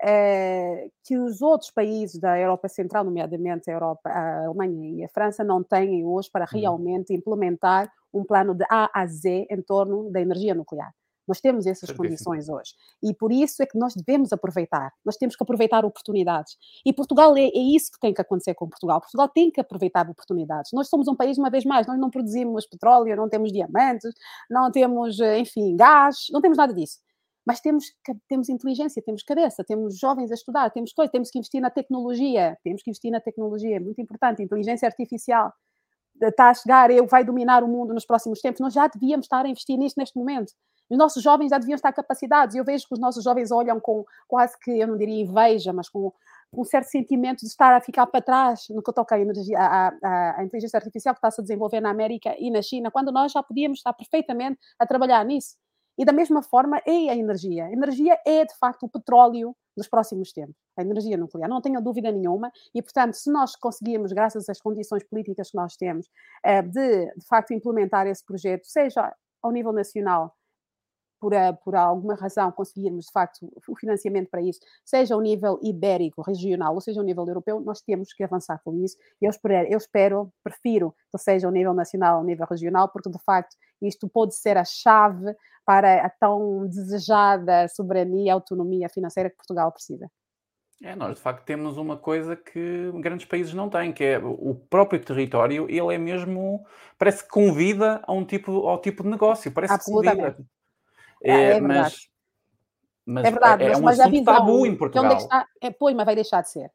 uh, que os outros países da Europa Central, nomeadamente a, Europa, a Alemanha e a França, não têm hoje para realmente implementar um plano de A a Z em torno da energia nuclear. Nós temos essas Certíssimo. condições hoje. E por isso é que nós devemos aproveitar. Nós temos que aproveitar oportunidades. E Portugal é, é, isso que tem que acontecer com Portugal. Portugal tem que aproveitar oportunidades. Nós somos um país, uma vez mais, nós não produzimos petróleo, não temos diamantes, não temos, enfim, gás, não temos nada disso. Mas temos, temos inteligência, temos cabeça, temos jovens a estudar, temos coisas, temos que investir na tecnologia, temos que investir na tecnologia, é muito importante, inteligência artificial está a chegar, eu vai dominar o mundo nos próximos tempos, nós já devíamos estar a investir nisto neste momento. Os nossos jovens já deviam estar capacitados. Eu vejo que os nossos jovens olham com quase que, eu não diria inveja, mas com, um certo sentimento de estar a ficar para trás no que toca à, energia, à, à, inteligência artificial que está -se a desenvolver na América e na China, quando nós já podíamos estar perfeitamente a trabalhar nisso. E da mesma forma é a energia. A energia é, de facto, o petróleo dos próximos tempos. A energia nuclear, não tenho dúvida nenhuma. E, portanto, se nós conseguirmos, graças às condições políticas que nós temos, de, de facto, implementar esse projeto, seja ao nível nacional, por, por, alguma razão conseguirmos de facto o financiamento para isso, seja ao nível ibérico, regional, ou seja ao nível europeu, nós temos que avançar com isso. Eu espero, eu espero, prefiro que seja ao nível nacional, ao nível regional, porque de facto isto pode ser a chave para a tão desejada soberania e autonomia financeira que Portugal precisa. É, nós de facto temos uma coisa que grandes países não têm, que é o próprio território, ele é mesmo, parece que convida a um tipo, ao tipo de negócio, parece que convida. É, é, verdade. Mas, mas é verdade, é, mas, um mas a visão tabu em Portugal. Onde é que está, é, pois, mas vai deixar de ser.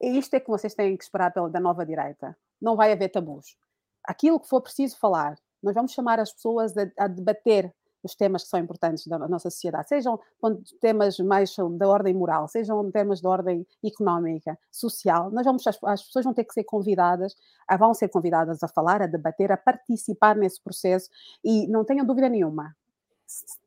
E isto é que vocês têm que esperar pela, da nova direita. Não vai haver tabus. Aquilo que for preciso falar, nós vamos chamar as pessoas a, a debater os temas que são importantes da nossa sociedade, sejam temas mais da ordem moral, sejam temas de ordem económica, social, nós vamos, as, as, pessoas vão ter que ser convidadas, vão ser convidadas a falar, a debater, a participar nesse processo e não tenham dúvida nenhuma,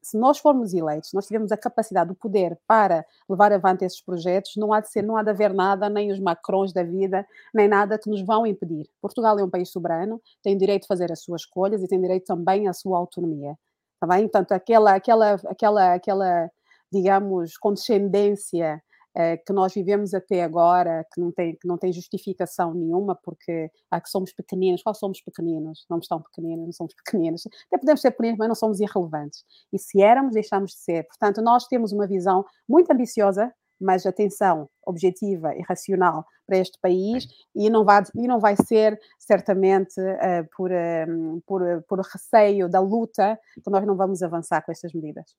se nós formos eleitos, nós tivermos a capacidade, o poder para levar avante esses projetos, não há de ser, não há de haver nada, nem os macrons da vida, nem nada que nos vão impedir. Portugal é um país soberano, tem direito de fazer as suas escolhas e tem direito também à sua autonomia. Tá bem? Portanto, aquela, aquela, aquela, aquela, digamos, condescendência eh, que nós vivemos até agora, que não, tem, que não tem justificação nenhuma, porque ah, que somos pequeninos, qual somos pequeninos? Não estão pequeninos, não somos <laughs> pequeninos. Até podemos ser pequeninos, mas não somos irrelevantes. E se éramos, deixamos de ser. Portanto, nós temos uma visão muito ambiciosa, mas atenção, objetiva e racional para este país e não vai, e não vai ser certamente uh, por, uh, por, por receio da luta que nós não vamos avançar com estas medidas.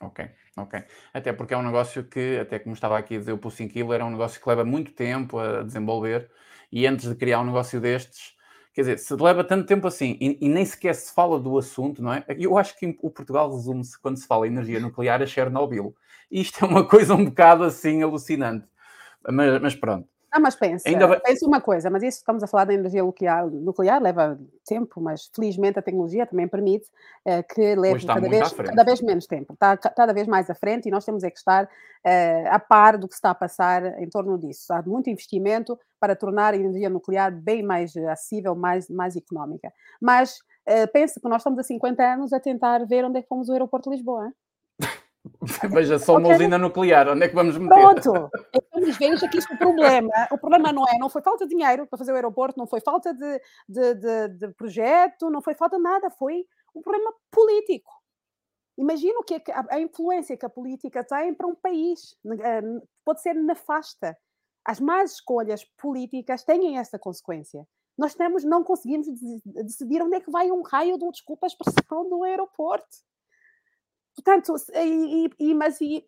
Ok, ok. Até porque é um negócio que, até como estava aqui a dizer o Pulsing Killer, é um negócio que leva muito tempo a desenvolver e antes de criar um negócio destes, Quer dizer, se leva tanto tempo assim e, e, nem sequer se fala do assunto, não é? Eu acho que o Portugal resume-se quando se fala em energia nuclear a Chernobyl. E isto é uma <laughs> coisa um bocado assim alucinante. Mas, mas pronto. Ah, mas pensa, Ainda... pensa uma coisa, mas isso estamos a falar da energia nuclear, nuclear leva tempo, mas felizmente a tecnologia também permite uh, que leve cada vez, cada vez menos tempo, está cada vez mais à frente e nós temos é que estar uh, a par do que está a passar em torno disso. Há muito investimento para tornar a energia nuclear bem mais acessível, mais, mais económica. Mas uh, pensa que nós estamos há 50 anos a tentar ver onde é que fomos o aeroporto de Lisboa. Hein? <laughs> Veja só uma usina nuclear, onde é que vamos meter? Pronto, <laughs> então veja que isto é o problema. O problema não é, não foi falta de dinheiro para fazer o aeroporto, não foi falta de, de, de, de projeto, não foi falta de nada, foi um problema político. Imagina o que é que a, a influência que a política tem para um país. Eh, pode ser nefasta. As más escolhas políticas têm essa consequência. Nós temos, não conseguimos decidir onde é que vai um raio do, desculpa a expressão, do aeroporto. Portanto, e, e, mas e,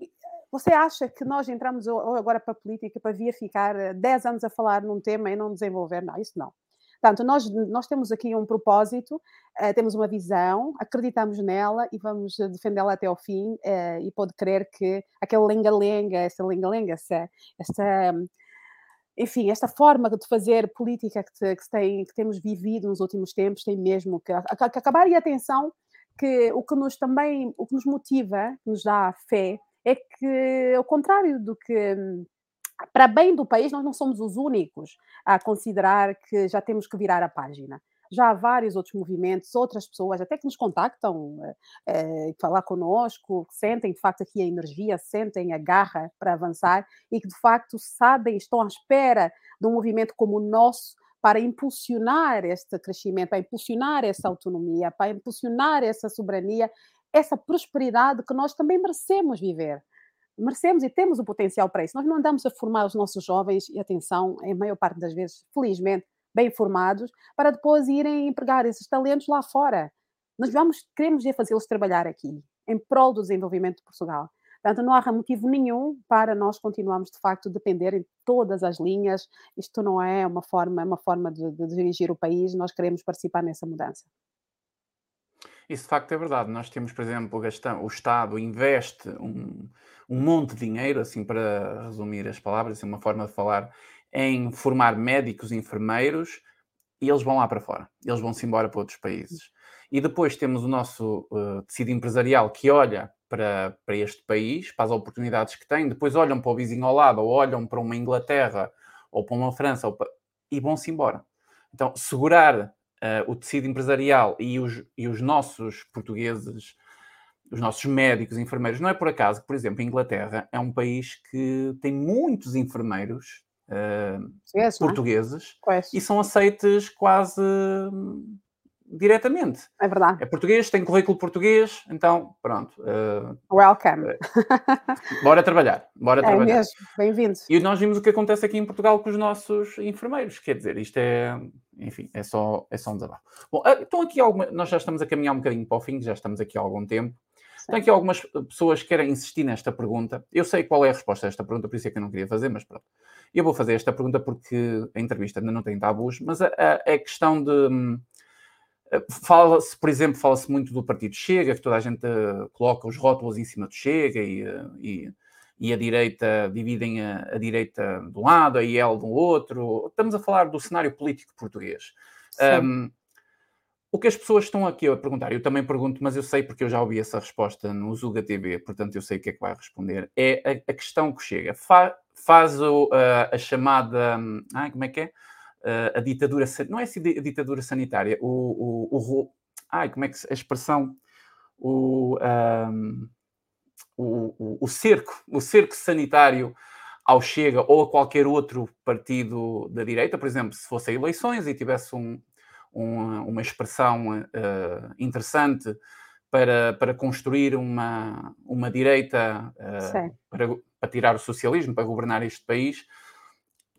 você acha que nós entramos agora para a política para vir ficar 10 anos a falar num tema e não desenvolver? Não, isso não. Portanto, nós, nós temos aqui um propósito, uh, temos uma visão, acreditamos nela e vamos defendê-la até ao fim. E pode crer que aquele lenga-lenga, essa lenga-lenga, essa, essa, enfim, esta forma de fazer política que, te, que, tem, que temos vivido nos últimos tempos tem mesmo que, que acabar. E atenção, que o que nos também, o que nos motiva, nos dá fé, é que, ao contrário do que para bem do país, nós não somos os únicos a considerar que já temos que virar a página. Já há vários outros movimentos, outras pessoas até que nos contactam, é, falar connosco, que sentem de facto aqui a energia, sentem a garra para avançar e que de facto sabem, estão à espera de um movimento como o nosso para impulsionar este crescimento, para impulsionar essa autonomia, para impulsionar essa soberania, essa prosperidade que nós também merecemos viver. Merecemos e temos o potencial para isso. Nós não andamos a formar os nossos jovens, e atenção, em maior parte das vezes, felizmente, bem formados, para depois irem empregar esses talentos lá fora. Nós vamos, queremos é fazê-los trabalhar aqui, em prol do desenvolvimento de Portugal. Portanto, não há motivo nenhum para nós continuarmos, de facto, depender em todas as linhas. Isto não é uma forma, é uma forma de, de dirigir o país, nós queremos participar nessa mudança. Isso de facto é verdade. Nós temos, por exemplo, o Estado investe um, um monte de dinheiro, assim para resumir as palavras, assim, uma forma de falar, em formar médicos e enfermeiros e eles vão lá para fora, eles vão-se embora para outros países. E depois temos o nosso uh, tecido empresarial que olha para, para este país, para as oportunidades que tem, depois olham para o vizinho ao lado, ou olham para uma Inglaterra, ou para uma França, para... e vão-se embora. Então, segurar uh, o tecido empresarial e os, e os nossos portugueses, os nossos médicos, enfermeiros, não é por acaso que, por exemplo, a Inglaterra é um país que tem muitos enfermeiros uh, portugueses é? e são aceites quase diretamente. É verdade. É português, tem currículo português, então pronto. Uh, Welcome. Uh, bora trabalhar, bora é trabalhar. mesmo, bem-vindo. E nós vimos o que acontece aqui em Portugal com os nossos enfermeiros, quer dizer, isto é, enfim, é só, é só um desabafo. Bom, uh, então aqui alguma, nós já estamos a caminhar um bocadinho para o fim, já estamos aqui há algum tempo. Sim. Então aqui algumas pessoas que querem insistir nesta pergunta. Eu sei qual é a resposta a esta pergunta, por isso é que eu não queria fazer, mas pronto. Eu vou fazer esta pergunta porque a entrevista ainda não tem tabus, mas a, a, a questão de hum, Fala-se, por exemplo, fala-se muito do partido Chega, que toda a gente uh, coloca os rótulos em cima do Chega e, uh, e, e, a direita dividem a, a, direita de um lado, a IEL do outro. Estamos a falar do cenário político português. Um, o que as pessoas estão aqui a perguntar, eu também pergunto, mas eu sei porque eu já ouvi essa resposta no Zuga TV, portanto eu sei o que é que vai responder, é a, a questão que chega. Fa, faz o, a, a chamada. Ah, como é que é? Uh, a ditadura, não é a ditadura sanitária, o, o, o, ai, como é que a expressão, o, um, o, o, cerco, o cerco sanitário ao Chega ou a qualquer outro partido da direita, por exemplo, se fossem eleições e tivesse um, um, uma expressão uh, interessante para, para construir uma, uma direita uh, para, para, tirar o socialismo, para governar este país,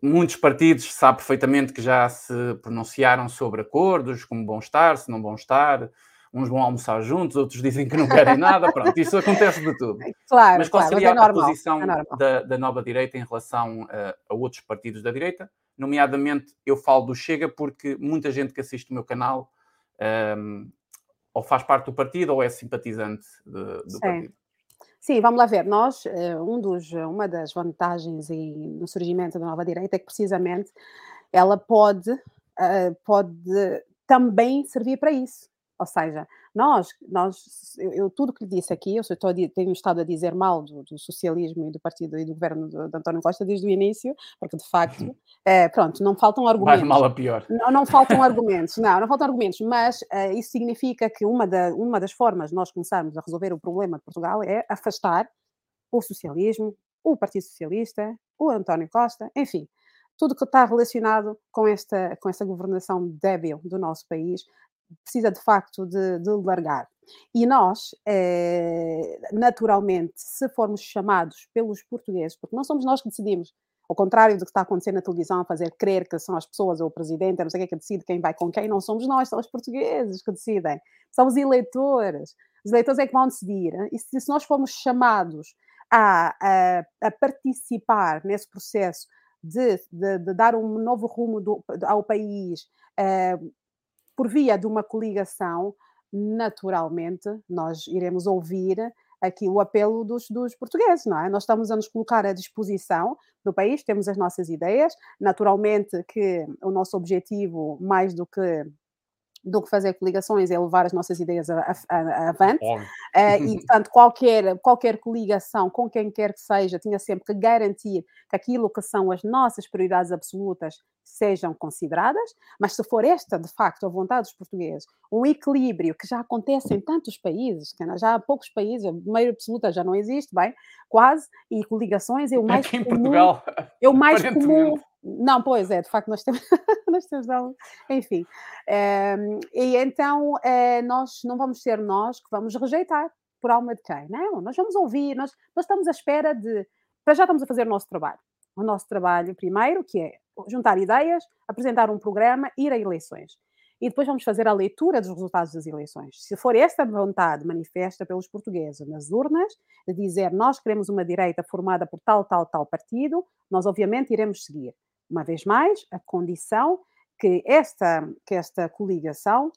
muitos partidos sabe perfeitamente que já se pronunciaram sobre acordos, como vão estar, se não vão estar. uns vão almoçar juntos, outros dizem que não querem nada, pronto, isso acontece de tudo. <laughs> Claro, Mas qual claro, seria é a normal, posição é da, da nova direita em relação a, a outros partidos da direita? Nomeadamente, eu falo do Chega porque muita gente que assiste o meu canal um, ou faz parte do partido ou é simpatizante de, do Sim. partido. Sim, vamos lá ver. Nós, eh, um dos, uma das vantagens e no surgimento da nova direita é que precisamente ela pode, eh, pode também servir para isso. Ou seja, nós, nós eu, eu tudo que lhe disse aqui, eu estou a tenho estado a dizer mal do, do socialismo e do partido e do governo de, de António Costa desde o início, porque de facto, eh, pronto, não faltam Mais argumentos. mal a pior. Não, não faltam argumentos, não, não faltam argumentos, mas eh, isso significa que uma, da- uma das formas de nós começarmos a resolver o problema de Portugal é afastar o socialismo, o Partido Socialista, o António Costa, enfim, tudo que está relacionado com esta, com esta governação débil do nosso país precisa de facto de, de largar. E nós, eh, naturalmente, se formos chamados pelos portugueses, porque não somos nós que decidimos, ao contrário do que está acontecendo na televisão, a fazer crer que são as pessoas ou o presidente, não sei o que, que decide quem vai com quem, não somos nós, são os portugueses que decidem, são os eleitores. Os eleitores é que vão decidir. E se, se nós formos chamados a, a, a participar nesse processo de, de, de dar um novo rumo do, ao país, eh, por via de uma coligação, naturalmente nós iremos ouvir aqui o apelo dos, dos portugueses, não é? Nós estamos a nos colocar à disposição do país, temos as nossas ideias, naturalmente que o nosso objetivo, mais do que do que fazer coligações é levar as nossas ideias avante. Uh, e, <laughs> portanto, qualquer, qualquer coligação, com quem quer que seja, tinha sempre que garantir que aquilo que são as nossas prioridades absolutas sejam consideradas, mas se for esta, de facto, a vontade dos portugueses, um equilíbrio que já acontece em tantos países, já há poucos países, a maioria absoluta já não existe, bem, quase, e coligações é o mais Aqui em comum, Portugal, é o mais comum. Não, pois é, de facto nós temos, <laughs> nós temos enfim. Ehm, e então eh, nós não vamos ser nós que vamos rejeitar por alma de quem, não, nós vamos ouvir, nós, nós estamos à espera de, para já estamos a fazer o nosso trabalho. O nosso trabalho primeiro, que é juntar ideias, apresentar um programa, ir a eleições. E depois vamos fazer a leitura dos resultados das eleições. Se for esta vontade manifesta pelos portugueses nas urnas, de dizer nós queremos uma direita formada por tal, tal, tal partido, nós obviamente iremos seguir. Uma vez mais, a condição que esta, que esta coligação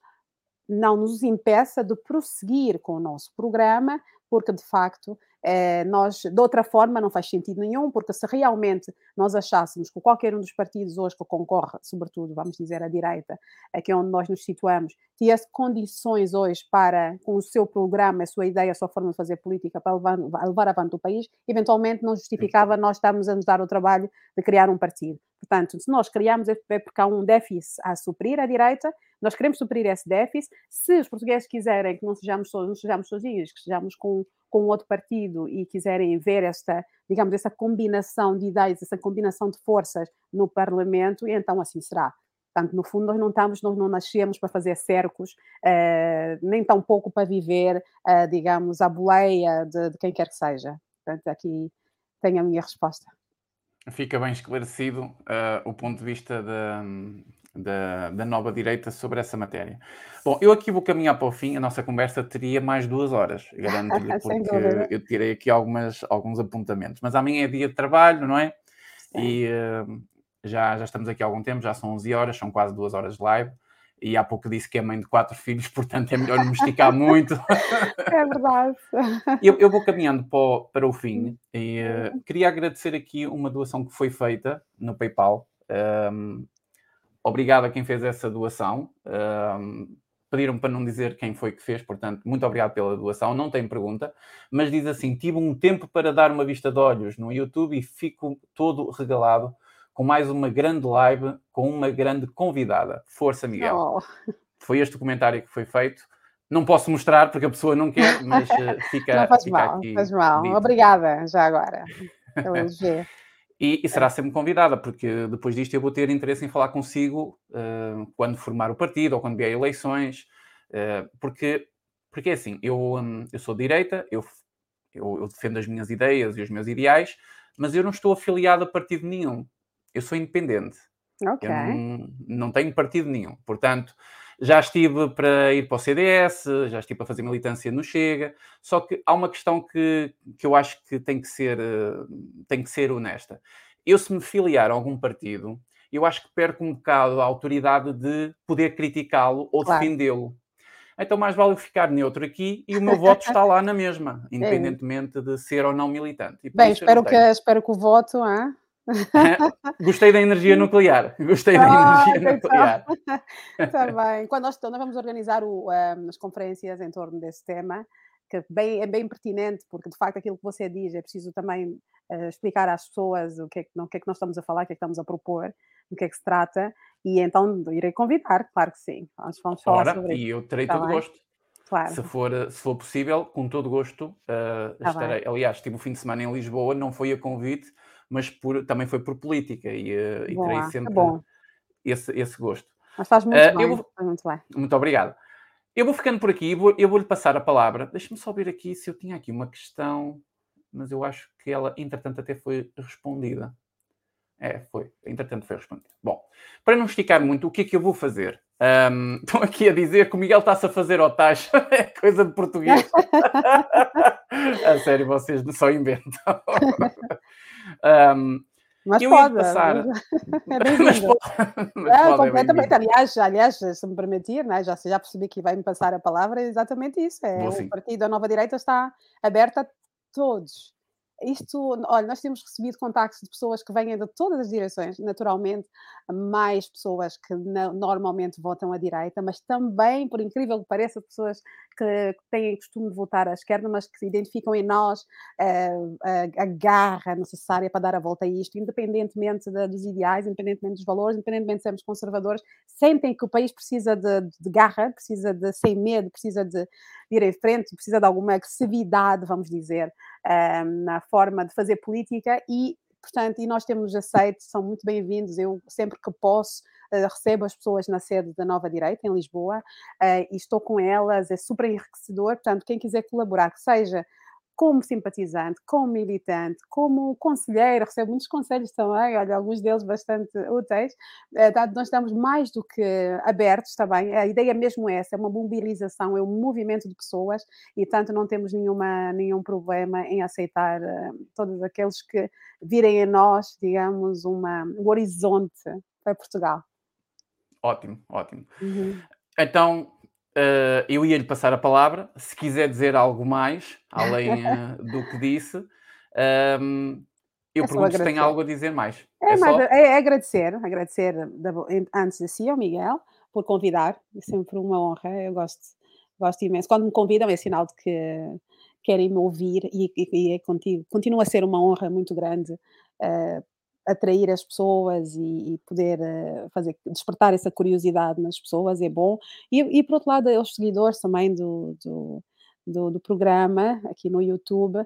não nos impeça de prosseguir com o nosso programa, porque de facto eh, nós, de outra forma, não faz sentido nenhum, porque se realmente nós achássemos que qualquer um dos partidos hoje que concorre, sobretudo, vamos dizer, a direita, aqui onde nós nos situamos, tivesse condições hoje para, com o seu programa, a sua ideia, a sua forma de fazer política, para levar, levar avante o país, eventualmente não justificava nós estarmos a nos dar o trabalho de criar um partido. Portanto, se nós criamos, é porque há um déficit a suprir à direita, nós queremos suprir esse déficit. Se os portugueses quiserem que não sejamos, so- não sejamos sozinhos, que sejamos com, com outro partido e quiserem ver esta, digamos, essa combinação de ideias, essa combinação de forças no Parlamento, então assim será. Portanto, no fundo, nós não estamos, nós não nascemos para fazer cercos, eh, nem tão pouco para viver, eh, digamos, à boleia de, de quem quer que seja. Portanto, aqui tenho a minha resposta. Fica bem esclarecido ah, o ponto de vista da, da, da nova direita sobre essa matéria. Bom, eu aqui vou caminhar para o fim. A nossa conversa teria mais duas horas, <laughs> garanto-lhe, porque eu tirei aqui algumas, alguns apontamentos. Mas amanhã é dia de trabalho, não é? E ah, já, já estamos aqui há algum tempo, já são 11 horas, são quase duas horas de live. E há pouco disse que é mãe de quatro <laughs> filhos, portanto é melhor não me esticar <laughs> muito. É verdade. Eu, eu vou caminhando para o, para o fim e eh, queria agradecer aqui uma doação que foi feita no PayPal. Um, obrigado a quem fez essa doação. Um, pediram para não dizer quem foi que fez, portanto, muito obrigado pela doação. Não tem pergunta, mas diz assim: tive um tempo para dar uma vista de olhos no YouTube e fico todo regalado com mais uma grande live com uma grande convidada. Força, Miguel. Oh, Foi este o comentário que foi feito. Não posso mostrar porque a pessoa não quer, mas eh, fica, não faz fica mal, aqui. faz mal. dito. Obrigada, já agora, <laughs> pelo. E, e será sempre convidada, porque depois disto eu vou ter interesse em falar consigo eh, quando formar o partido ou quando vier eleições, eh, porque, porque é assim, eu, hum, eu sou de direita, eu, eu, eu defendo as minhas ideias e os meus ideais, mas eu não estou afiliado a partido nenhum. Eu sou independente. Ok. Eu não, não tenho partido nenhum. Portanto, Já estive para ir para o CDS, já estive para fazer militância no Chega, só que há uma questão que, que eu acho que tem que, ser, eh, tem que ser honesta. Eu, se me filiar a algum partido, eu acho que perco um bocado a autoridade de poder criticá-lo ou claro. defendê-lo. Então, mais vale ficar neutro aqui e o meu voto está lá na mesma, <laughs> é independentemente de ser ou não militante. Bem, espero que, espero que o voto. Hein? <laughs> Gostei da energia nuclear. Gostei da ah, energia nuclear. Está <laughs> bem. Quando nós, nós vamos organizar o, um, as conferências em torno desse tema, que bem, é bem pertinente, porque de facto aquilo que você diz é preciso também uh, explicar às pessoas o que, é que, o que é que nós estamos a falar, o que é que estamos a propor, do que é que se trata, e então irei convidar, claro que sim. Nós vamos falar Ora, sobre e eu terei tá todo bem? gosto. Claro. Se for, se for possível, com todo gosto, uh, estarei. Bem. Aliás, tive o fim de semana em Lisboa, não foi a convite, mas por, também foi por política e, uh, e terei tá sempre esse, esse gosto. Mas faz muito, uh, bem, vou... muito bem. Muito obrigado. Eu vou ficando por aqui, vou, eu vou-lhe passar a palavra. Deixa-me só ver aqui se eu tinha aqui uma questão, mas eu acho que ela, entretanto, até foi respondida. É, foi. Entretanto, foi respondida. Bom, para não esticar muito, o que é que eu vou fazer? Um, <laughs> estão aqui a dizer que o Miguel está-se a fazer ao tacho. <laughs> é coisa de português. <laughs> a sério, vocês só inventam. um, mas eu pode. Passar... É mas pode. Mas é, pode, completamente. É aliás, aliás, se me permitir, né, já, já percebi que vai me passar a palavra, é exatamente isso. É, o partido da Nova Direita está aberto a todos isto, olha, nós temos recebido contactos de pessoas que vêm de todas as direções, naturalmente, mais pessoas que normalmente votam à direita, mas também, por incrível que pareça, pessoas que têm costume de votar à esquerda, mas que identificam em nós uh, a, a, garra necessária para dar a volta a isto, independentemente de, dos ideais, independentemente dos valores, independentemente de sermos conservadores, sentem que o país precisa de, de garra, precisa de sem medo, precisa de ir em frente, precisa de alguma agressividade, vamos dizer, um, na forma de fazer política e portanto, e nós temos aceito, são muito bem-vindos. Eu, sempre que posso, uh, recebo as pessoas na sede da Nova Direita, em Lisboa, uh, e estou com elas, é super enriquecedor. Portanto, quem quiser colaborar, que seja como simpatizante, como militante, como conselheiro, recebo muitos conselhos também, olha, alguns deles bastante úteis. Eh, nós estamos mais do que abertos também. A ideia mesmo é essa, é uma mobilização, é um movimento de pessoas e, tanto, não temos nenhuma, nenhum problema em aceitar uh, todos aqueles que virem a nós, digamos, uma, um horizonte para Portugal. Ótimo, ótimo. Uhum. Então, Uh, eu ia-lhe passar a palavra, se quiser dizer algo mais, além uh, do que disse. Um, eu é pergunto se tem algo a dizer mais. É, é, só... é, é agradecer, agradecer antes de si ao Miguel por convidar, é sempre uma honra, eu gosto, gosto imenso. Quando me convidam é sinal de que querem me ouvir e, e, e é continua a ser uma honra muito grande uh, atrair as pessoas e, e poder uh, fazer despertar essa curiosidade nas pessoas é bom. E, e por outro lado os seguidores também do, do, do, do programa aqui no YouTube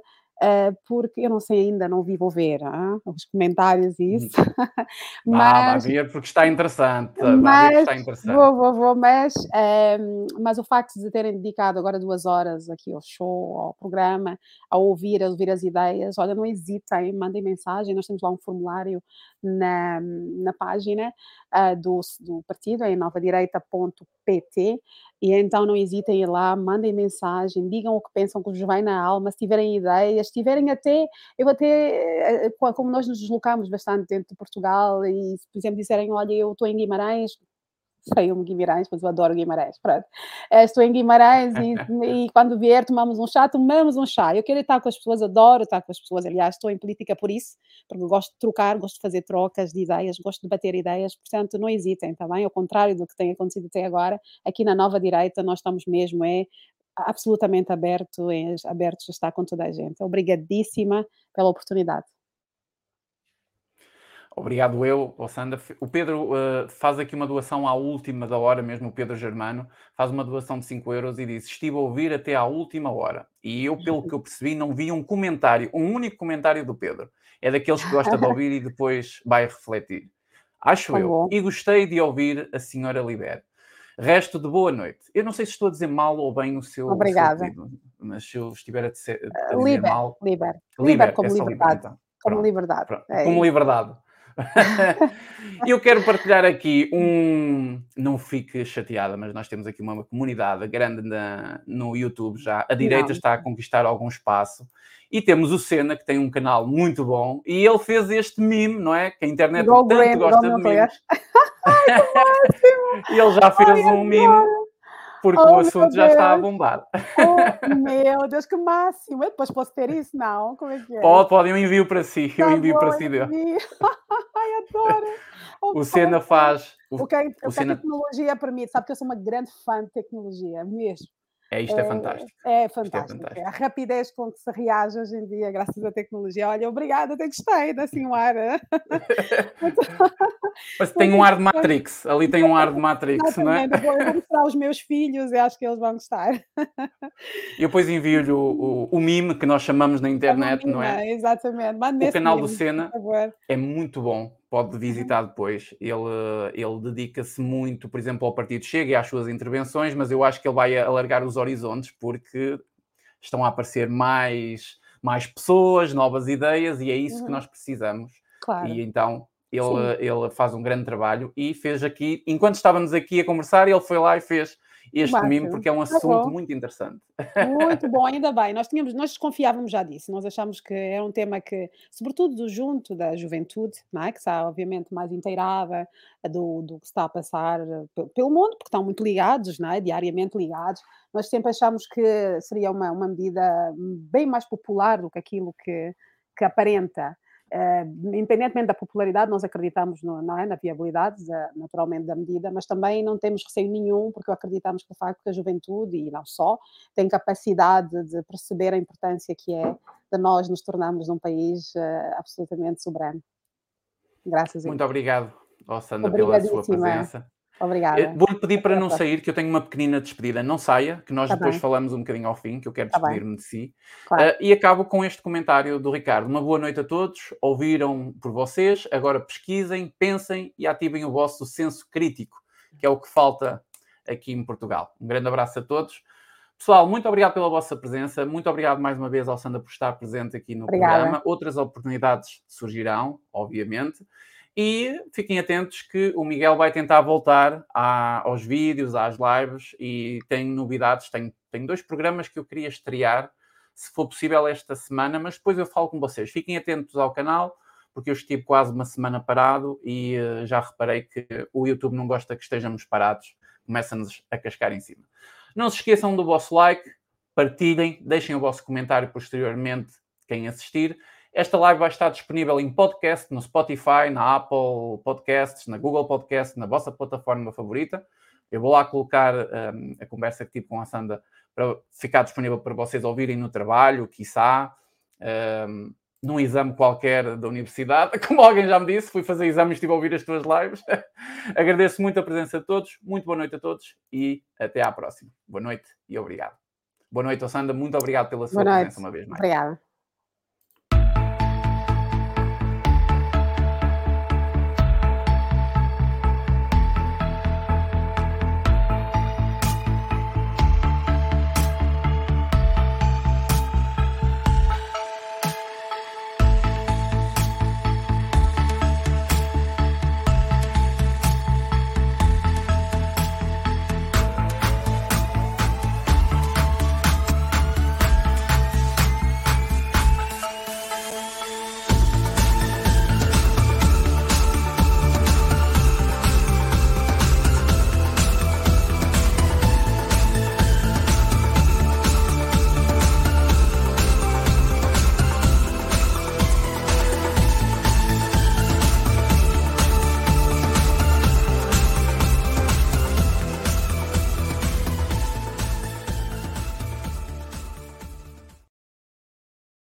porque eu não sei ainda, não vi, vou ver ah, os comentários e isso. <laughs> mas, vai ver porque está interessante. Mas, está interessante. Vou, vou, vou, mas, um, ehm, mas o facto de terem dedicado agora duas horas aqui ao show, ao programa, a ouvir, a ouvir as ideias, olha, não hesitem, mandem mensagem, nós temos lá um formulário na, na página uh, do, do partido, em novadireita.pt, e então não hesitem em ir lá, mandem mensagem, digam o que pensam que vos vai na alma, se tiverem ideias, tiverem até, eu até, eh, eh, como nós nos deslocamos bastante dentro de Portugal, e se, por exemplo, disserem, olha, eu estou em Guimarães, saiu-me Guimarães, mas eu adoro Guimarães, pronto. Eh, estou em Guimarães e, <laughs> e, quando vier tomamos um chá, tomamos um chá. Eu quero estar com as pessoas, adoro estar com as pessoas, aliás, estou em política por isso, porque gosto de trocar, gosto de fazer trocas de ideias, gosto de bater ideias, portanto, não hesitem, também, tá ao contrário do que tem acontecido até agora, aqui na Nova Direita nós estamos mesmo, é absolutamente aberto, abertos a estar com toda a gente. Obrigadíssima pela oportunidade. Obrigado eu, Sandra. O Pedro uh, faz aqui uma doação à última da hora, mesmo o Pedro Germano, faz uma doação de 5 euros e diz: Estive a ouvir até à última hora. E eu, pelo que eu <laughs> percebi, não vi um comentário, um único comentário do Pedro. É daqueles que gosta de ouvir e depois vai refletir. Acho tá eu. Bom. E gostei de ouvir a senhora Liber. Resto de boa noite. Eu não sei se estou a dizer mal ou bem o seu, Obrigada. Seu pedido, mas se eu estiver a, dizer, a dizer liber, mal. Liber. Liber, como é liberdade. Então. Como liberdade. É como liberdade. <laughs> Eu quero partilhar aqui um. Não fique chateada, mas nós temos aqui uma comunidade grande na, no YouTube já. A direita não. está a conquistar algum espaço. E temos o Senna, que tem um canal muito bom, e ele fez este meme, não é? Que a internet tanto Graham, gosta de memes. <laughs> <laughs> e ele já fez Ai, um meme porque oh, o assunto já está a bombar. Oh, <laughs> meu Deus, que máximo! Eu depois posso ter isso, não? Como é que é? Pode, pode, eu envio para si. Tá eu envio bom, para si. <laughs> Ai, adoro! Oh, o Senna faz. O, que, o, o que a tecnologia permite, sabe que eu sou uma grande fã de tecnologia, mesmo. É, isto é, é fantástico. É, é fantástico. É fantástico. A rapidez com que se reage hoje em dia, graças à tecnologia. Olha, obrigada, até gostei, assim um ar. <laughs> Mas tem um ar de Matrix, ali tem um ar de Matrix, não é? Vou, vou mostrar aos meus filhos e acho que eles vão gostar. E depois envio-lhe o, o, o, mime que nós chamamos na internet, é não é? Exatamente. Mande o canal mime, do Senna é muito bom pode visitar depois. Ele, ele dedica-se muito, por exemplo, ao Partido Chega e às suas intervenções, mas eu acho que ele vai alargar os horizontes porque estão a aparecer mais, mais pessoas, novas ideias, e é isso uhum. que nós precisamos. Claro. E então ele, ele faz um grande trabalho e fez aqui, enquanto estávamos aqui a conversar, ele foi lá e fez este Bate. mimo, porque é um tá assunto tá muito interessante. Muito bom, <laughs> ainda bem. Nós, tínhamos, nós desconfiávamos já disso, nós achamos que era um tema que, sobretudo junto da juventude, não é? que está obviamente mais inteirada do, do que está a passar pelo mundo, porque estão muito ligados, não é? diariamente ligados. Nós sempre achamos que seria uma, uma medida bem mais popular do que aquilo que, que aparenta. Uh, independentemente da popularidade, nós acreditamos no, é, na viabilidade, naturalmente, da medida, mas também não temos receio nenhum, porque acreditamos que, de facto, a juventude, e não só, tem capacidade de perceber a importância que é de nós nos tornarmos um país uh, absolutamente soberano. Graças a Muito obrigado, oh, Sandra, pela sua presença. Obrigada. Eh, vou-lhe pedir para não sair, que eu tenho uma pequenina despedida. Não saia, que nós tá depois bem. falamos um bocadinho ao fim, que eu quero tá despedir-me de si. Claro. Uh, e acabo com este comentário do Ricardo. Uma boa noite a todos. Ouviram por vocês. Agora pesquisem, pensem e ativem o vosso senso crítico, que é o que falta aqui em Portugal. Um grande abraço a todos. Pessoal, muito obrigado pela vossa presença. Muito obrigado mais uma vez ao Sandra por estar presente aqui no Obrigada. programa. Outras oportunidades surgirão, obviamente. E fiquem atentos que o Miguel vai tentar voltar aos vídeos, às lives e tem novidades. Tenho, tenho dois programas que eu queria estrear, se for possível, esta semana, mas depois eu falo com vocês. Fiquem atentos ao canal, porque eu estive quase uma semana parado e uh, já reparei que o YouTube não gosta que estejamos parados, começa-nos a cascar em cima. Não se esqueçam do vosso like, partilhem, deixem o vosso comentário posteriormente, quem assistir esta live vai estar disponível em podcast, no Spotify, na Apple Podcasts, na Google Podcasts, na vossa plataforma favorita. Eu vou lá colocar um, a conversa que tive com a Sandra para ficar disponível para vocês ouvirem no trabalho, quiçá, um, num exame qualquer da universidade. <laughs> Como alguém já me disse, fui fazer exames e estive a ouvir as tuas lives. <laughs> Agradeço muito a presença de todos, muito boa noite a todos e até à próxima. Boa noite e obrigado. Boa noite, Sandra. Muito obrigado pela sua presença uma vez mais. Obrigada.